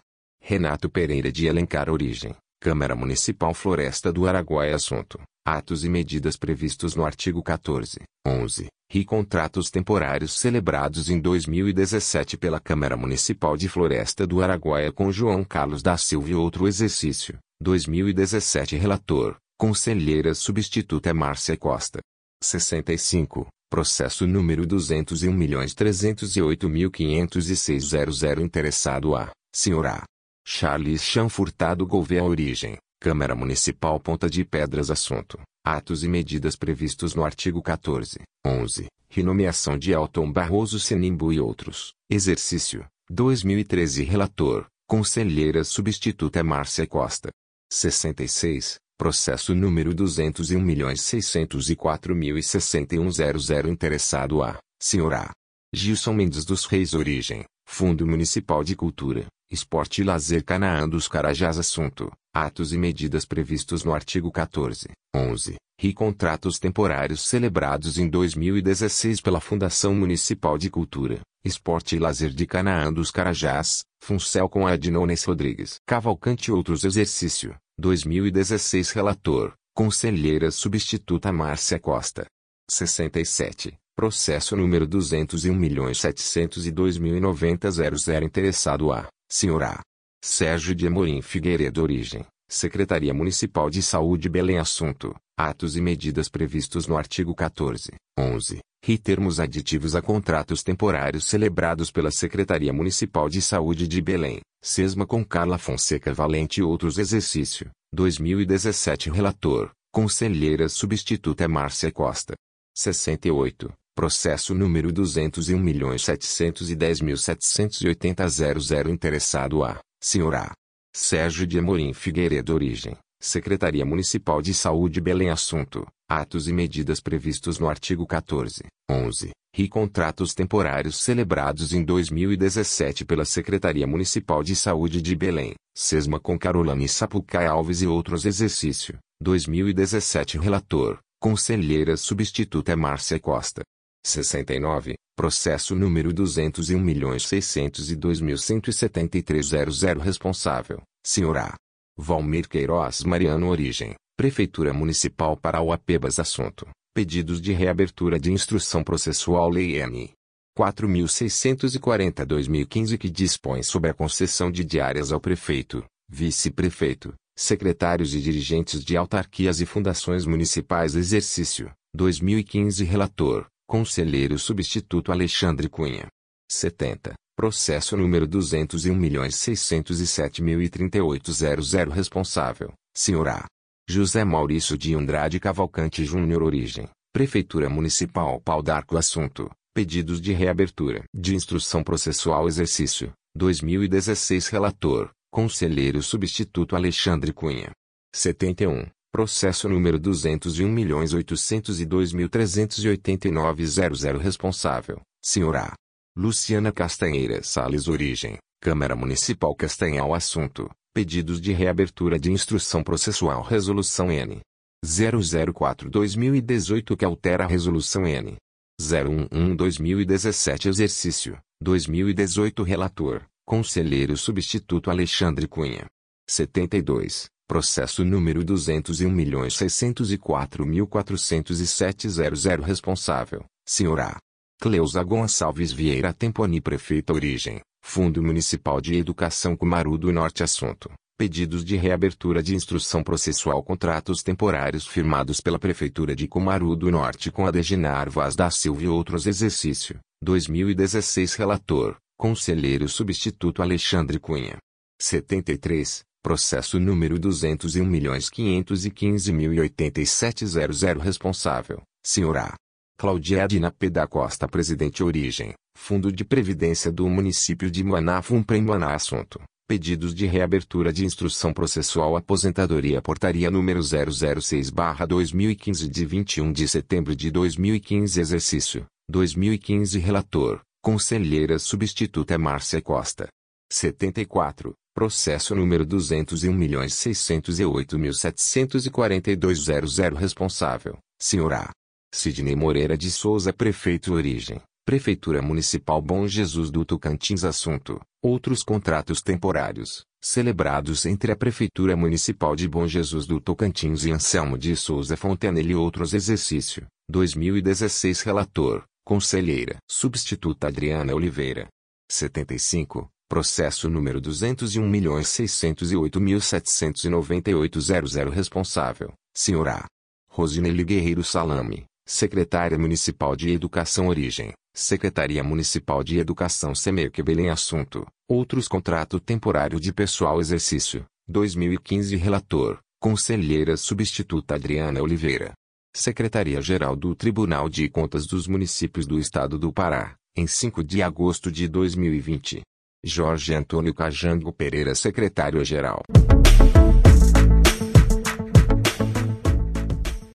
Renato Pereira de Alencar Origem, Câmara Municipal Floresta do Araguaia Assunto, atos e medidas previstos no artigo 14, 11, e contratos temporários celebrados em 2017 pela Câmara Municipal de Floresta do Araguaia com João Carlos da Silva e outro exercício, 2017 Relator, Conselheira substituta Márcia Costa. 65. Processo número 201.308.506.00 Interessado a, Sra. Charles Chan Furtado Gouveia Origem, Câmara Municipal Ponta de Pedras Assunto, Atos e medidas previstos no artigo 14, 11. Renomeação de Elton Barroso Senimbo e outros. Exercício. 2013 Relator. Conselheira substituta Márcia Costa. 66. Processo número 201.604.061.00 Interessado a. Sr. A. Gilson Mendes dos Reis Origem. Fundo Municipal de Cultura, Esporte e Lazer Canaã dos Carajás Assunto. Atos e medidas previstos no artigo 14, 11. E contratos temporários celebrados em 2016 pela Fundação Municipal de Cultura, Esporte e Lazer de Canaã dos Carajás, Funcel com Adnones Rodrigues. Cavalcante Outros Exercício, 2016 Relator, Conselheira Substituta Márcia Costa. 67. Processo número 201.702.090.00 Interessado a, Sr. A. Sérgio de Amorim Figueiredo Origem, Secretaria Municipal de Saúde Belém Assunto, atos e medidas previstos no artigo 14, 11, e termos aditivos a contratos temporários celebrados pela Secretaria Municipal de Saúde de Belém, SESMA com Carla Fonseca Valente e outros exercício, 2017 Relator, Conselheira Substituta Márcia Costa. 68. Processo número 201.710.780.00 Interessado a, Sr. A. Sérgio de Amorim Figueiredo Origem, Secretaria Municipal de Saúde Belém Assunto, atos e medidas previstos no artigo 14, 11, e contratos temporários celebrados em 2017 pela Secretaria Municipal de Saúde de Belém, SESMA com Carolane Sapucai Alves e outros exercício, 2017 Relator, Conselheira Substituta Márcia Costa. 69. Processo número 201.602.173.00 Responsável, Sr. A. Valmir Queiroz Mariano Origem, Prefeitura Municipal para Uapebas Assunto, pedidos de reabertura de instrução processual Lei N. 4.640-2015 que dispõe sobre a concessão de diárias ao prefeito, vice-prefeito, secretários e dirigentes de autarquias e fundações municipais Exercício, 2015 Relator, Conselheiro Substituto Alexandre Cunha. 70. Processo número 201.607.038.00 Responsável, Sr. A. José Maurício de Andrade Cavalcante Júnior Origem, Prefeitura Municipal Pau d'Arco Assunto, Pedidos de reabertura de instrução processual Exercício, 2016 Relator, Conselheiro Substituto Alexandre Cunha. 71. Processo número 201.802.389.00 Responsável, Sr. A. Luciana Castanheira Sales Origem, Câmara Municipal Castanhal Assunto, Pedidos de reabertura de instrução processual Resolução N. 004-2018 que altera a Resolução N. 011-2017 Exercício, 2018 Relator, Conselheiro Substituto Alexandre Cunha. 72. Processo número 201.604.407.00 Responsável, Sr. A. Cleusa Gonçalves Vieira Temponi Prefeita Origem, Fundo Municipal de Educação Cumaru do Norte Assunto. Pedidos de reabertura de instrução processual contratos temporários firmados pela Prefeitura de Cumaru do Norte com a Deginar Vaz da Silva e outros exercício. 2016 Relator, Conselheiro Substituto Alexandre Cunha. 73. Processo número 201.515.087.00 Responsável, Sr. A. Claudia Adina P. da Costa Presidente Origem, Fundo de Previdência do Município de Maná Fumprem Maná Assunto. Pedidos de reabertura de instrução processual Aposentadoria Portaria número 006-2015 de 21 de setembro de 2015 Exercício, 2015 Relator, Conselheira Substituta Márcia Costa. 74. Processo número 201.608.742.00 Responsável, Sr. A. Sidney Moreira de Souza Prefeito Origem, Prefeitura Municipal Bom Jesus do Tocantins Assunto, outros contratos temporários, celebrados entre a Prefeitura Municipal de Bom Jesus do Tocantins e Anselmo de Souza Fontenelle e outros exercício, 2016 Relator, Conselheira Substituta Adriana Oliveira. 75. Processo número 201.608.798.00 Responsável, Sr. A. Rosinelli Guerreiro Salame, Secretária Municipal de Educação Origem, Secretaria Municipal de Educação Semerque Belém Assunto, outros contrato temporário de pessoal exercício, 2015 Relator, Conselheira Substituta Adriana Oliveira. Secretaria-Geral do Tribunal de Contas dos Municípios do Estado do Pará, em 5 de agosto de 2020. Jorge Antônio Cajango Pereira Secretário-Geral.